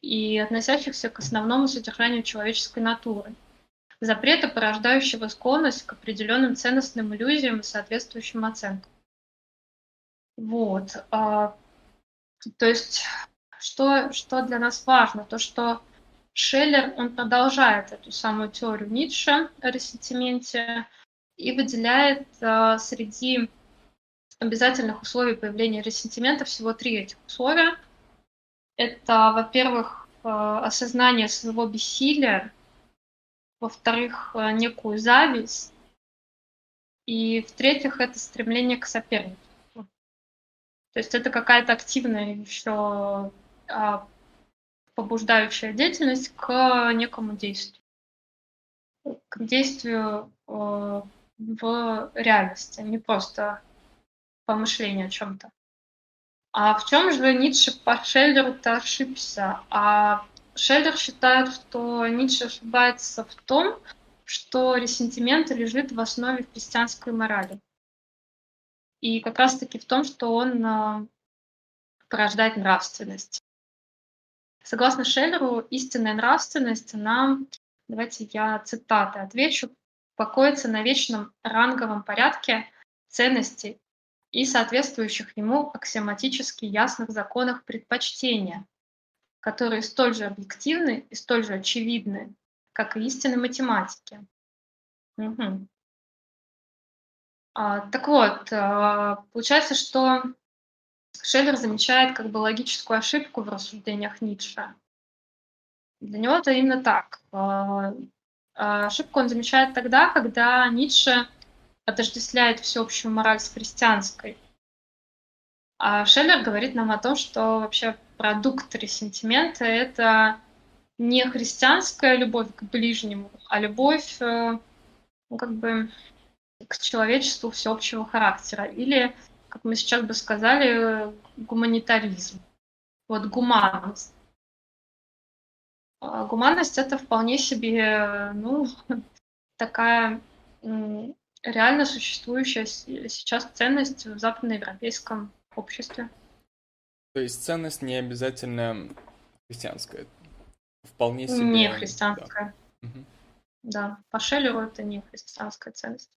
и относящихся к основному содержанию человеческой натуры – запрета, порождающего склонность к определенным ценностным иллюзиям и соответствующим оценкам. Вот. А, то есть, что, что для нас важно? То, что Шеллер, он продолжает эту самую теорию Ницше о ресентименте и выделяет а, среди обязательных условий появления ресентимента всего три этих условия. Это, во-первых, а, осознание своего бессилия во-вторых, э, некую зависть, и в-третьих, это стремление к сопернику. То есть это какая-то активная еще побуждающая деятельность к некому действию, к действию э, в реальности, а не просто помышление о чем-то. А в чем же Ницше по Шеллеру-то ошибся? А Шеллер считает, что Ницше ошибается в том, что ресентимент лежит в основе христианской морали. И как раз-таки в том, что он э, порождает нравственность. Согласно Шеллеру, истинная нравственность, она, давайте я цитаты отвечу, покоится на вечном ранговом порядке ценностей и соответствующих ему аксиоматически ясных законах предпочтения, которые столь же объективны и столь же очевидны, как и истины математики. Угу. А, так вот, а, получается, что Шеллер замечает как бы логическую ошибку в рассуждениях Ницше. Для него это именно так. А, а ошибку он замечает тогда, когда Ницше отождествляет всеобщую мораль с христианской. А Шеллер говорит нам о том, что вообще продукт ресентимента — это не христианская любовь к ближнему, а любовь э, ну, как бы к человечеству всеобщего характера. Или, как мы сейчас бы сказали, гуманитаризм. Вот гуманность. А гуманность — это вполне себе, ну, *laughs* такая реально существующая сейчас ценность в западноевропейском обществе. То есть ценность не обязательно христианская. Вполне себе. Не христианская. Да. Угу. да. По Шеллеру это не христианская ценность.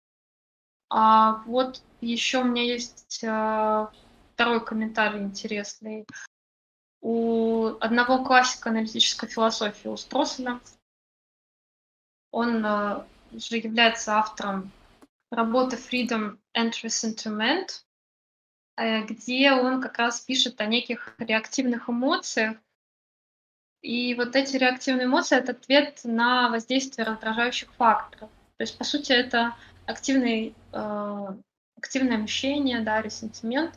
А вот еще у меня есть э, второй комментарий интересный. У одного классика аналитической философии, у Стросена, он э, же является автором работы Freedom and Resentment, Э, где он как раз пишет о неких реактивных эмоциях. И вот эти реактивные эмоции — это ответ на воздействие раздражающих факторов. То есть, по сути, это активный, э, активное мщение, да, ресентимент.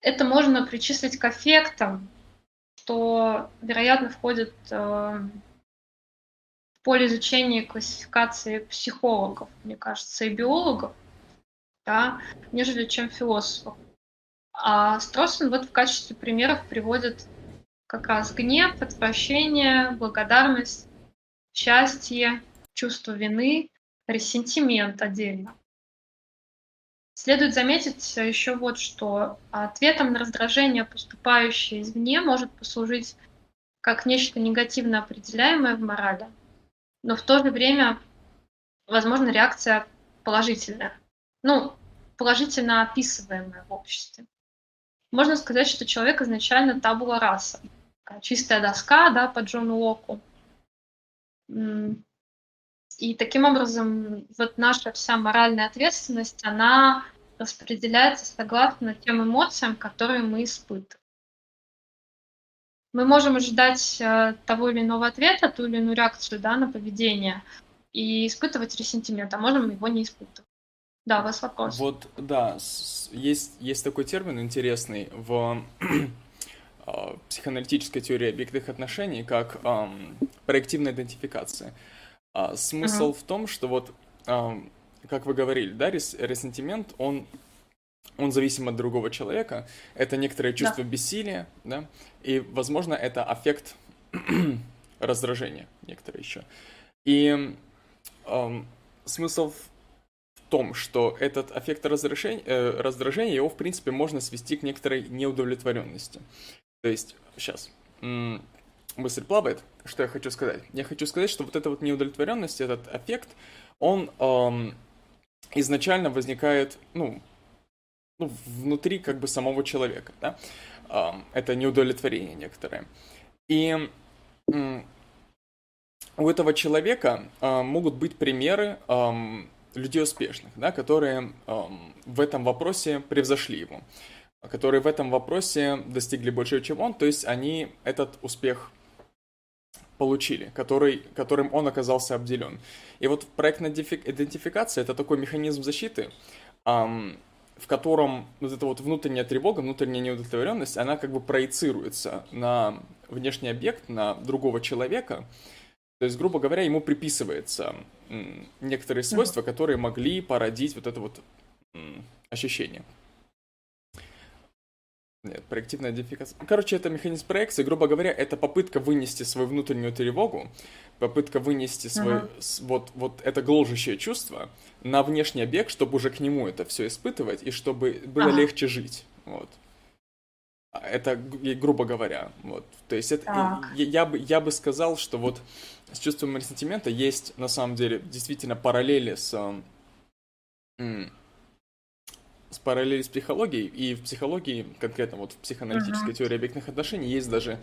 Это можно причислить к эффектам, что, вероятно, входит э, в поле изучения классификации психологов, мне кажется, и биологов, да, нежели чем философов. А Строссен вот в качестве примеров приводит как раз гнев, отвращение, благодарность, счастье, чувство вины, ресентимент отдельно. Следует заметить еще вот что. Ответом на раздражение, поступающее извне, может послужить как нечто негативно определяемое в морали, но в то же время, возможно, реакция положительная. Ну, положительно описываемая в обществе. Можно сказать, что человек изначально табула раса. Чистая доска, да, по Джону Локу. И таким образом вот наша вся моральная ответственность, она распределяется согласно тем эмоциям, которые мы испытываем. Мы можем ожидать э, того или иного ответа, ту или иную реакцию да, на поведение и испытывать ресентимент, а можем его не испытывать. Да, у вас вопрос. Вот, да, есть, есть такой термин интересный в а, *clears throat* психоаналитической теории объектных отношений, как эм, проективная идентификация. А, смысл uh-huh. в том, что вот, а, как вы говорили, да, рес, ресентимент, он, он зависим от другого человека, это некоторое чувство да. бессилия, да, и, возможно, это аффект *clears throat* раздражения, некоторые еще. И э, смысл в том, что этот аффект раздражения, э, раздражения, его, в принципе, можно свести к некоторой неудовлетворенности. То есть, сейчас, мысль плавает, что я хочу сказать? Я хочу сказать, что вот эта вот неудовлетворенность, этот эффект, он эм, изначально возникает, ну, ну, внутри как бы самого человека, да? Эм, это неудовлетворение некоторое. И эм, у этого человека э, могут быть примеры эм, людей успешных, да, которые эм, в этом вопросе превзошли его, которые в этом вопросе достигли больше, чем он, то есть они этот успех получили, который, которым он оказался обделен. И вот проектная идентификация — это такой механизм защиты, эм, в котором вот эта вот внутренняя тревога, внутренняя неудовлетворенность, она как бы проецируется на внешний объект, на другого человека. То есть, грубо говоря, ему приписывается некоторые свойства, которые могли породить вот это вот ощущение. Нет, проективная идентификация. Короче, это механизм проекции. Грубо говоря, это попытка вынести свою внутреннюю тревогу, попытка вынести свой, uh-huh. вот, вот это гложущее чувство на внешний объект, чтобы уже к нему это все испытывать и чтобы было uh-huh. легче жить. Вот. А это, грубо говоря, вот. То есть это, я, я, бы, я бы сказал, что вот с чувством ресентимента есть на самом деле действительно параллели с с параллели с психологией, и в психологии, конкретно вот в психоаналитической uh-huh. теории объектных отношений, есть даже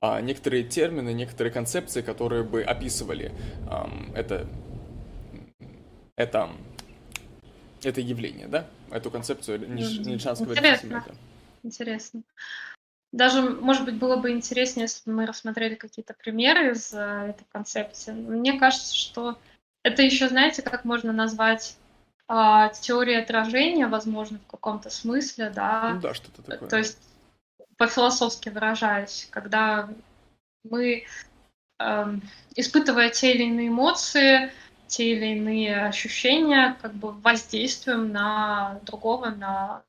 а, некоторые термины, некоторые концепции, которые бы описывали а, это, это, это явление, да, эту концепцию нильшанского Интересно. Интересно. Даже, может быть, было бы интереснее, если бы мы рассмотрели какие-то примеры из э, этой концепции. Мне кажется, что это еще, знаете, как можно назвать а, теория отражения, возможно, в каком-то смысле, да. Ну да, что-то такое. То есть по-философски выражаясь, когда мы, э, испытывая те или иные эмоции, те или иные ощущения, как бы воздействуем на другого, на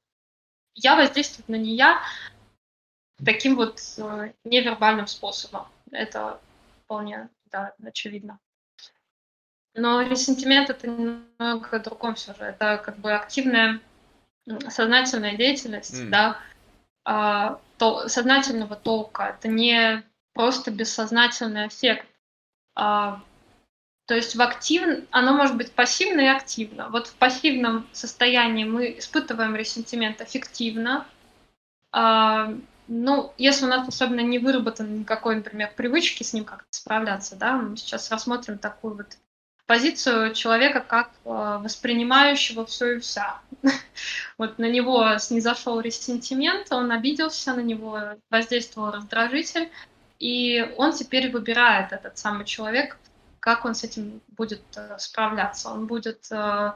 я воздействую на не я таким вот э, невербальным способом. Это вполне да, очевидно. Но ресентимент это немного другом все же. Это как бы активная сознательная деятельность, mm. да, а, то, сознательного толка. Это не просто бессознательный эффект. А, то есть в актив... оно может быть пассивно и активно. Вот в пассивном состоянии мы испытываем ресентимент эффективно. А, ну, если у нас особенно не выработан никакой, например, привычки с ним как-то справляться, да, мы сейчас рассмотрим такую вот позицию человека как э, воспринимающего все и вся. *laughs* вот на него снизошел ресентимент, он обиделся, на него воздействовал раздражитель, и он теперь выбирает этот самый человек, как он с этим будет э, справляться. Он будет, э,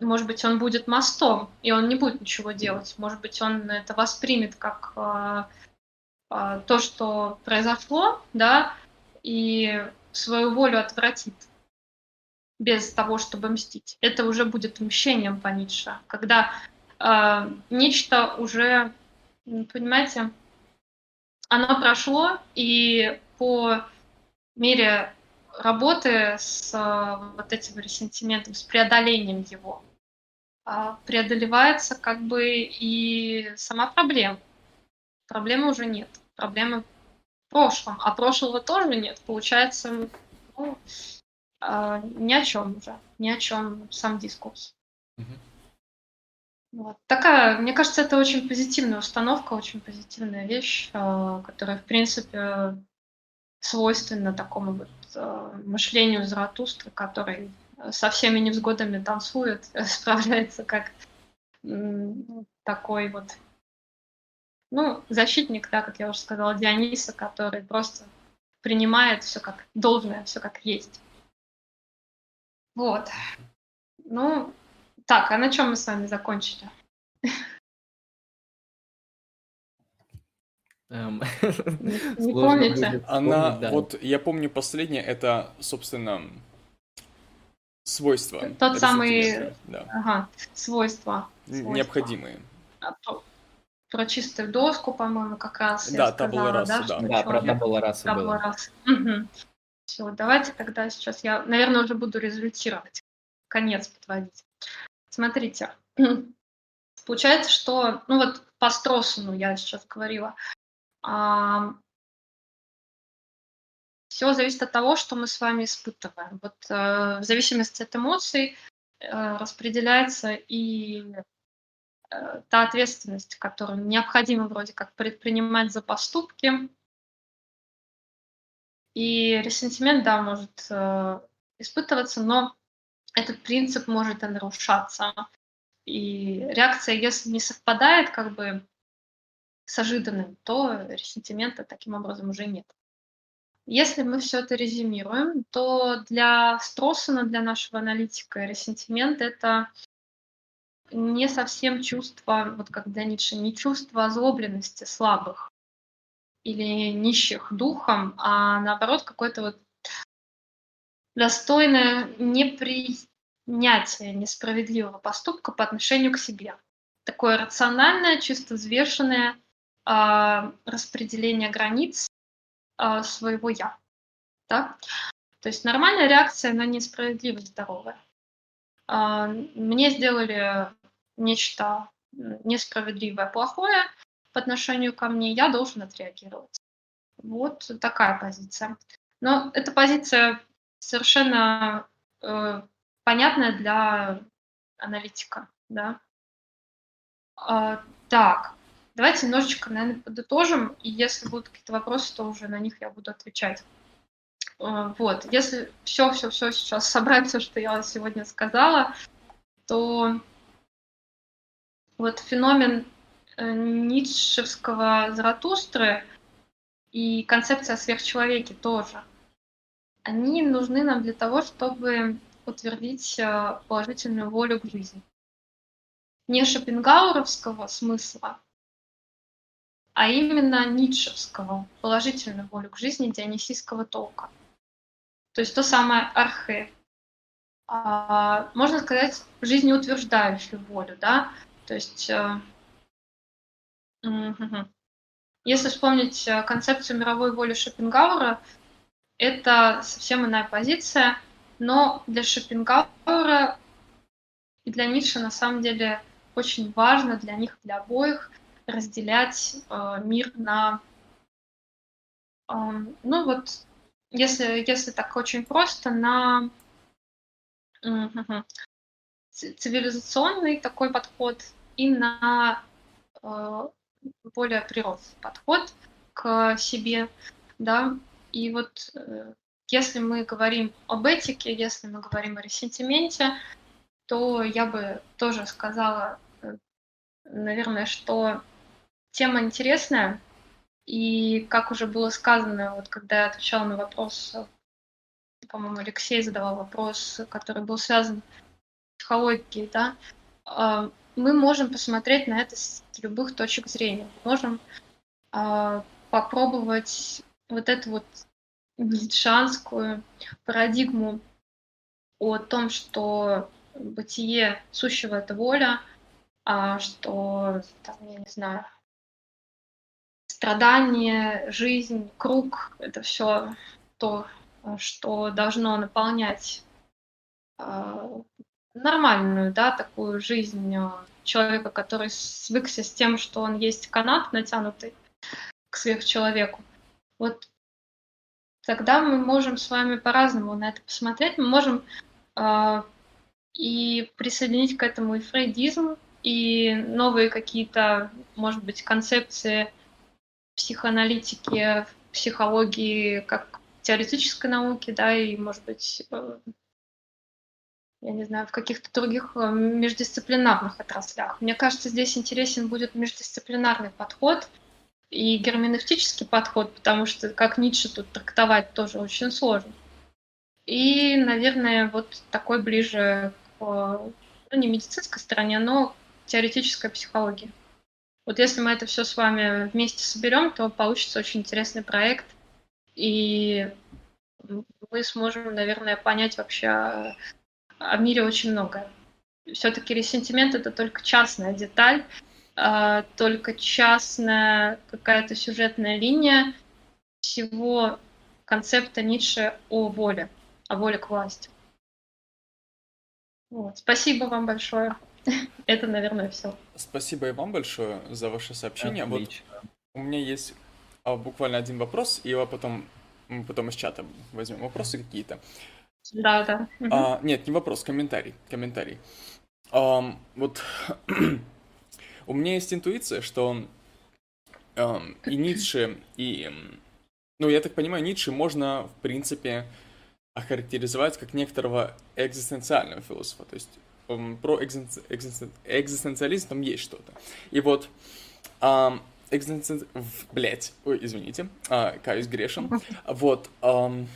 может быть, он будет мостом, и он не будет ничего делать. Может быть, он это воспримет как а, то, что произошло, да, и свою волю отвратит без того, чтобы мстить. Это уже будет мщением по Ницше, когда э, нечто уже, понимаете, оно прошло, и по мере работы с э, вот этим ресентиментом, с преодолением его, э, преодолевается как бы и сама проблема. Проблемы уже нет. Проблемы прошлом, а прошлого тоже нет. Получается, ну, э, ни о чем уже, ни о чем сам дискурс. Mm-hmm. Вот. Такая, мне кажется, это очень позитивная установка, очень позитивная вещь, э, которая, в принципе, свойственна такому вот э, мышлению Заратустры, который со всеми невзгодами танцует, *laughs* справляется как такой вот, ну, защитник, да, как я уже сказала, Диониса, который просто принимает все как должное, все как есть. Вот. Ну, так, а на чем мы с вами закончили? Эм, не помните? Она, вот я помню последнее, это, собственно, свойства. Тот самый, ага, свойства. Необходимые. Про чистую доску, по-моему, как раз. Да, табула раса, да. Да, про табула раса было. Все, давайте тогда сейчас я, наверное, уже буду результировать. Конец подводить. Смотрите, *clears throat* получается, что, ну вот по Стросону я сейчас говорила, а, все зависит от того, что мы с вами испытываем. Вот э, в зависимости от эмоций э, распределяется и та ответственность, которую необходимо вроде как предпринимать за поступки. И ресентимент, да, может э, испытываться, но этот принцип может и нарушаться. И реакция, если не совпадает как бы с ожиданным, то ресентимента таким образом уже нет. Если мы все это резюмируем, то для Строссона, для нашего аналитика, ресентимент — это не совсем чувство, вот как для Ницше, не чувство озлобленности слабых или нищих духом, а наоборот какой-то вот достойное непринятие несправедливого поступка по отношению к себе. Такое рациональное, чисто взвешенное э, распределение границ э, своего «я». Да? То есть нормальная реакция на несправедливость здоровая. Э, мне сделали нечто несправедливое, плохое по отношению ко мне, я должен отреагировать. Вот такая позиция. Но эта позиция совершенно э, понятная для аналитика, да. А, так, давайте немножечко, наверное, подытожим, и если будут какие-то вопросы, то уже на них я буду отвечать. Э, вот, если все-все-все сейчас собрать, все, что я сегодня сказала, то вот феномен э, ницшевского Заратустры и концепция сверхчеловеке тоже – они нужны нам для того, чтобы утвердить э, положительную волю к жизни. Не шопенгауровского смысла, а именно ницшевского, положительную волю к жизни дионисийского толка. То есть то самое архе. А, можно сказать, жизнеутверждающую волю, да? То есть, э, если вспомнить э, концепцию мировой воли Шопенгауэра, это совсем иная позиция, но для Шопенгауэра и для Ницше на самом деле очень важно для них, для обоих, разделять э, мир на, э, ну вот, если, если так очень просто, на э, цивилизационный такой подход и на э, более природный подход к себе, да, и вот э, если мы говорим об этике, если мы говорим о ресентименте, то я бы тоже сказала, э, наверное, что тема интересная. И как уже было сказано, вот когда я отвечала на вопрос, по-моему, Алексей задавал вопрос, который был связан с психологией, да, мы можем посмотреть на это с любых точек зрения. Мы можем попробовать вот эту вот ницшанскую парадигму о том, что бытие сущего — это воля, а что, там, я не знаю, страдание, жизнь, круг — это все то, что должно наполнять э, нормальную, да, такую жизнь человека, который свыкся с тем, что он есть канат, натянутый к сверхчеловеку. Вот тогда мы можем с вами по-разному на это посмотреть. Мы можем э, и присоединить к этому и фрейдизм, и новые какие-то, может быть, концепции психоаналитики, психологии как теоретической науки, да, и, может быть, э, я не знаю, в каких-то других э, междисциплинарных отраслях. Мне кажется, здесь интересен будет междисциплинарный подход и герменевтический подход, потому что, как Ницше тут трактовать, тоже очень сложно. И, наверное, вот такой ближе к, ну, не медицинской стороне, но теоретической психологии. Вот если мы это все с вами вместе соберем, то получится очень интересный проект, и мы сможем, наверное, понять вообще о мире очень многое. Все-таки ресентимент это только частная деталь, а, только частная какая-то сюжетная линия всего концепта Ницше о воле, о воле к власти. Вот. Спасибо вам большое. *laughs* Это, наверное, все. Спасибо и вам большое за ваше сообщение. Отлично. Вот у меня есть а, буквально один вопрос, и его потом мы потом из чата возьмем вопросы какие-то. Да, да. А, нет, не вопрос, комментарий. Комментарий. Um, вот *clears throat* у меня есть интуиция, что um, и Ницше, и... Ну, я так понимаю, Ницше можно, в принципе, охарактеризовать как некоторого экзистенциального философа. То есть um, про экзистен... экзистен... экзистенциализм там есть что-то. И вот um, экзистен... Блять, ой, извините, а, каюсь грешен. *laughs* Вот, um,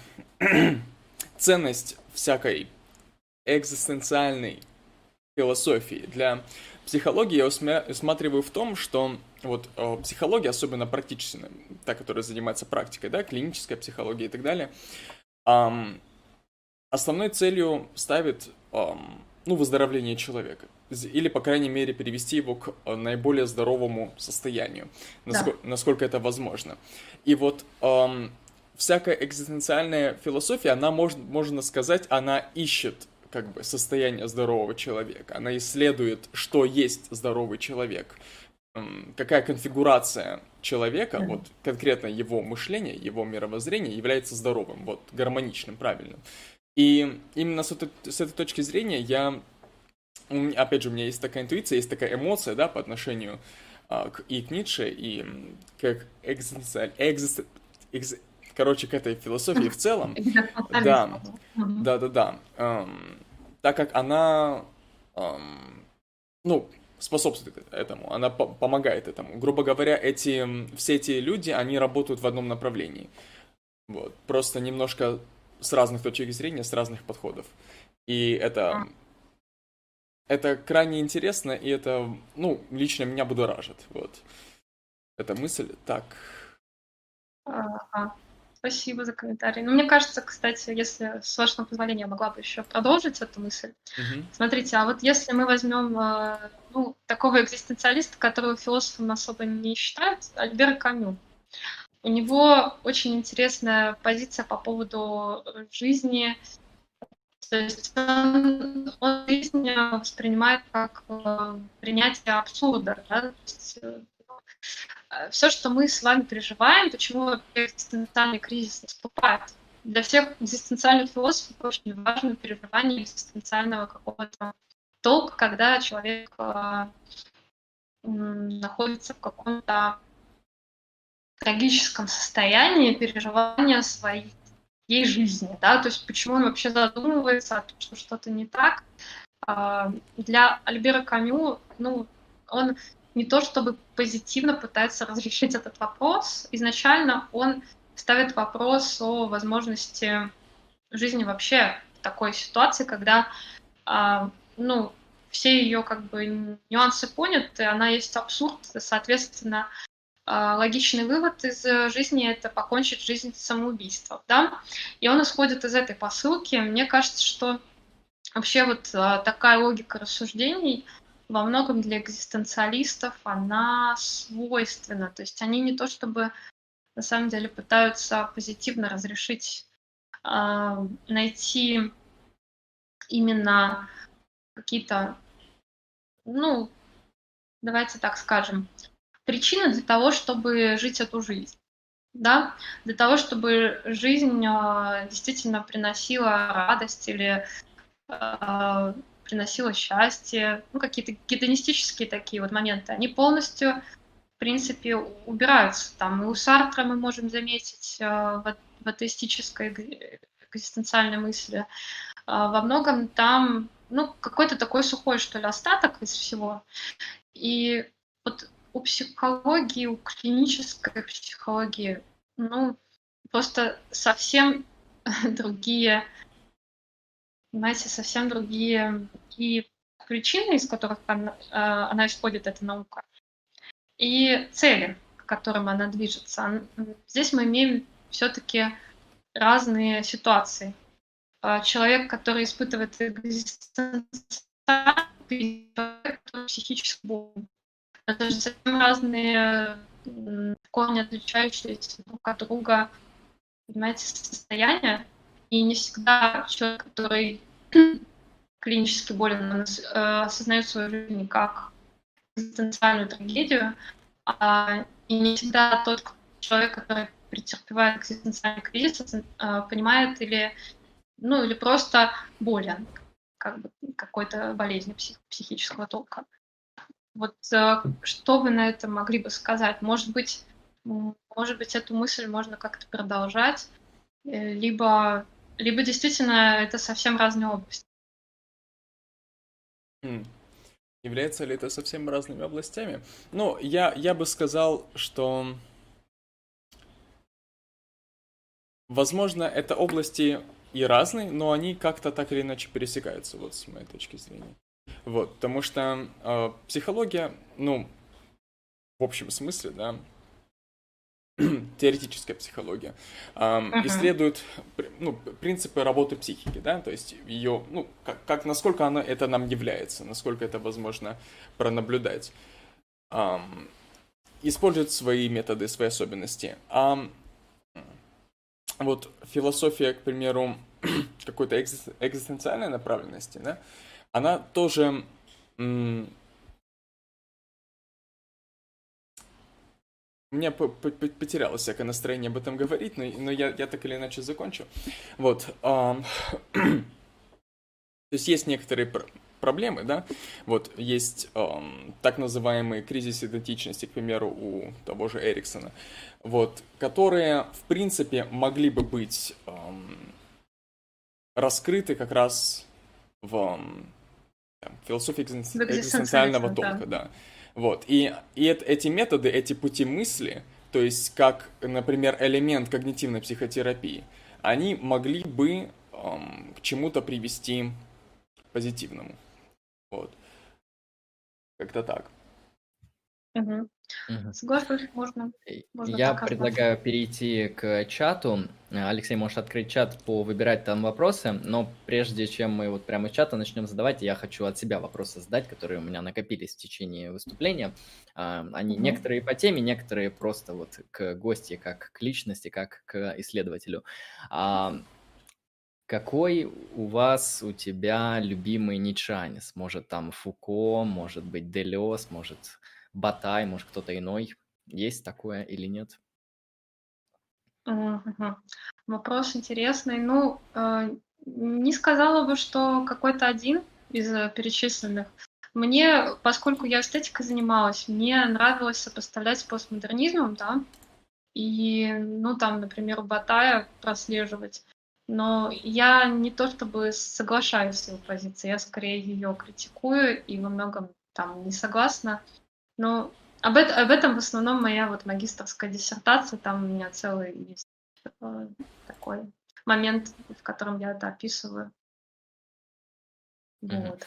*clears throat* ценность всякой экзистенциальной философии для психологии я усматриваю в том, что вот э, психология, особенно практическая, та, которая занимается практикой, да, клиническая психология и так далее, эм, основной целью ставит эм, ну, выздоровление человека. Или, по крайней мере, перевести его к э, наиболее здоровому состоянию, насколько, да. насколько это возможно. И вот эм, всякая экзистенциальная философия, она, может, можно сказать, она ищет как бы состояние здорового человека. Она исследует, что есть здоровый человек, какая конфигурация человека, mm-hmm. вот конкретно его мышление, его мировоззрение является здоровым, вот гармоничным, правильным. И именно с этой, с этой точки зрения я, опять же, у меня есть такая интуиция, есть такая эмоция, да, по отношению а, к, и к Ницше, и к экзистенциаль, экзист, экз, короче, к этой философии в целом. *laughs* Да, да, да, да. Эм, так как она, эм, ну, способствует этому, она по помогает этому. Грубо говоря, эти, все эти люди, они работают в одном направлении. Вот. Просто немножко с разных точек зрения, с разных подходов. И это... Это крайне интересно, и это, ну, лично меня будоражит, вот. Эта мысль, так. Ага. Спасибо за комментарий. Ну, мне кажется, кстати, если с вашего позволения я могла бы еще продолжить эту мысль. Mm-hmm. Смотрите, а вот если мы возьмем э, ну, такого экзистенциалиста, которого философом особо не считают, Альбера Камю, у него очень интересная позиция по поводу жизни. То есть он, он жизнь воспринимает как э, принятие абсурда. Да? Э, все, что мы с вами переживаем, почему экзистенциальный кризис наступает. Для всех экзистенциальных философов очень важно переживание экзистенциального какого-то толка, когда человек э, находится в каком-то трагическом состоянии переживания своей жизни, да, то есть почему он вообще задумывается о том, что что-то не так. Э, для Альбера Камю, ну, он не то чтобы позитивно пытается разрешить этот вопрос. Изначально он ставит вопрос о возможности жизни вообще в такой ситуации, когда а, ну, все ее как бы нюансы поняты, она есть абсурд, соответственно, а, логичный вывод из жизни — это покончить жизнь самоубийством, да, и он исходит из этой посылки. Мне кажется, что вообще вот а, такая логика рассуждений во многом для экзистенциалистов она свойственна, то есть они не то чтобы на самом деле пытаются позитивно разрешить, а, найти именно какие-то, ну, давайте так скажем, причины для того, чтобы жить эту жизнь. Да, для того, чтобы жизнь э, действительно приносила радость или э, приносила счастье, ну, какие-то гедонистические такие вот моменты, они полностью, в принципе, убираются. Там и у Сартра мы можем заметить э, в, в атеистической экзистенциальной мысли. Э, во многом там ну, какой-то такой сухой, что ли, остаток из всего. И вот у психологии, у клинической психологии, ну, просто совсем *laughs* другие, знаете, совсем другие и причины, из которых она, а, она исходит, эта наука, и цели, к которым она движется. Здесь мы имеем все-таки разные ситуации. А, человек, который испытывает экзистенциальный психическую боль. Это же совсем разные корни, отличающиеся друг от друга, понимаете, состояния. И не всегда человек, который *clears throat* клинически болен, э, осознает свою жизнь как экзистенциальную трагедию, а, и не всегда тот человек, который претерпевает экзистенциальный кризис, э, понимает или ну или просто болен, как бы какой-то болезнью псих, психического толка. Вот э, что вы на это могли бы сказать? Может быть, может быть, эту мысль можно как-то продолжать, либо, либо действительно это совсем разные области. Mm. Является ли это совсем разными областями? Ну, я, я бы сказал, что возможно, это области и разные, но они как-то так или иначе пересекаются, вот с моей точки зрения. Вот, потому что э, психология, ну, в общем смысле, да, *clears throat* теоретическая психология, э, uh-huh. исследует ну, принципы работы психики, да, то есть ее, ну, как, как насколько она это нам является, насколько это возможно пронаблюдать. Э, использует свои методы, свои особенности. А вот философия, к примеру, *clears throat* какой-то экзистенциальной направленности, да, она тоже м- у меня потерялось всякое настроение об этом говорить, но, но я, я так или иначе закончу. Вот. *clears throat* то есть есть некоторые проблемы, да, вот есть эм, так называемые кризис идентичности, к примеру, у того же Эриксона, вот, которые, в принципе, могли бы быть эм, раскрыты как раз в эм, философии экзистенциального толка, да. да. Вот, и, и эти методы, эти пути мысли, то есть как, например, элемент когнитивной психотерапии, они могли бы эм, к чему-то привести позитивному. Вот. Как-то так. Угу. Угу. Можно. можно Я предлагаю перейти к чату. Алексей, можешь открыть чат, по выбирать там вопросы, но прежде чем мы вот прямо из чата начнем задавать, я хочу от себя вопросы задать, которые у меня накопились в течение выступления. А, они угу. некоторые по теме, некоторые просто вот к гости, как к личности, как к исследователю. А, какой у вас, у тебя любимый ницшанец? Может, там Фуко, может быть, Делес, может, Батай, может, кто-то иной? Есть такое или нет? Мгм. Вопрос интересный. Ну, э, не сказала бы, что какой-то один из э, перечисленных. Мне, поскольку я эстетикой занималась, мне нравилось сопоставлять с постмодернизмом, да, и, ну, там, например, Батая прослеживать но я не то чтобы соглашаюсь с его позицией, я скорее ее критикую и во многом там не согласна. Но об, это, об этом в основном моя вот магистрская диссертация, там у меня целый есть э, такой момент, в котором я это описываю. Вот.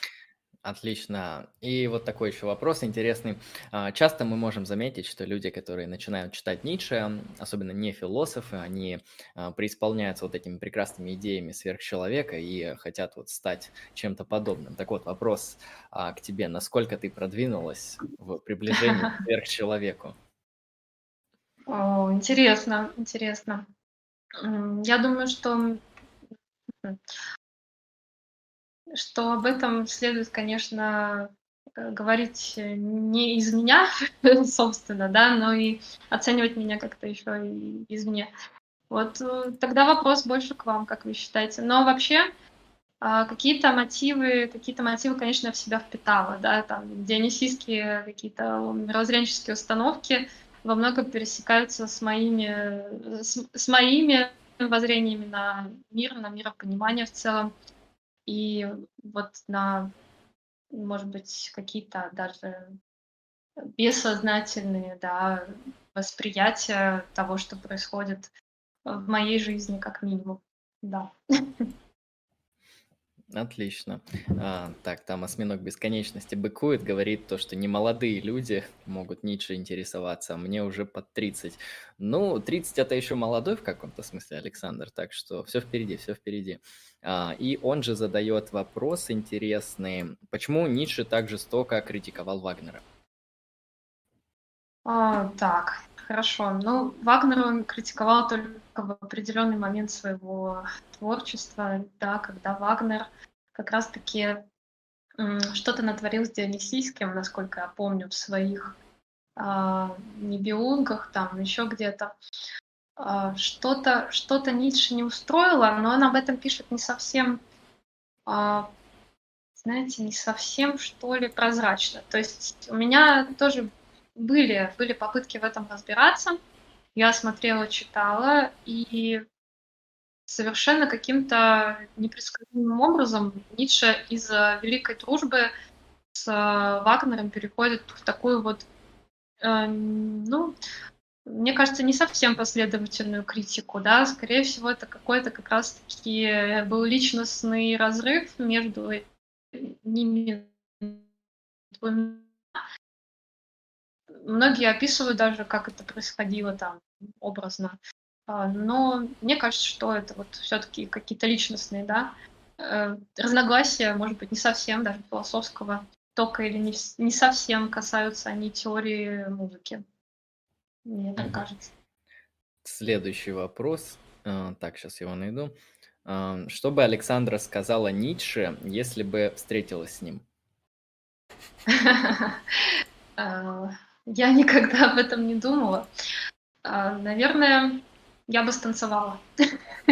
Отлично. И вот такой еще вопрос интересный. А, часто мы можем заметить, что люди, которые начинают читать Ницше, особенно не философы, они а, преисполняются вот этими прекрасными идеями сверхчеловека и хотят вот стать чем-то подобным. Так вот, вопрос а, к тебе. Насколько ты продвинулась в приближении к *laughs* сверхчеловеку? О, интересно, интересно. Я думаю, что что об этом следует, конечно, э, говорить не из меня, *laughs* собственно, да, но и оценивать меня как-то еще и извне. Вот э, тогда вопрос больше к вам, как вы считаете. Но вообще а, какие-то мотивы, какие-то мотивы, конечно, в себя впитала, да, там дионисийские какие-то мировоззренческие установки во многом пересекаются с моими, с, с моими воззрениями на мир, на миропонимание в целом. И вот на, может быть, какие-то даже бессознательные да, восприятия того, что происходит в моей жизни, как минимум. Да. *laughs* Отлично. А, так, там осьминог бесконечности быкует, говорит то, что не молодые люди могут Ницше интересоваться, а мне уже под 30. Ну, 30 это еще молодой в каком-то смысле, Александр, так что все впереди, все впереди. А, и он же задает вопрос интересный. Почему Ницше так жестоко критиковал Вагнера? А, так, хорошо. Ну, Вагнер он критиковал только в определенный момент своего творчества, да, когда Вагнер как раз-таки что-то натворил с Дионисийским, насколько я помню, в своих э, небиунгах, там еще где-то. Э, что-то что Ницше не устроило, но он об этом пишет не совсем, э, знаете, не совсем, что ли, прозрачно. То есть у меня тоже были, были попытки в этом разбираться. Я смотрела, читала, и совершенно каким-то непредсказуемым образом Ницше из великой дружбы с э, Вагнером переходит в такую вот, э, ну, мне кажется, не совсем последовательную критику, да, скорее всего, это какой-то как раз-таки был личностный разрыв между ними двумя. Многие описывают даже, как это происходило там образно. А, но мне кажется, что это вот все-таки какие-то личностные, да, э, разногласия, может быть, не совсем даже философского тока или не, не совсем касаются они теории музыки. Мне так кажется. Следующий вопрос. А, так, сейчас его найду. А, что бы Александра сказала Ницше, если бы встретилась с ним? *laughs* Я никогда об этом не думала. Наверное, я бы станцевала. *laughs*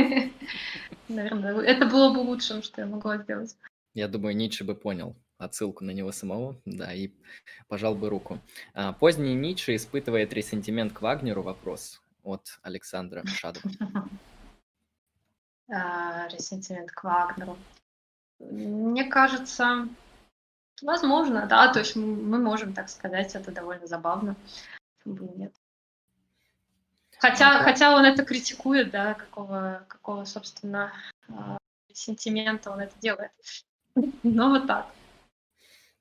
Наверное, это было бы лучшим, что я могла сделать. Я думаю, Ницше бы понял отсылку на него самого, да, и пожал бы руку. А, поздний Ницше испытывает ресентимент к Вагнеру. Вопрос от Александра Шадова. *laughs* А, ресентимент к Вагнеру. Мне кажется, возможно, да, то есть мы можем так сказать, это довольно забавно. Нет. Хотя, хотя он это критикует, да, какого, какого собственно, а, сентимента он это делает. Но вот так.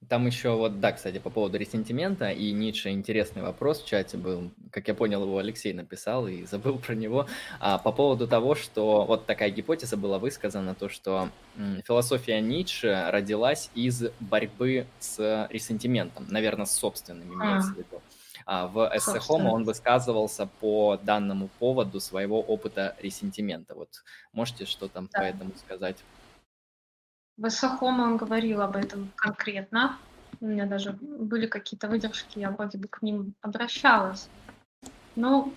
Там еще вот, да, кстати, по поводу ресентимента и Ницше интересный вопрос в чате был, как я понял, его Алексей написал и *laughs* забыл про него, а, по поводу того, что вот такая гипотеза была высказана, то, что м, философия Ницше родилась из борьбы с ресентиментом, наверное, с собственным имеется в виду. А, в эссе Хома он высказывался по данному поводу своего опыта ресентимента. Вот можете что там да. по этому сказать? В эссе Хома он говорил об этом конкретно. У меня даже были какие-то выдержки, я вроде бы к ним обращалась. Ну,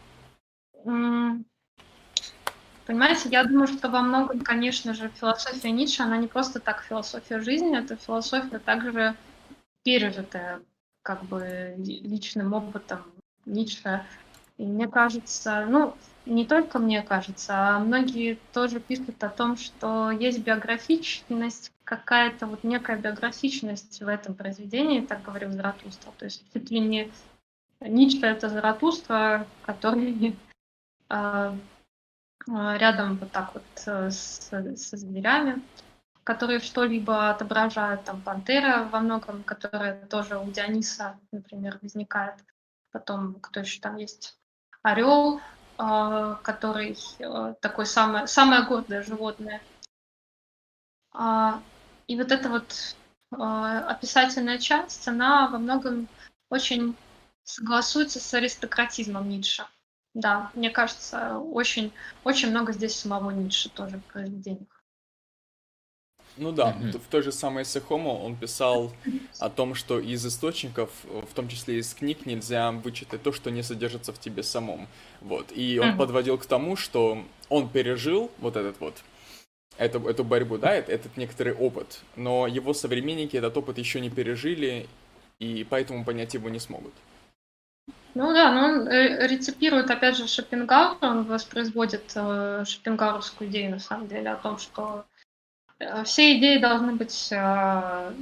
понимаете, я думаю, что во многом, конечно же, философия Ницше, она не просто так философия жизни, это философия также пережитая как бы личным опытом Ницше. И мне кажется, ну, не только мне кажется, а многие тоже пишут о том, что есть биографичность, какая-то вот некая биографичность в этом произведении, так говорил Заратустра. То есть чуть ли не Ницше — это Заратустра, который э, *laughs* рядом вот так вот с, со зверями. Которые что-либо отображают, там Пантера во многом, которая тоже у Диониса, например, возникает. Потом, кто еще там есть? Орел, э, который э, такой самое, самое гордое животное. А, и вот эта вот э, описательная часть, она во многом очень согласуется с аристократизмом Ницше. Да, мне кажется, очень, очень много здесь самого Ницше тоже в произведениях. Ну да, mm-hmm. в той же самой Сехому он писал о том, что из источников, в том числе из книг, нельзя вычитать то, что не содержится в тебе самом. Вот. И он mm-hmm. подводил к тому, что он пережил вот этот вот эту, эту борьбу, да, этот некоторый опыт, но его современники этот опыт еще не пережили, и поэтому понять его не смогут. Ну да, но он э, реципирует, опять же, Шопенгауэр, он воспроизводит э, шопенгауэровскую идею, на самом деле, о том, что все идеи должны быть э,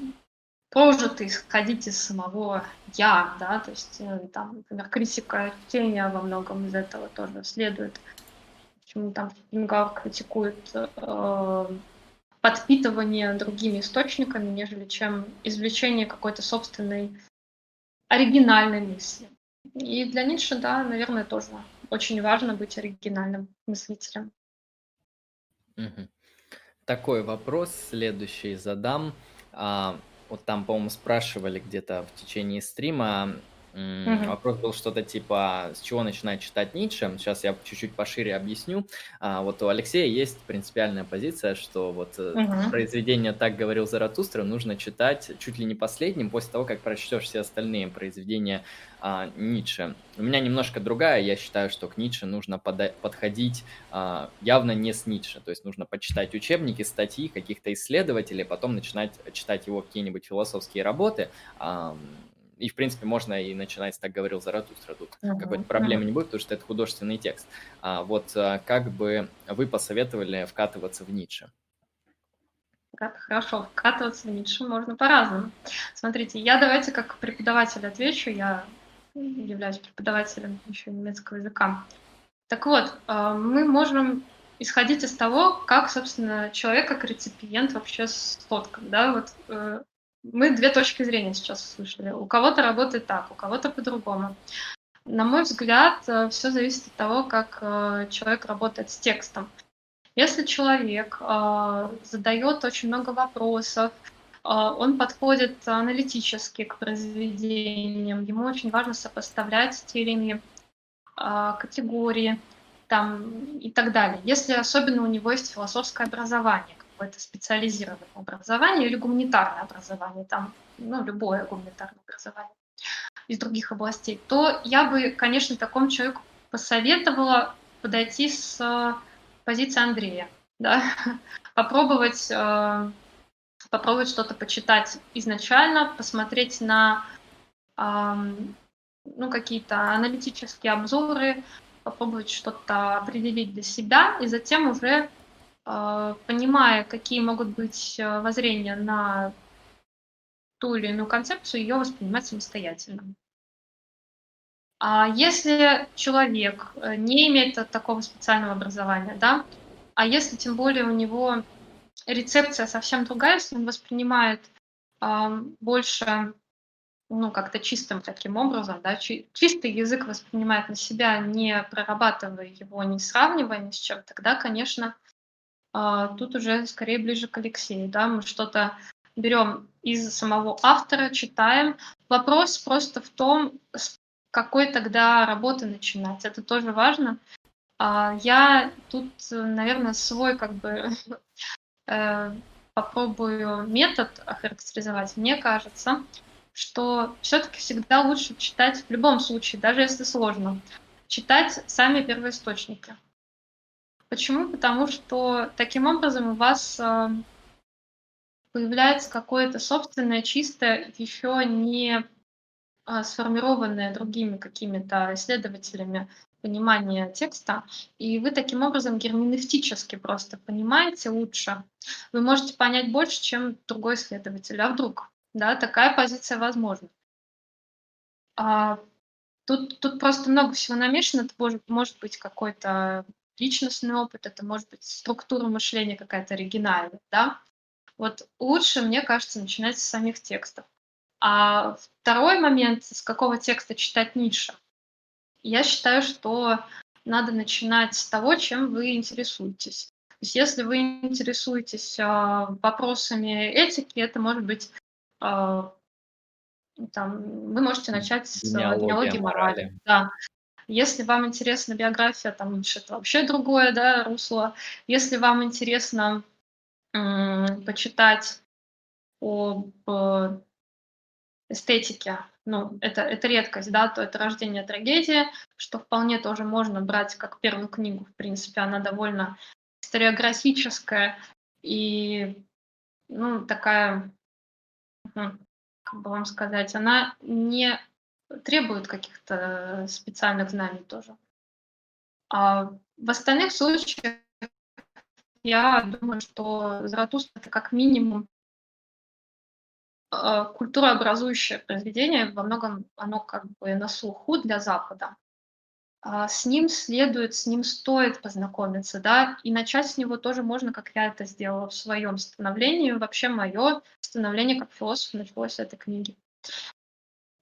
прожиты, исходить из самого «я», да, то есть э, там, например, критика чтения во многом из этого тоже следует. Почему там Шопенгауэр критикует э, подпитывание другими источниками, нежели чем извлечение какой-то собственной оригинальной мысли. И для Ницше, да, наверное, тоже очень важно быть оригинальным мыслителем. Угу. Такой вопрос следующий задам. А, вот там, по-моему, спрашивали где-то в течение стрима. Угу. Вопрос был что-то типа, с чего начинать читать Ницше. Сейчас я чуть-чуть пошире объясню. А, вот у Алексея есть принципиальная позиция, что вот угу. произведение «Так говорил Заратустра» нужно читать чуть ли не последним, после того, как прочтешь все остальные произведения а, Ницше. У меня немножко другая. Я считаю, что к Ницше нужно пода- подходить а, явно не с Ницше. То есть нужно почитать учебники, статьи каких-то исследователей, потом начинать читать его какие-нибудь философские работы. А, и, в принципе, можно и начинать, так говорил Заратустра, тут uh-huh, какой-то проблемы uh-huh. не будет, потому что это художественный текст. А вот а, как бы вы посоветовали вкатываться в Ницше? Хорошо, вкатываться в Ницше можно по-разному. Смотрите, я давайте как преподаватель отвечу, я являюсь преподавателем еще немецкого языка. Так вот, э, мы можем исходить из того, как, собственно, человек как реципиент вообще сфоткан. Да? Вот, э, мы две точки зрения сейчас услышали. У кого-то работает так, у кого-то по-другому. На мой взгляд, э, все зависит от того, как человек работает с текстом. Если человек задает очень много вопросов, он подходит аналитически к произведениям. Ему очень важно сопоставлять те или иные категории там, и так далее. Если особенно у него есть философское образование, какое-то специализированное образование или гуманитарное образование, там, ну, любое гуманитарное образование из других областей, то я бы, конечно, такому человеку посоветовала подойти с позиции Андрея, да, *laughs* попробовать а, попробовать что-то почитать изначально, посмотреть на ну, какие-то аналитические обзоры, попробовать что-то определить для себя, и затем уже, понимая, какие могут быть э, воззрения на ту или иную концепцию, ее воспринимать самостоятельно. А если человек э, не имеет такого специального образования, да, а если тем более у него рецепция совсем другая, если он воспринимает э, больше, ну, как-то чистым таким образом, да, чи- чистый язык воспринимает на себя, не прорабатывая его, не сравнивая ни с чем, тогда, конечно, э, тут уже скорее ближе к Алексею, да, мы что-то берем из самого автора, читаем. Вопрос просто в том, с какой тогда работы начинать. Это тоже важно. А, я тут, наверное, свой как бы *laughs* Э, попробую метод охарактеризовать, мне кажется, что все-таки всегда лучше читать в любом случае, даже если сложно, читать сами первоисточники. Почему? Потому что таким образом у вас э, появляется какое-то собственное, чистое, еще не э, сформированное другими какими-то исследователями понимание текста, и вы таким образом герменевтически просто понимаете лучше. Вы можете понять больше, чем другой исследователь. А вдруг? Да, такая позиция возможна. А, тут, тут просто много всего намешано. Это может быть какой-то личностный опыт, это может быть структура мышления какая-то оригинальная, да. Вот лучше, мне кажется, начинать с самих текстов. А второй момент, с какого текста читать Ницше. Я считаю, что надо начинать с того, чем вы интересуетесь. То есть если вы интересуетесь э, вопросами этики, это может быть э, там, вы можете начать с генеалогии, морали. морали. Да. Если вам интересна биография, там это вообще другое, да, русло. Если вам интересно м- почитать об эстетики, ну, это, это редкость, да, то это рождение трагедии, что вполне тоже можно брать как первую книгу, в принципе, она довольно историографическая и, ну, такая, как бы вам сказать, она не требует каких-то специальных знаний тоже. А в остальных случаях я думаю, что Заратустра это как минимум Э, культурообразующее произведение, во многом оно как бы на слуху для Запада. А с ним следует, с ним стоит познакомиться, да, и начать с него тоже можно, как я это сделала в своем становлении. Вообще мое становление как философ началось с этой книги.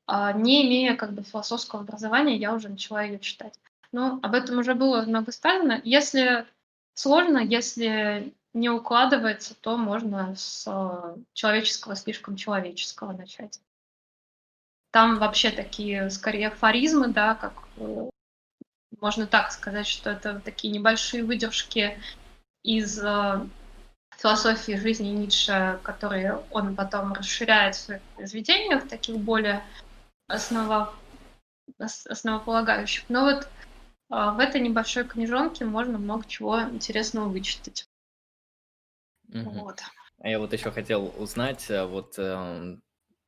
А, не имея как бы философского образования, я уже начала ее читать. Но об этом уже было много сказано. Если сложно, если не укладывается, то можно с э, человеческого, слишком человеческого начать. Там вообще такие, скорее, афоризмы, да, как э, можно так сказать, что это такие небольшие выдержки из э, философии жизни Ницше, которые он потом расширяет в своих произведениях, таких более осново, основополагающих. Но вот в этой небольшой книжонке можно много чего интересного вычитать. Угу. Вот. А я вот еще хотел узнать, э, вот э,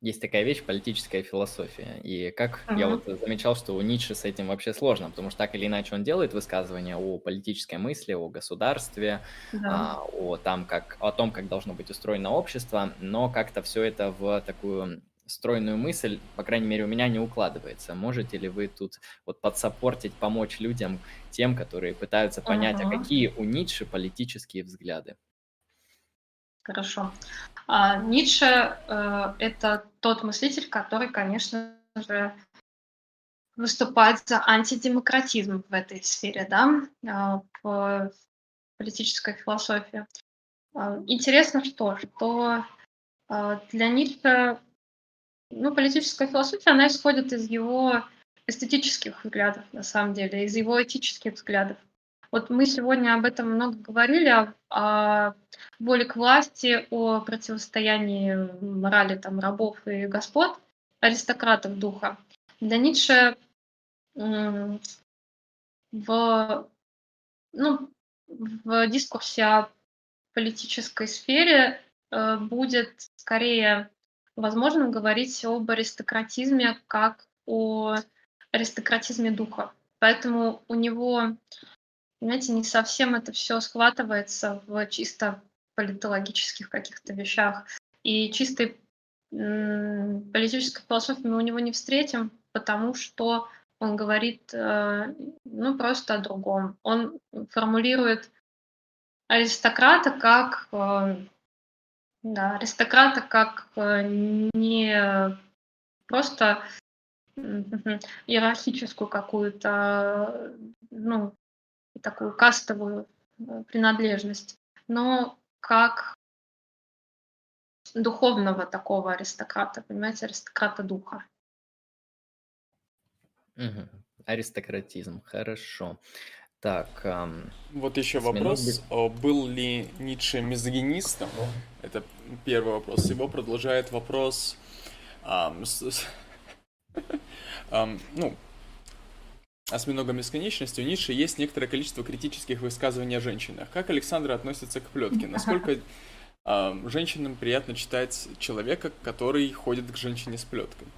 есть такая вещь политическая философия, и как угу. я вот замечал, что у Ницше с этим вообще сложно, потому что так или иначе он делает высказывания о политической мысли, о государстве, да. а, о, там, как, о том, как должно быть устроено общество, но как-то все это в такую стройную мысль, по крайней мере, у меня не укладывается. Можете ли вы тут вот подсопортить, помочь людям, тем, которые пытаются понять, uh-huh. а какие у Ницше политические взгляды? Хорошо. А, Ницше э, это тот мыслитель, который, конечно же, выступает за антидемократизм в этой сфере, да, э, в политической философии. Э, интересно что, что э, для Ницше ну, политическая философия, она исходит из его эстетических взглядов, на самом деле, из его этических взглядов. Вот мы сегодня об этом много говорили, о, о воле к власти, о противостоянии морали там, рабов и господ, аристократов духа. Для Ницше в, ну, в дискурсе о политической сфере э, будет скорее возможным говорить об аристократизме как о аристократизме духа. Поэтому у него Понимаете, не совсем это все схватывается в чисто политологических каких-то вещах. И чистой политической философии мы у него не встретим, потому что он говорит э, ну, просто о другом. Он формулирует аристократа как э, да, аристократа как не просто иерархическую какую-то ну, такую кастовую э, принадлежность, но как духовного такого аристократа, понимаете, аристократа духа. Угу. Аристократизм, хорошо. Так. Эм, вот еще вопрос. Минут... Был ли Ницше мизогинистом? Это первый вопрос. Его продолжает вопрос. Эм, с, эм, *laughs* ну, осьминога бесконечности у Ницше есть некоторое количество критических высказываний о женщинах. Как Александра относится к плетке? Насколько *laughs* э, женщинам приятно читать человека, который ходит к женщине с плеткой?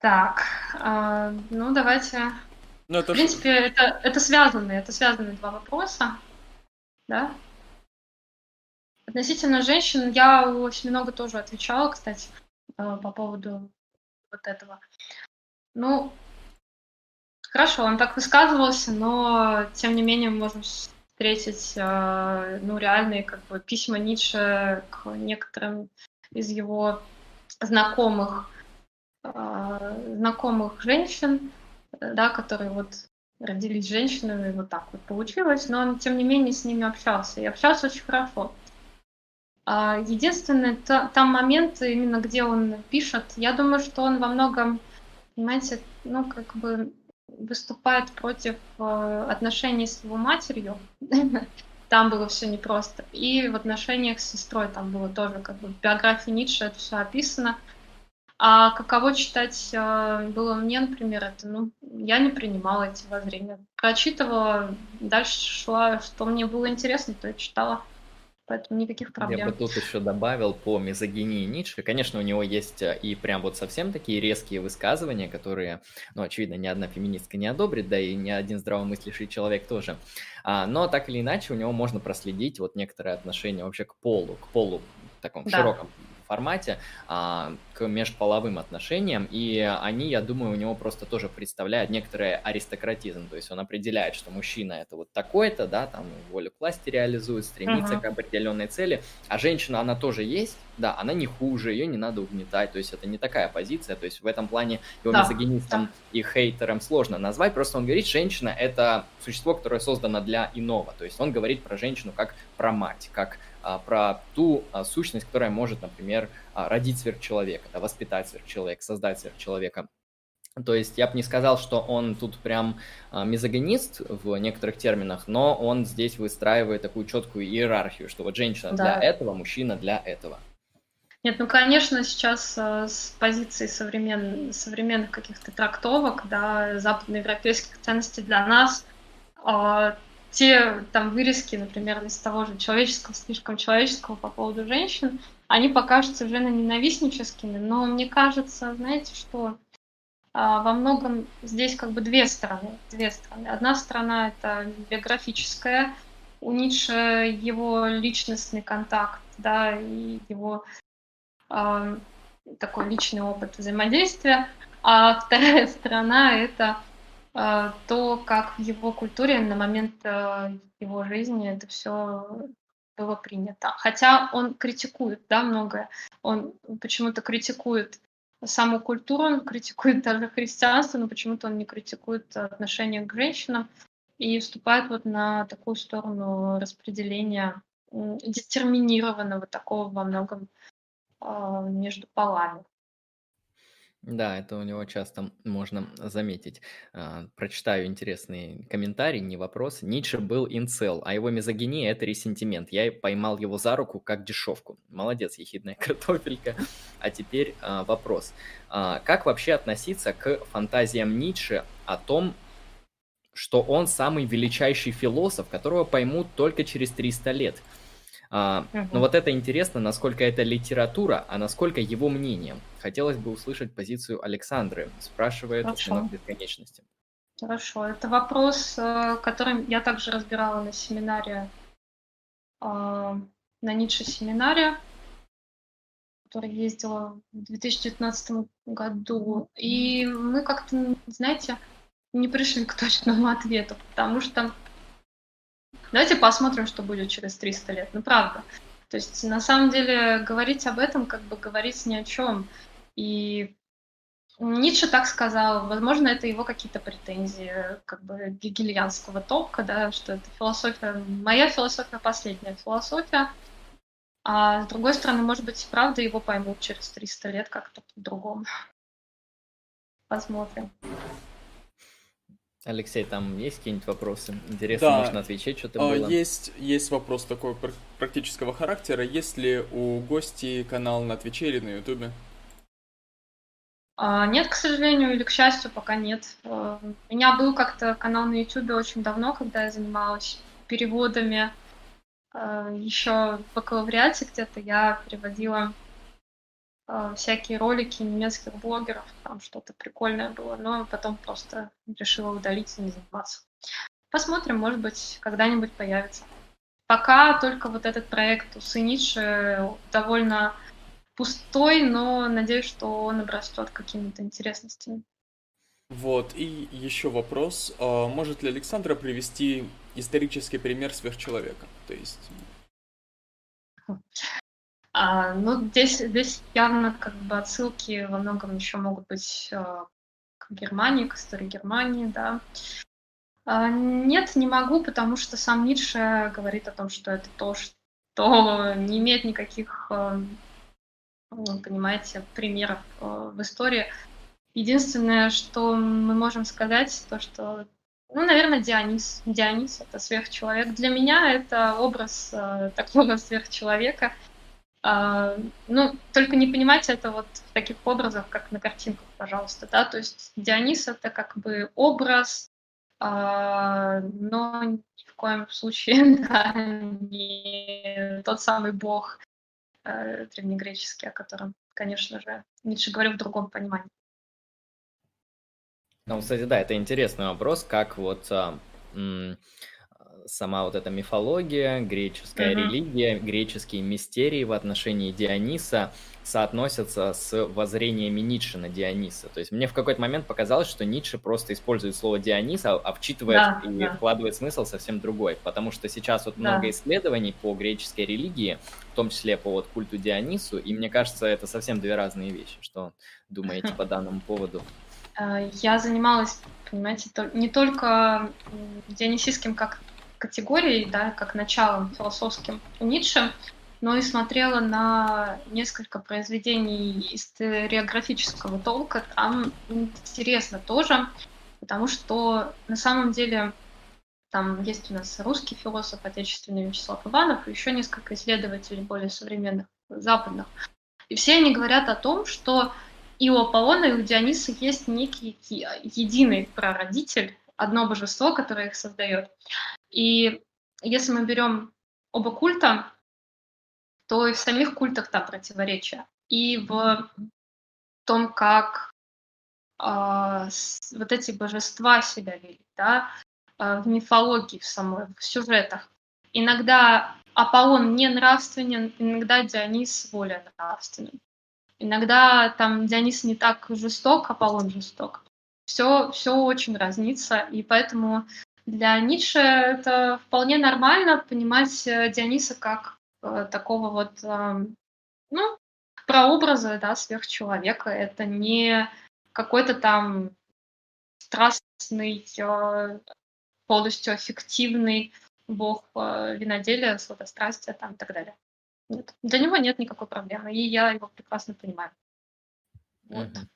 Так, э, ну давайте. Ну, это В принципе, это, это связанные, это связанные два вопроса, да? Относительно женщин, я у осьминога тоже отвечала, кстати, э, по поводу вот этого. Ну, хорошо, он так высказывался, но тем не менее можем встретить, э, ну, реальные, как бы, письма Ницше к некоторым из его знакомых, э, знакомых женщин, да, которые вот родились женщинами, вот так вот получилось, но он, тем не менее, с ними общался, и общался очень хорошо. А, единственное, там момент, именно где он пишет, я думаю, что он во многом, понимаете, ну, как бы выступает против э, отношений с его матерью. *laughs* Там было все непросто. И в отношениях с сестрой там было тоже, как бы в биографии Ницше это все описано. А каково читать э, было мне, например, это, ну, я не принимала эти воззрения. Прочитывала, дальше шла, что мне было интересно, то я читала. Поэтому никаких проблем. Я бы тут еще добавил по мизогинии Ницше. Конечно, у него есть э, и прям вот совсем такие резкие высказывания, которые, ну, очевидно, ни одна феминистка не одобрит, да и ни один здравомыслящий человек тоже. А, но так или иначе у него можно проследить вот некоторые отношения вообще к полу, к полу в таком да. широком формате а, к межполовым отношениям, и они, я думаю, у него просто тоже представляют некоторый аристократизм, то есть он определяет, что мужчина это вот такой-то, да, там волю к власти реализует, стремится uh-huh. к определенной цели, а женщина, она тоже есть, да, она не хуже, ее не надо угнетать, то есть это не такая позиция, то есть в этом плане его да. мизогинистом да. и хейтером сложно назвать, просто он говорит, женщина это существо, которое создано для иного, то есть он говорит про женщину как про мать, как про ту а, сущность, которая может, например, а, родить сверхчеловека, да, воспитать сверхчеловека, создать сверхчеловека. То есть я бы не сказал, что он тут прям мизогонист в некоторых терминах, но он здесь выстраивает такую четкую иерархию, что вот женщина да. для этого, мужчина для этого. Нет, ну, конечно, сейчас с позиции современ... современных каких-то трактовок, да, западноевропейских ценностей для нас, те там вырезки, например, из того же человеческого, слишком человеческого по поводу женщин, они покажутся женоненавистническими, но мне кажется, знаете, что а, во многом здесь как бы две стороны. Две стороны. Одна сторона это биографическая, у Ницше его личностный контакт, да, и его э, такой личный опыт взаимодействия, а вторая *laughs* сторона это то, как в его культуре на момент э, его жизни это все было принято. Хотя он критикует, да, многое. Он почему-то критикует саму культуру, он критикует даже христианство, но почему-то он не критикует отношение к женщинам и вступает вот на такую сторону распределения детерминированного такого во многом а, между полами. Да, это у него часто можно заметить. А, прочитаю интересный комментарий, не вопрос. Ницше был инцел, а его мизогиния– это ресентимент. Я поймал его за руку как дешевку. Молодец, ехидная *laughs* картофелька. А теперь а, вопрос. А, как вообще относиться к фантазиям Ницше о том, что он самый величайший философ, которого поймут только через 300 лет – а, угу. Но вот это интересно, насколько это литература, а насколько его мнение. Хотелось бы услышать позицию Александры, спрашивает Хорошо. бесконечности. Хорошо, это вопрос, э, который я также разбирала на семинаре, а, на Ницше семинаре, который ездила в 2019 году. И мы как-то, знаете, не пришли к точному ответу, потому что Давайте посмотрим, что будет через 300 лет. Ну, правда. То есть, на самом деле, говорить об этом, как бы говорить ни о чем. И Ницше так сказал, возможно, это его какие-то претензии, как бы гегельянского толка, да, что это философия, моя философия последняя философия, а с другой стороны, может быть, правда его поймут через 300 лет как-то по-другому. Посмотрим. Алексей, там есть какие-нибудь вопросы? Интересно, да. можно отвечать, что-то а, было? Есть, есть вопрос такой практического характера. Есть ли у гостей канал на Твиче или на Ютубе? А, нет, к сожалению, или к счастью, пока нет. А, у меня был как-то канал на Ютубе очень давно, когда я занималась переводами. А, Еще в бакалавриате где-то я переводила всякие ролики немецких блогеров, там что-то прикольное было, но потом просто решила удалить и не заниматься. Посмотрим, может быть, когда-нибудь появится. Пока только вот этот проект у Сыничи довольно пустой, но надеюсь, что он обрастет какими-то интересностями. Вот, и еще вопрос. А, может ли Александра привести исторический пример сверхчеловека? То есть... А, ну, здесь, здесь явно как бы отсылки во многом еще могут быть а, к Германии, к истории Германии, да. А, нет, не могу, потому что сам Ницше говорит о том, что это то, что не имеет никаких, а, ну, понимаете, примеров а, в истории. Единственное, что мы можем сказать, то, что, ну, наверное, Дионис. Дионис — это сверхчеловек. Для меня это образ э, такого сверхчеловека. Э, ну, только не понимать это вот в таких образах, как на картинках, пожалуйста, да, то есть Дионис — это как бы образ, э, но ни в коем случае *laughs* да, не тот самый бог э, древнегреческий, о котором, конечно же, Ницше говорил в другом понимании. Ну, кстати, да, это интересный вопрос, как вот а, сама вот эта мифология, греческая mm-hmm. религия, греческие мистерии в отношении Диониса соотносятся с воззрениями Ницше на Диониса. То есть мне в какой-то момент показалось, что Ницше просто использует слово Дионис, а, а вчитывает да, и да. вкладывает смысл совсем другой. Потому что сейчас вот да. много исследований по греческой религии, в том числе по вот культу Дионису, и мне кажется, это совсем две разные вещи. Что думаете *laughs* по данному поводу? Э, я занималась, понимаете, не только дионисийским как категорией, да, как началом философским Ницше, но и смотрела на несколько произведений историографического толка. Там интересно тоже, потому что на самом деле там есть у нас русский философ, отечественный Вячеслав Иванов, и еще несколько исследователей более современных, западных. И все они говорят о том, что и у Аполлона, и у Диониса есть некий единый прародитель, одно божество, которое их создает. И если мы берем оба культа, то и в самих культах там противоречия. И в том, как э, вот эти божества себя вели, да, э, в мифологии, в самой, в сюжетах. Иногда Аполлон не нравственен, иногда Дионис более нравственен. Иногда там Дионис не так жесток, Аполлон жесток. Все, все очень разнится, и поэтому для Ницше это вполне нормально понимать э, Диониса как э, такого вот, э, ну, прообраза, да, сверхчеловека. Это не какой-то там страстный, э, полностью эффективный бог э, виноделия, сладострастия там и так далее. Нет. Для него нет никакой проблемы, и я его прекрасно понимаю. Вот. Угу.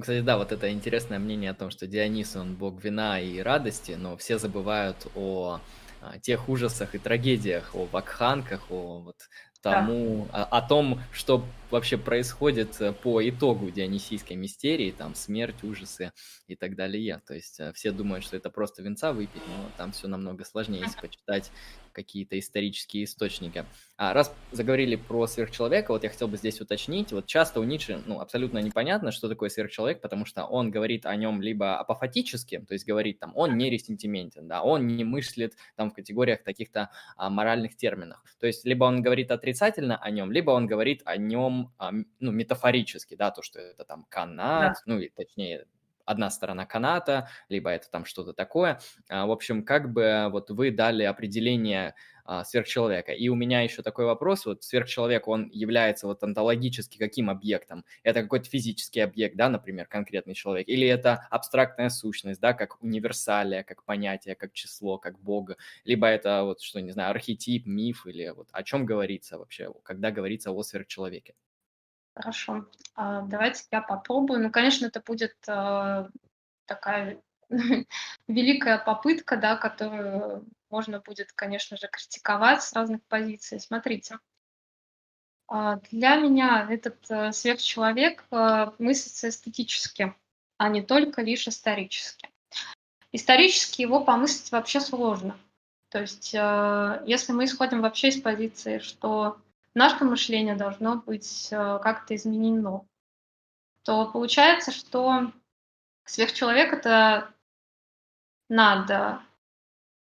Кстати, да, вот это интересное мнение о том, что Дионис, он бог вина и радости, но все забывают о, о тех ужасах и трагедиях, о вакханках, о вот тому, да. о, о том, что вообще происходит э, по итогу дионисийской мистерии, там смерть, ужасы и так далее. То есть э, все думают, что это просто венца выпить, но там все намного сложнее, если почитать какие-то исторические источники. А раз заговорили про сверхчеловека, вот я хотел бы здесь уточнить, вот часто у Ницше, ну, абсолютно непонятно, что такое сверхчеловек, потому что он говорит о нем либо апофатически, то есть говорит там, он не ресентиментен, да, он не мыслит там в категориях таких-то а, моральных терминов. То есть либо он говорит отрицательно о нем, либо он говорит о нем, а, ну, метафорически, да, то, что это там канат, да. ну, и точнее, одна сторона каната, либо это там что-то такое. А, в общем, как бы вот вы дали определение а, сверхчеловека. И у меня еще такой вопрос, вот сверхчеловек, он является вот онтологически каким объектом? Это какой-то физический объект, да, например, конкретный человек, или это абстрактная сущность, да, как универсалия, как понятие, как число, как бога, либо это вот, что, не знаю, архетип, миф, или вот о чем говорится вообще, когда говорится о сверхчеловеке? Хорошо. А, давайте я попробую. Ну, конечно, это будет а, такая *laughs* великая попытка, да, которую можно будет, конечно же, критиковать с разных позиций. Смотрите, а, для меня этот э, сверхчеловек э, мыслится эстетически, а не только лишь исторически. Исторически его помыслить вообще сложно. То есть, э, если мы исходим вообще из позиции, что наше мышление должно быть э, как-то изменено, то получается, что сверхчеловек — это надо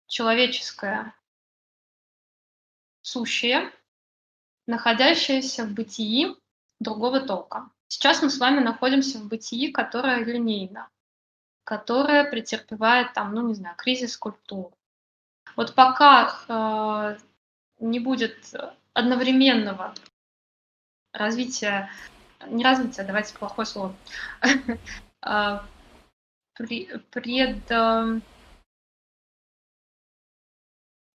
человеческое сущее, находящееся в бытии другого толка. Сейчас мы с вами находимся в бытии, которое линейно. которая претерпевает там, ну не знаю, кризис культуры. Вот пока э, не будет одновременного развития, не развития, давайте плохое слово, *laughs* а, пред...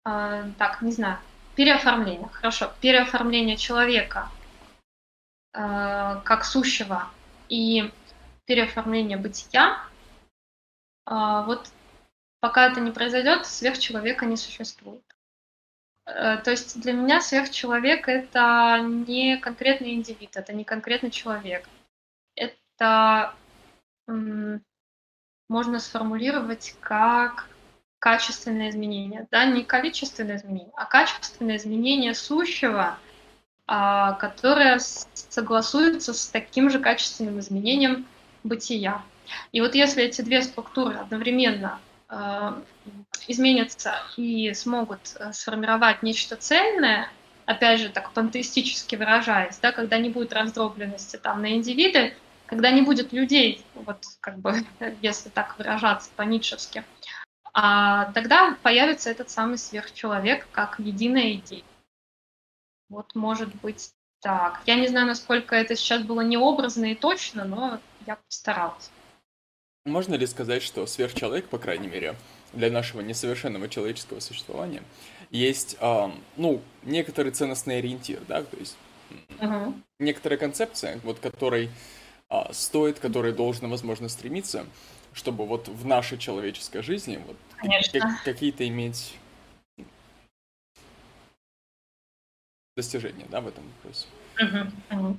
А, так, не знаю, переоформление, хорошо, переоформление человека а, как сущего и переоформление бытия, вот пока это не произойдет, сверхчеловека не существует. Э, то есть для меня сверхчеловек — это не конкретный индивид, это не конкретный человек. Это можно сформулировать как качественное изменение. Да? Не количественное изменение, а качественное изменение сущего, а, которое согласуется с таким же качественным изменением бытия. И вот если эти две структуры одновременно изменятся и смогут э, сформировать нечто цельное, опять же, так пантеистически выражаясь, да, когда не будет раздробленности там на индивиды, когда не будет людей, вот как бы, *laughs* если так выражаться по-ницшевски, а тогда появится этот самый сверхчеловек как единая идея. Вот может быть так. Я не знаю, насколько это сейчас было необразно и точно, но я постаралась. Можно ли сказать, что сверхчеловек, по крайней мере, для нашего несовершенного человеческого существования, есть, э, ну, некоторый ценностный ориентир, да, то есть uh-huh. некоторая концепция, вот которой э, стоит, которой должно, возможно, стремиться, чтобы вот в нашей человеческой жизни вот как, какие-то иметь достижения, да, в этом вопросе. Uh-huh. Uh-huh.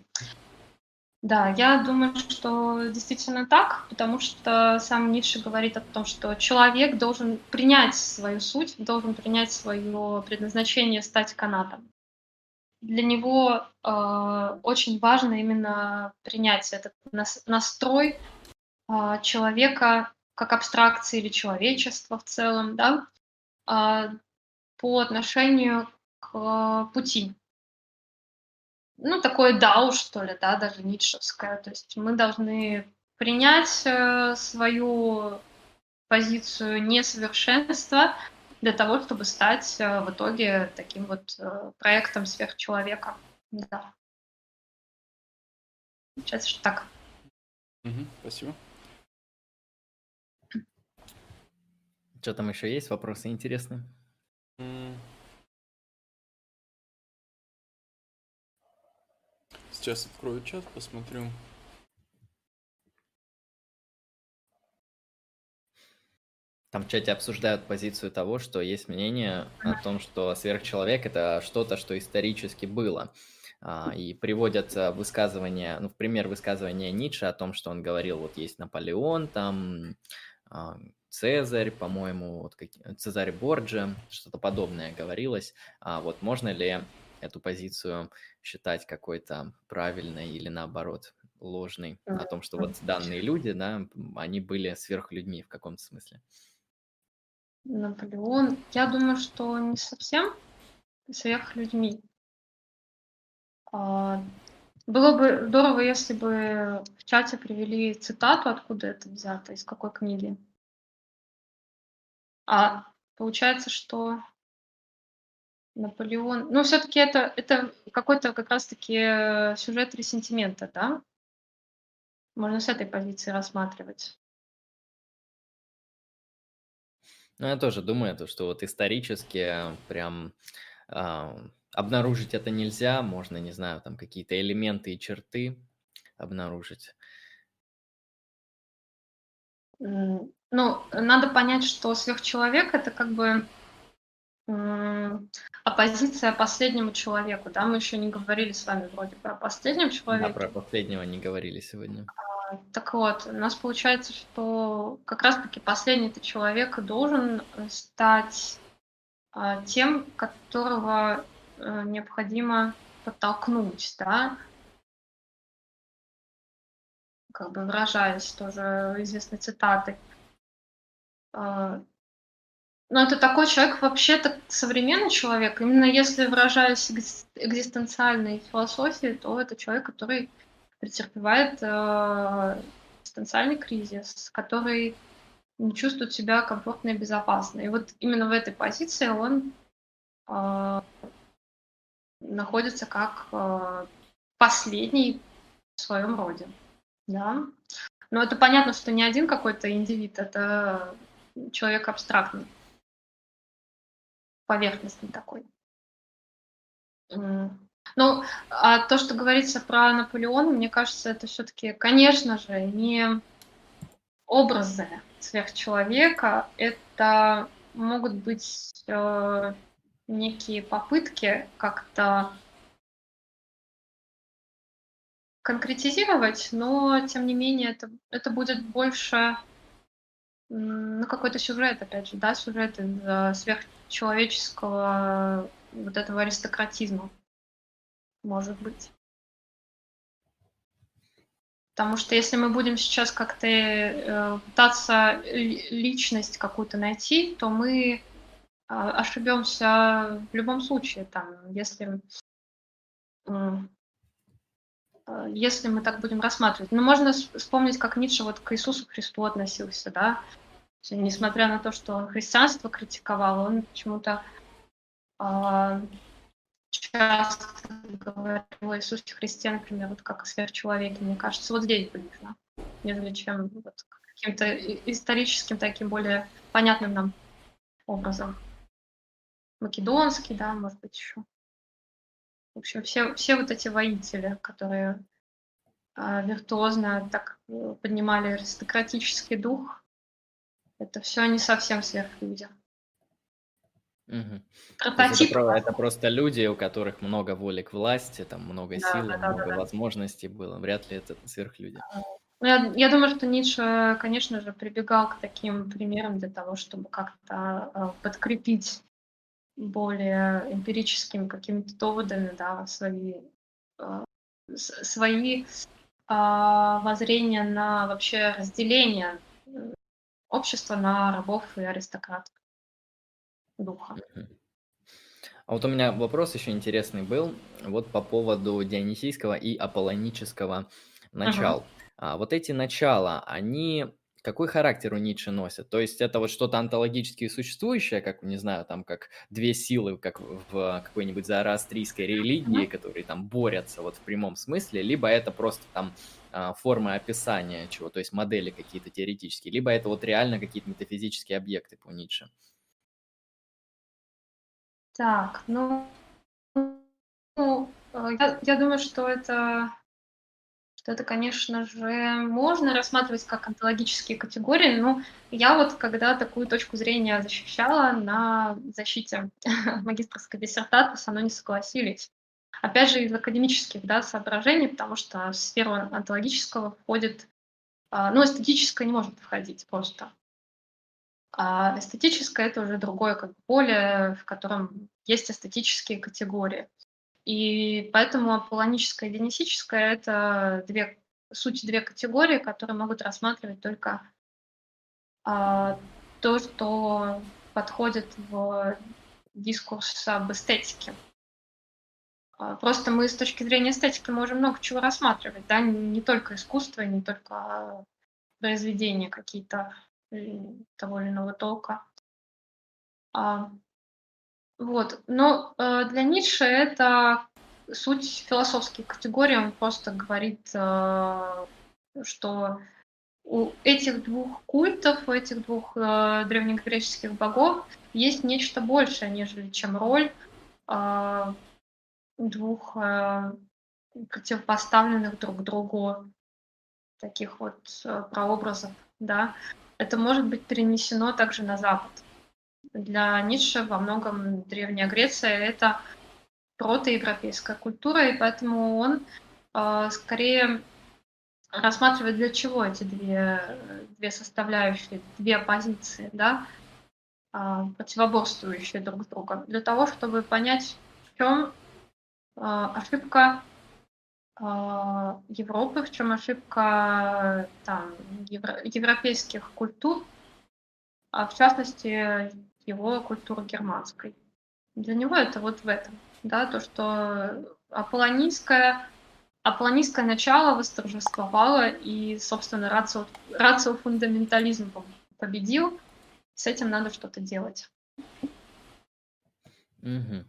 Да, я думаю, что действительно так, потому что сам Ницше говорит о том, что человек должен принять свою суть, должен принять свое предназначение стать канатом. Для него э, очень важно именно принять этот настрой э, человека как абстракции или человечества в целом, да, э, по отношению к э, пути, ну, такое дау, что ли, да, даже ницшевское. То есть мы должны принять э, свою позицию несовершенства для того, чтобы стать э, в итоге таким вот э, проектом сверхчеловека. Да. Получается, что так. Угу, спасибо. Что там еще есть? Вопросы интересные? Сейчас открою чат, посмотрю. Там в чате обсуждают позицию того, что есть мнение о том, что сверхчеловек это что-то, что исторически было. А, и приводят а, высказывания, ну, в пример высказывания Ницше о том, что он говорил, вот есть Наполеон, там а, Цезарь, по-моему, вот Цезарь Борджи, что-то подобное говорилось. А вот можно ли эту позицию считать какой-то правильной или наоборот ложной, о том, что вот данные люди, да, они были сверхлюдьми в каком-то смысле. Наполеон, я думаю, что не совсем сверхлюдьми. А, было бы здорово, если бы в чате привели цитату, откуда это взято, из какой книги. А получается, что Наполеон. Ну, все-таки это, это какой-то как раз-таки э, сюжет ресентимента, да? Можно с этой позиции рассматривать. Ну, я тоже думаю, то, что вот исторически прям э, обнаружить это нельзя. Можно, не знаю, там какие-то элементы и черты обнаружить. Ну, надо понять, что сверхчеловек это как бы оппозиция последнему человеку, да, мы еще не говорили с вами вроде про последнего человека. Да, про последнего не говорили сегодня. А, так вот, у нас получается, что как раз-таки последний ты человек должен стать а, тем, которого а, необходимо подтолкнуть, да, как бы выражаясь тоже известной цитатой. Но это такой человек, вообще-то современный человек. Именно если выражаясь экзистенциальной философией, то это человек, который претерпевает э, экзистенциальный кризис, который не чувствует себя комфортно и безопасно. И вот именно в этой позиции он э, находится как э, последний в своем роде. Да? Но это понятно, что не один какой-то индивид, это человек абстрактный, поверхностный такой. Ну, а то, что говорится про Наполеона, мне кажется, это все-таки, конечно же, не образы сверхчеловека, это могут быть э, некие попытки как-то конкретизировать, но тем не менее это, это будет больше ну, какой-то сюжет, опять же, да, сюжет из э, сверхчеловеческого вот этого аристократизма, может быть. Потому что если мы будем сейчас как-то э, пытаться личность какую-то найти, то мы э, ошибемся в любом случае. Там, если, э, если мы так будем рассматривать. Но можно вспомнить, как Ницше вот к Иисусу Христу относился, да. Несмотря на то, что он христианство критиковал, он почему-то э, часто говорил о Иисусе Христе, например, вот как о сверхчеловеке, мне кажется, вот здесь ближе, нежели чем вот каким-то историческим таким более понятным нам образом. Македонский, да, может быть, еще. В общем, все, все вот эти воители, которые э, виртуозно так э, поднимали аристократический дух, это все не совсем сверхлюди. Угу. Прототип. Это, это просто люди, у которых много воли к власти, там много да, силы, да, много да, возможностей было. Вряд ли это сверхлюди. Ну, я, я думаю, что Ницше, конечно же, прибегал к таким примерам для того, чтобы как-то э, подкрепить более эмпирическими какими-то доводами, да, свои, э, свои воззрения на вообще разделение общества на рабов и аристократов духа. А вот у меня вопрос еще интересный был, вот по поводу дионисийского и аполлонического начал. Ага. А вот эти начала, они какой характер у Ницше носят? То есть это вот что-то онтологически существующее, как, не знаю, там, как две силы, как в какой-нибудь зороастрийской религии, которые там борются вот в прямом смысле, либо это просто там формы описания чего, то есть модели какие-то теоретические, либо это вот реально какие-то метафизические объекты по Ницше. Так, ну, ну э, я, я думаю, что это, что это, конечно же, можно рассматривать как онтологические категории, но я вот когда такую точку зрения защищала на защите *laughs* магистрской диссертации, со мной не согласились. Опять же, из академических да, соображений, потому что в сферу онтологического входит, а, ну, эстетическое не может входить просто. А эстетическое — это уже другое как поле, в котором есть эстетические категории. И поэтому аполлоническое и дионисическое — это две, суть две категории, которые могут рассматривать только а, то, что подходит в дискурс об эстетике. А, просто мы с точки зрения эстетики можем много чего рассматривать, да, не только искусство, не только произведения какие-то того или иного толка. А, вот. Но э, для Ницше это суть философских категорий. Он просто говорит, что у этих двух культов, у этих двух э, древнегреческих богов есть нечто большее, нежели чем роль двух э, противопоставленных друг другу таких вот э, прообразов, да это может быть перенесено также на Запад. Для Ницше во многом Древняя Греция — это протоевропейская культура, и поэтому он э, скорее рассматривает, для чего эти две, две составляющие, две позиции, да, э, противоборствующие друг с другом, для того, чтобы понять, в чем ошибка а, Европы, в чем ошибка там, евро, европейских культур, а в частности его культуры германской. Для него это вот в этом, да, то, что аполлонийское, аполлонийское начало восторжествовало, и, собственно, рацио, рацио победил, с этим надо что-то делать. Угу.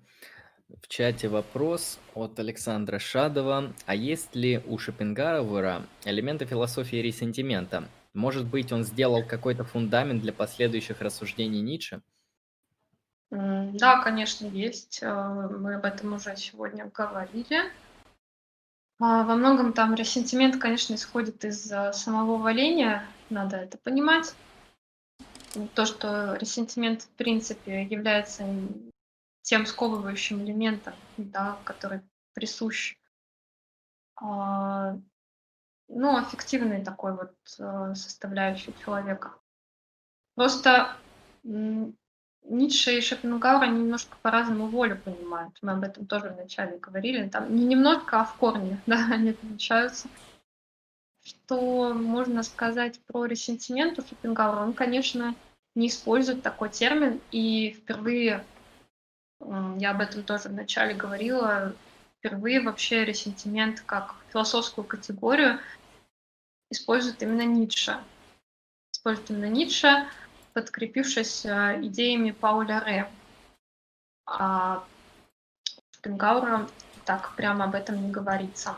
В чате вопрос от Александра Шадова. А есть ли у Шопенгауэра элементы философии ресентимента? Может быть, он сделал какой-то фундамент для последующих рассуждений Ницше? Да, конечно, есть. Э, мы об этом уже сегодня говорили. А, во многом там ресентимент, конечно, исходит из э, самого валения, надо это понимать. То, что ресентимент, в принципе, является тем сковывающим элементом, да, который присущ а, ну, аффективной такой вот э, составляющей человека. Просто Ницше и Шопенгауэр немножко по-разному волю понимают. Мы об этом тоже вначале говорили. Там не немножко, а в корне, *laughs* да, они отличаются. Что можно сказать про ресентимент у Шопенгауэра? Он, конечно, не использует такой термин, и впервые, я об этом тоже вначале говорила, впервые вообще ресентимент как философскую категорию использует именно Ницше. Использует именно Ницше, подкрепившись э, идеями Пауля Ре. А Шопенгауэра так прямо об этом не говорится.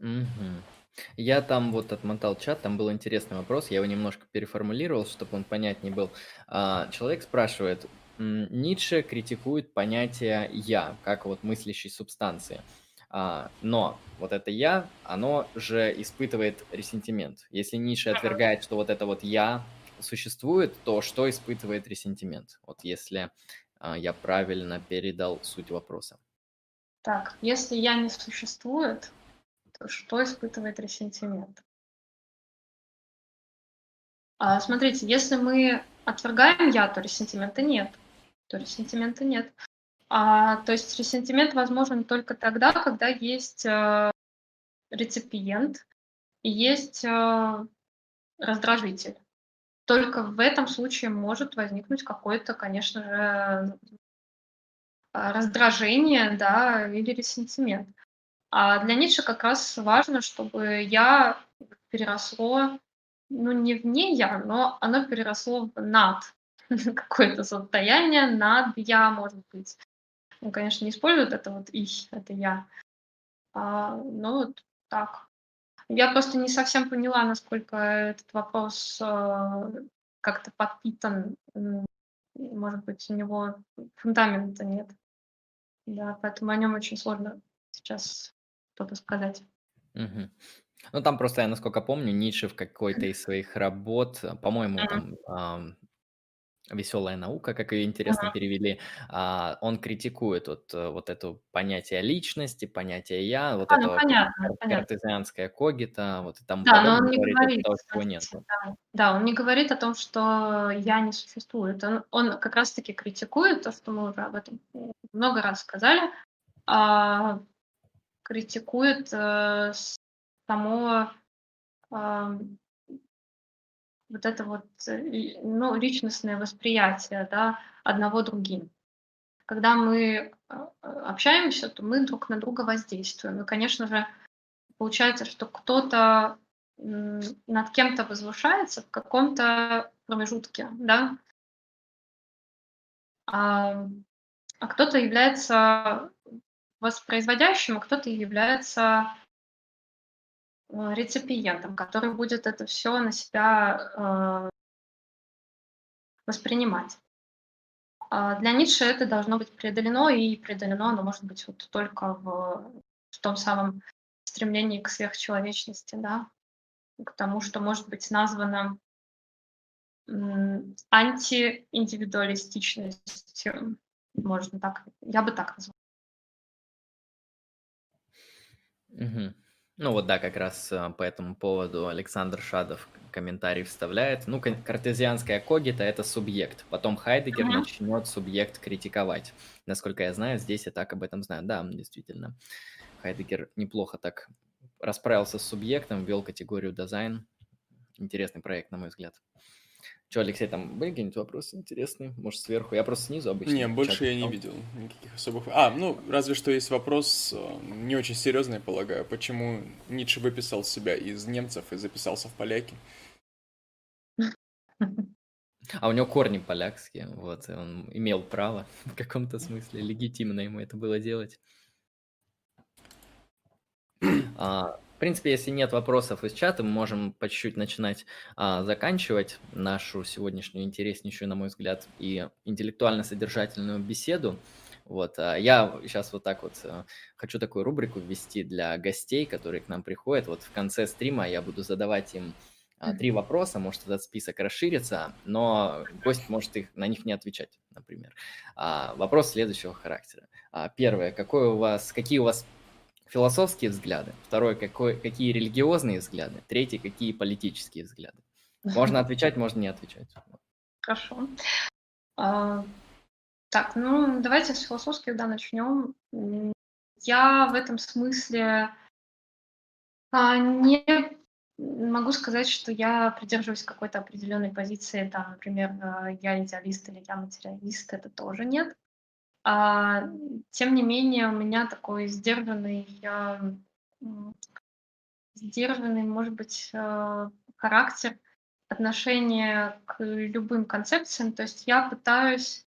Угу. Я там вот отмотал чат, там был интересный вопрос, я его немножко переформулировал, чтобы он понятнее был. А, человек спрашивает, Ницше критикует понятие «я», как вот мыслящей субстанции. А, но вот это «я», оно же испытывает ресентимент. Если Ницше отвергает, что вот это вот «я» существует, то что испытывает ресентимент? Вот если а, я правильно передал суть вопроса. Так, если «я» не существует, что испытывает ресентимент? А, смотрите, если мы отвергаем «я», то ресентимента нет то ресентимента нет. А, то есть ресентимент возможен только тогда, когда есть э, реципиент и есть э, раздражитель. Только в этом случае может возникнуть какое-то, конечно же, раздражение да, или ресентимент. А для Ницше как раз важно, чтобы я переросло, ну не в не я, но оно переросло в над. *laughs* какое-то состояние над я, может быть. Он, конечно, не использует это вот ich, это я. А, но вот так. Я просто не совсем поняла, насколько этот вопрос э, как-то подпитан. Может быть, у него фундамента нет. Да, поэтому о нем очень сложно сейчас что-то сказать. Угу. Ну, там просто, я насколько помню, Ницше в какой-то из своих работ, по-моему, там Веселая наука, как ее интересно Ага. перевели. А, он критикует вот, э, вот это понятие личности, понятие я, вот А, это ну понятно, кар- понятно. картезианское когита, вот и тому Да, но он не говорит, говорит, того, чего смотрите, нету. да. Да, он не говорит о том, что я не существует. Он, он как раз-таки критикует то, что мы уже об этом много раз сказали, а, критикует э, само а, вот это вот э, ну, личностное восприятие да, одного другим. Когда мы а, общаемся, то мы друг на друга воздействуем. И, конечно же, получается, что кто-то над кем-то возвышается в каком-то промежутке, да, а, а кто-то является воспроизводящим, а кто-то является Э, реципиентом, который будет это все на себя э, воспринимать. А для Ницше это должно быть преодолено, и преодолено оно может быть вот только в, в том самом стремлении к сверхчеловечности, да, к тому, что может быть названо антииндивидуалистичностью, можно так, я бы так назвала. Угу. Ну вот да, как раз а, по этому поводу Александр Шадов комментарий вставляет. Ну, картезианская когита – это субъект. Потом Хайдегер uh-huh. начнет субъект критиковать. Насколько я знаю, здесь я так об этом знаю. Да, действительно. Хайдегер неплохо так расправился с субъектом, ввел категорию дизайн. Интересный проект, на мой взгляд. Что, Алексей, там были какие-нибудь вопросы интересные? Может, сверху? Я просто снизу обычно. Не, больше я не видел никаких особых... А, ну, разве что есть вопрос, э, не очень серьезный, полагаю, почему Ницше выписал себя из немцев и записался в поляки? А у него корни полякские, вот, и он имел право *laughs* в каком-то смысле, легитимно ему это было делать. А, принципе, если нет вопросов из чата, мы можем по чуть-чуть начинать а, заканчивать нашу сегодняшнюю интереснейшую, на мой взгляд, и интеллектуально-содержательную беседу. Вот, а я сейчас вот так вот а, хочу такую рубрику ввести для гостей, которые к нам приходят. Вот в конце стрима я буду задавать им а, три вопроса, может этот список расширится, но гость может их, на них не отвечать, например. А, вопрос следующего характера. А, первое, какой у вас, какие у вас философские взгляды? Второе, какой, какие религиозные взгляды? Третий, какие политические взгляды? *laughs* Можно отвечать, можно не отвечать. Хорошо. А, так, ну давайте с философских да, начнем. Я в этом смысле а, не могу сказать, что я придерживаюсь какой-то определенной позиции, там, например, э, я идеалист или я материалист, это тоже нет. А, тем не менее, у меня такой сдержанный, я, сдержанный, может быть, э, характер отношения к любым концепциям. То есть я пытаюсь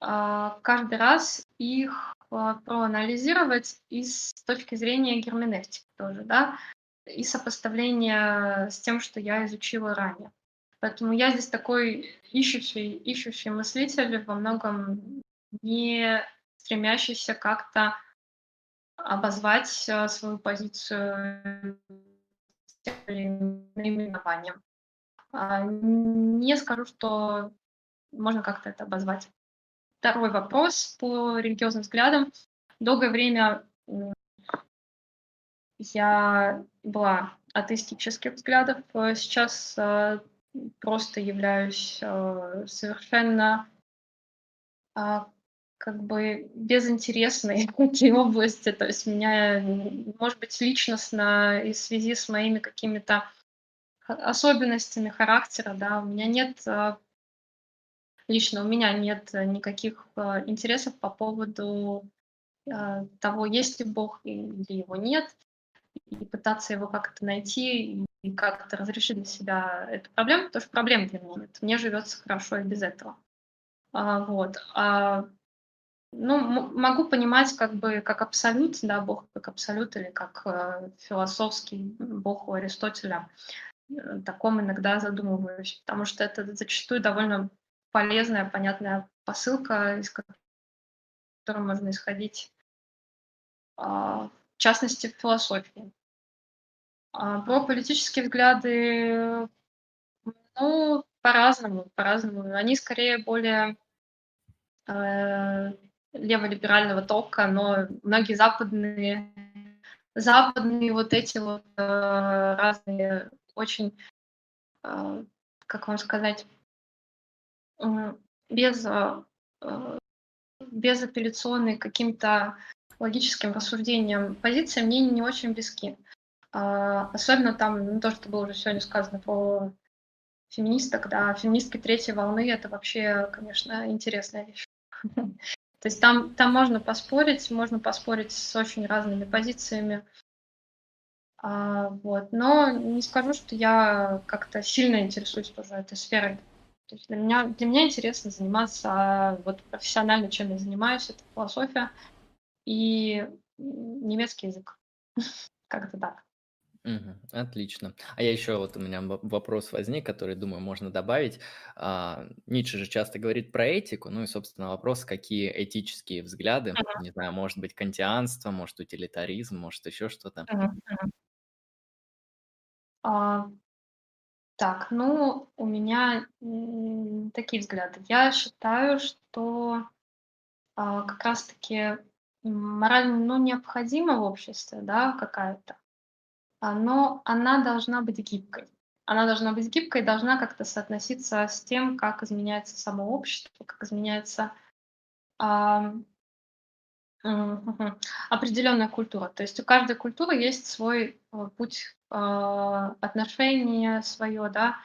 а, каждый раз их а, проанализировать и с точки зрения герменевтики тоже, да и сопоставление с тем, что я изучила ранее. Поэтому я здесь такой ищущий, ищущий мыслитель, во многом не стремящийся как-то обозвать э, свою позицию наименованием. А, не скажу, что можно как-то это обозвать. Второй вопрос по религиозным взглядам. Долгое время я была атеистических взглядов, э, сейчас э, просто являюсь совершенно а, как бы безинтересной *laughs* этой области. То есть меня, может быть, личностно и в связи с моими какими-то особенностями характера, да, у меня нет лично у меня нет никаких интересов по поводу того, есть ли Бог или его нет и пытаться его как-то найти и как-то разрешить для себя эту проблему, потому что проблем для меня нет. Мне живется хорошо и без этого. А, вот. А, ну, могу понимать как бы как абсолют, да, Бог как абсолют или как э, философский Бог у Аристотеля. Э, таком иногда задумываюсь, потому что это зачастую довольно полезная, понятная посылка, из которой можно исходить а, в частности, в философии. А про политические взгляды, ну, по-разному, по-разному. Они скорее более э, леволиберального тока, но многие западные, западные вот эти вот э, разные очень, э, как вам сказать, э, без, э, безапелляционные каким-то логическим рассуждениям позиции мне не очень близки. А, особенно там, ну, то, что было уже сегодня сказано про феминисток, да, феминистки третьей волны, это вообще, конечно, интересная вещь. *laughs* То есть там, там можно поспорить, можно поспорить с очень разными позициями. А, вот. Но не скажу, что я как-то сильно интересуюсь тоже этой сферой. То есть для меня, для меня интересно заниматься вот профессионально, чем я занимаюсь, это философия и немецкий язык. *laughs* Как-то так. Мгм. Отлично. А я еще вот у меня вопрос возник, который, думаю, можно добавить. А, Ницше же часто говорит про этику, ну и, собственно, вопрос, какие этические взгляды, Мгм. не знаю, может быть, кантианство, может, утилитаризм, может, еще что-то. Мгм. Мгм. А, так, ну, у меня такие взгляды. Я считаю, что а, как раз-таки мораль, ну, необходима в обществе, да, какая-то, но она должна быть гибкой. Она должна быть гибкой, должна как-то соотноситься с тем, как изменяется само общество, как изменяется а, определенная культура. То есть у каждой культуры есть свой э, путь а, отношения свое, да,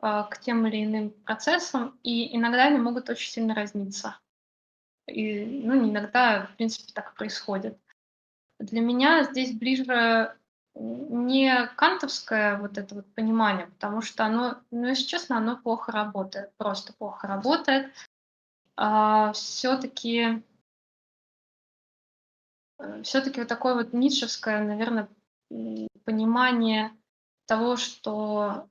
а, к тем или иным процессам, и иногда они могут очень сильно разниться. И, ну, не иногда, в принципе, так происходит. Для меня здесь ближе не кантовское вот это вот понимание, потому что оно, ну, если честно, оно плохо работает, просто плохо работает. А, все-таки э, все-таки вот такое вот ницшевское, наверное, понимание того, что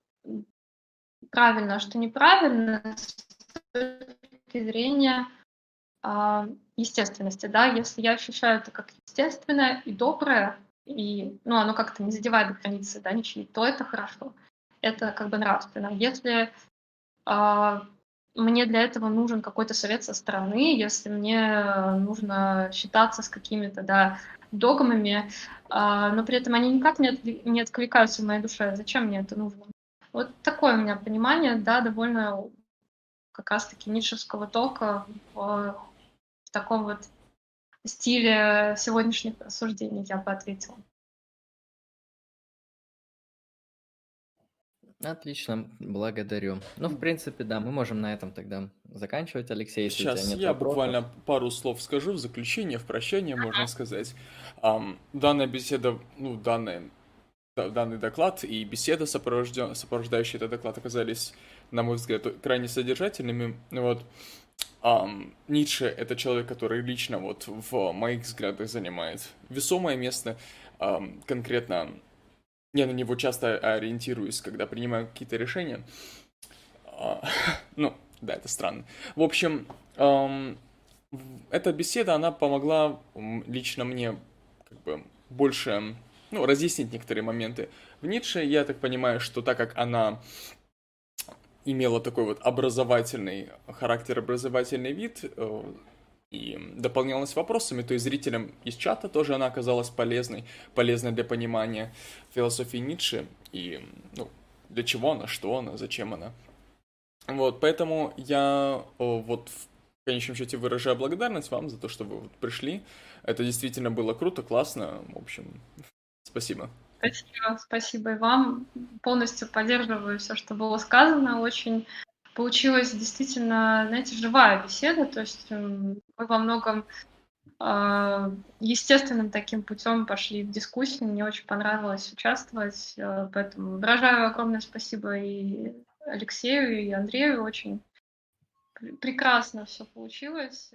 правильно, а что неправильно с точки зрения а, естественности, да, если я ощущаю это как естественное и доброе, и, ну, оно как-то не задевает границы, да, ничьи, то это хорошо, это как бы нравственно. Если а, мне для этого нужен какой-то совет со стороны, если мне нужно считаться с какими-то, да, догмами, а, но при этом они никак не, от, не откликаются в моей душе, зачем мне это нужно? Вот такое у меня понимание, да, довольно как раз-таки ницшевского тока в, в таком вот стиле сегодняшних рассуждений, я бы ответила. Отлично, благодарю. Ну, в принципе, да, мы можем на этом тогда заканчивать, Алексей, если Сейчас у тебя нет я вопросов. буквально пару слов скажу в заключение, в прощание, можно сказать. Um, данная беседа, ну, данная данный доклад и беседа, сопровождающая этот доклад, оказались, на мой взгляд, крайне содержательными. Вот. Um, Ницше — это человек, который лично вот в моих взглядах занимает весомое место. Um, конкретно я на него часто ориентируюсь, когда принимаю какие-то решения. Uh, *laughs* ну, да, это странно. В общем, um, эта беседа, она помогла лично мне как бы больше ну, разъяснить некоторые моменты. В Ницше я так понимаю, что так как она имела такой вот образовательный характер, образовательный вид, э, и дополнялась вопросами, то и зрителям из чата тоже она оказалась полезной, полезной для понимания философии Ницше и ну, для чего она, что она, зачем она. Вот, поэтому я вот в конечном счете выражаю благодарность вам за то, что вы вот пришли. Это действительно было круто, классно. В общем, Спасибо. Спасибо, спасибо и вам. Полностью поддерживаю все, что было сказано. Очень получилась действительно, знаете, живая беседа. То есть мы во многом э, естественным таким путем пошли в дискуссию. Мне очень понравилось участвовать. Э, поэтому выражаю огромное спасибо и Алексею, и Андрею. Очень прекрасно все получилось.